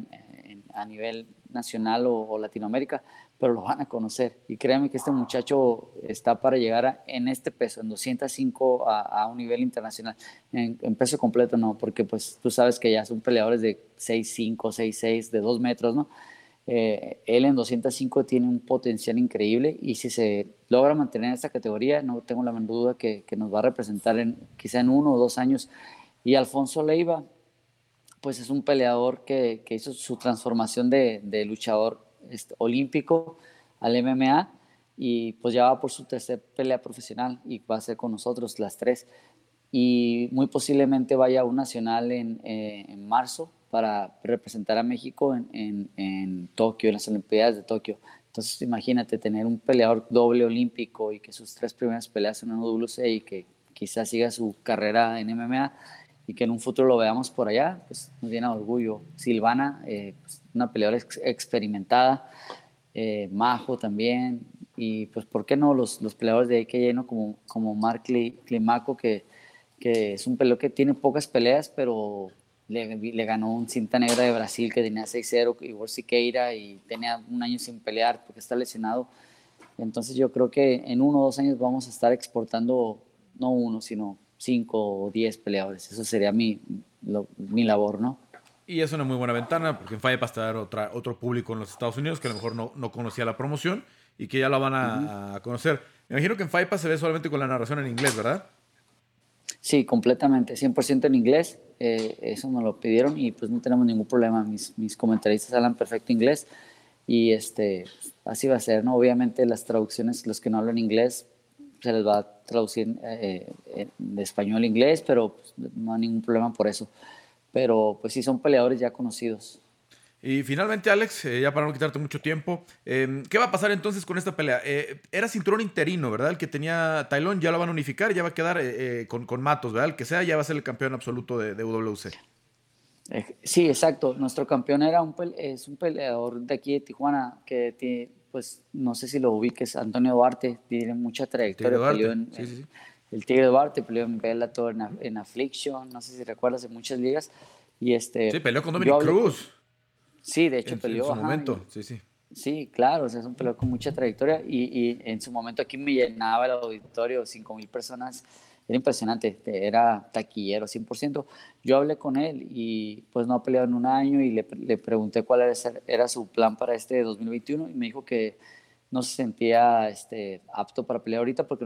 a nivel nacional o, Latinoamérica, pero lo van a conocer. Y créanme que este muchacho está para llegar en este peso, en 205 a, un nivel internacional. En, peso completo no, porque pues tú sabes que ya son peleadores de 6'5, 6'6, de 2 metros, ¿no? Eh, él en 205 tiene un potencial increíble y si se logra mantener esta categoría, no tengo la menor duda que, que nos va a representar en, quizá en uno o dos años y Alfonso Leiva, pues es un peleador que, que hizo su transformación de, de luchador este, olímpico al MMA y pues ya va por su tercer pelea profesional y va a ser con nosotros las tres. Y muy posiblemente vaya a un nacional en, eh, en marzo para representar a México en, en, en, Tokio, en las Olimpiadas de Tokio. Entonces imagínate tener un peleador doble olímpico y que sus tres primeras peleas son en WC y que quizás siga su carrera en MMA y que en un futuro lo veamos por allá, pues nos llena de orgullo. Silvana, eh, pues, una peleadora experimentada, eh, Majo también, y pues, ¿por qué no los, los peleadores de que lleno como, como Mark Climaco, que, que es un peleador que tiene pocas peleas, pero le, le, ganó un cinta negra de Brasil que tenía 6-0, igual Siqueira, y tenía un año sin pelear porque está lesionado. Entonces yo creo que en uno o dos años vamos a estar exportando, no uno, sino 5 o 10 peleadores. Eso sería mi, mi labor, ¿no?
Y es una muy buena ventana porque en Fight va a estar otra, otro público en los Estados Unidos que a lo mejor no, no conocía la promoción y que ya la van a, conocer. Me imagino que en Fight se ve solamente con la narración en inglés, ¿verdad?
Sí, completamente, 100% en inglés. Eh, eso nos lo pidieron y pues no tenemos ningún problema. Mis, mis comentaristas hablan perfecto inglés y este, así va a ser, ¿no? Obviamente las traducciones, los que no hablan inglés, se les va a traducir eh, eh, de español a inglés, pero pues, no hay ningún problema por eso. Pero pues sí, son peleadores ya conocidos.
Y finalmente, Alex, eh, ya para no quitarte mucho tiempo, em, ¿qué va a pasar entonces con esta pelea? era cinturón interino, ¿verdad? El que tenía Tailón ya lo van a unificar, ya va a quedar con, con, Matos, ¿verdad? El que sea ya va a ser el campeón absoluto de, de UWC.
Sí, exacto. Nuestro campeón era un, es un peleador de aquí de Tijuana que tiene pues no sé si lo ubiques, Antonio Duarte, tiene mucha trayectoria. en, El Tigre Duarte peleó en Bellator, en, Affliction, no sé si recuerdas, en muchas ligas. Y este,
sí, peleó con Dominic Cruz.
Sí, de hecho peleó.
En su momento, sí, sí.
Sí, claro, o sea, es un peleador con mucha trayectoria y, y, en su momento aquí me llenaba el auditorio, 5 mil personas era impresionante, era taquillero 100%. Yo hablé con él y pues no ha peleado en un año y le, le pregunté cuál era, era, su plan para este 2021 y me dijo que no se sentía este, apto para pelear ahorita porque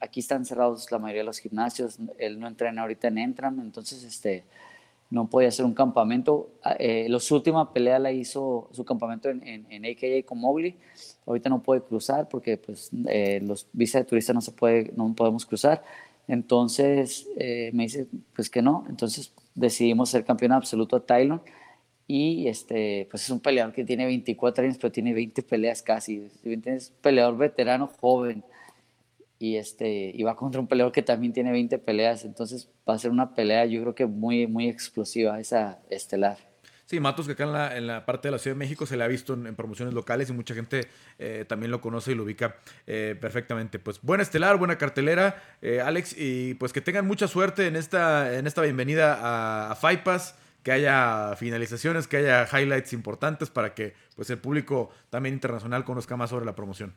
aquí están cerrados la mayoría de los gimnasios, él no entrena ahorita en Entram, entonces este, no podía hacer un campamento. Ah, eh, última pelea la hizo su campamento en, en, en AKA con Mowgli, ahorita no puede cruzar porque pues, eh, los visas de turista no, se puede, no podemos cruzar. Entonces eh, me dice, pues que no. Entonces decidimos ser campeón absoluto a Tylon. Y este, pues es un peleador que tiene 24 años, pero tiene 20 peleas casi. Es peleador veterano joven. Y, este, y va contra un peleador que también tiene 20 peleas. Entonces va a ser una pelea, yo creo que muy, muy explosiva, esa estelar.
Sí, Matos, que acá en la, en la, parte de la Ciudad de México se le ha visto en, promociones locales y mucha gente eh, también lo conoce y lo ubica eh, perfectamente. Pues buena estelar, buena cartelera, eh, Alex, y pues que tengan mucha suerte en esta, en esta bienvenida a, a Faipas, que haya finalizaciones, que haya highlights importantes para que pues el público también internacional conozca más sobre la promoción.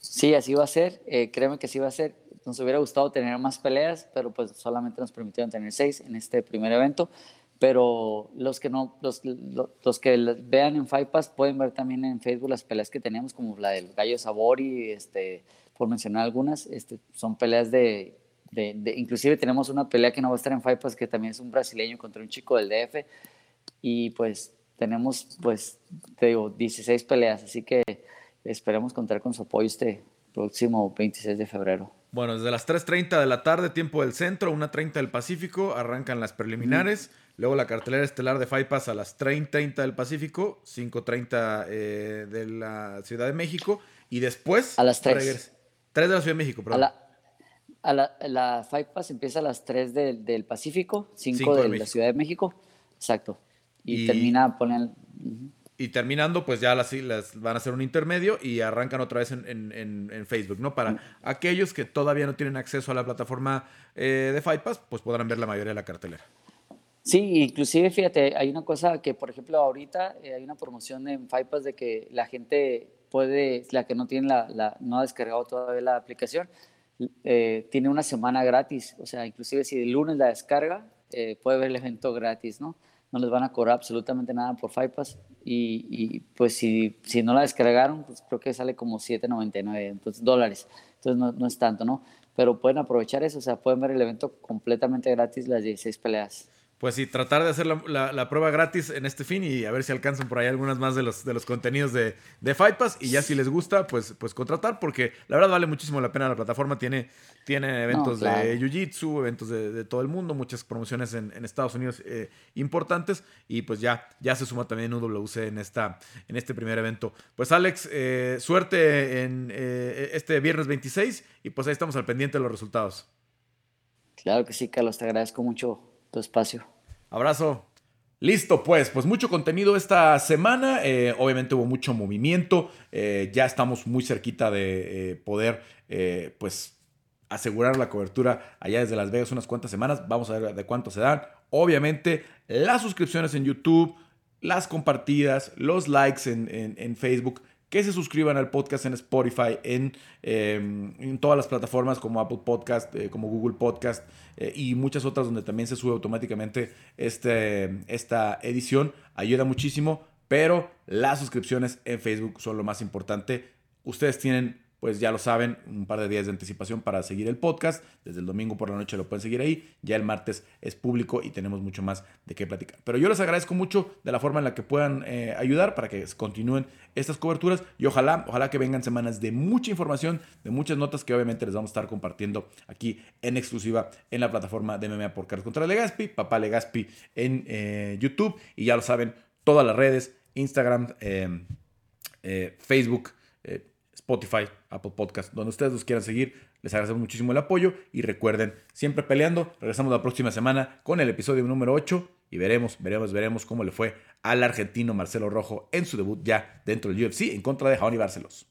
Sí, así va a ser, créeme que así va a ser. Nos hubiera gustado tener más peleas, pero pues solamente nos permitieron tener seis en este primer evento pero los que no, los, los, que vean en Fight Pass pueden ver también en Facebook las peleas que tenemos, como la del Gallo Sabori, este, por mencionar algunas, este, son peleas de, de, inclusive tenemos una pelea que no va a estar en Fight Pass, que también es un brasileño contra un chico del DF, y pues tenemos, pues, te digo, 16 peleas, así que esperemos contar con su apoyo este próximo 26 de febrero.
Bueno, desde las 3.30 de la tarde, tiempo del centro, 1.30 del Pacífico, arrancan las preliminares. Luego la cartelera estelar de Fight Pass a las 3.30 del Pacífico, 5.30 eh, de la Ciudad de México. Y después.
A las 3.
3 de la Ciudad de México, perdón.
A la, la, Fight Pass empieza a las 3 del Pacífico, 5, de, la Ciudad de México. Exacto. Y, termina, ponen.
Y terminando, pues ya las, las, van a hacer un intermedio y arrancan otra vez en, en, en Facebook, ¿no? Para aquellos que todavía no tienen acceso a la plataforma eh, de Fight Pass, pues podrán ver la mayoría de la cartelera.
Sí, inclusive fíjate, hay una cosa que, por ejemplo, ahorita eh, hay una promoción en Fight Pass de que la gente puede, la que no tiene la, la no ha descargado todavía la aplicación, eh, tiene una semana gratis. O sea, inclusive si el lunes la descarga, eh, puede ver el evento gratis, ¿no? No les van a cobrar absolutamente nada por Fight Pass. Y, y pues si, si no la descargaron, pues creo que sale como 7.99 entonces, dólares. Entonces no, no es tanto, ¿no? Pero pueden aprovechar eso, o sea, pueden ver el evento completamente gratis, las 16 peleas
pues sí, tratar de hacer la, prueba gratis en este fin y a ver si alcanzan por ahí algunas más de los, de los contenidos de, de Fight Pass. Y ya si les gusta, pues, pues contratar, porque la verdad vale muchísimo la pena. La plataforma tiene, tiene eventos de Jiu-Jitsu, eventos de, todo el mundo, muchas promociones en, Estados Unidos eh, importantes. Y pues ya, ya se suma también UWC en, esta, en este primer evento. Pues Alex, eh, suerte en eh, este viernes 26 y pues ahí estamos al pendiente de los resultados.
Claro que sí, Carlos, te agradezco mucho tu espacio.
Abrazo. Listo, pues, pues mucho contenido esta semana. Eh, obviamente hubo mucho movimiento. Eh, ya estamos muy cerquita de eh, poder, pues, asegurar la cobertura allá desde Las Vegas unas cuantas semanas. Vamos a ver de cuánto se dan. Obviamente, las suscripciones en YouTube, las compartidas, los likes en, en Facebook que se suscriban al podcast en Spotify, en, em, en todas las plataformas como Apple Podcast, eh, como Google Podcast eh, y muchas otras donde también se sube automáticamente este, esta edición. Ayuda muchísimo, pero las suscripciones en Facebook son lo más importante. Ustedes tienen pues ya lo saben, un par de días de anticipación para seguir el podcast. Desde el domingo por la noche lo pueden seguir ahí. Ya el martes es público y tenemos mucho más de qué platicar. Pero yo les agradezco mucho de la forma en la que puedan eh, ayudar para que continúen estas coberturas y ojalá, ojalá que vengan semanas de mucha información, de muchas notas que obviamente les vamos a estar compartiendo aquí en exclusiva en la plataforma de MMA por Carlos contra Legaspi, Papá Legaspi en eh, YouTube y ya lo saben, todas las redes, Instagram, eh, Facebook Spotify, Apple Podcast, donde ustedes los quieran seguir. Les agradecemos muchísimo el apoyo y recuerden, siempre peleando. Regresamos la próxima semana con el episodio número 8 y veremos, veremos, veremos cómo le fue al argentino Marcelo Rojo en su debut ya dentro del UFC en contra de Jaoni Barcelos.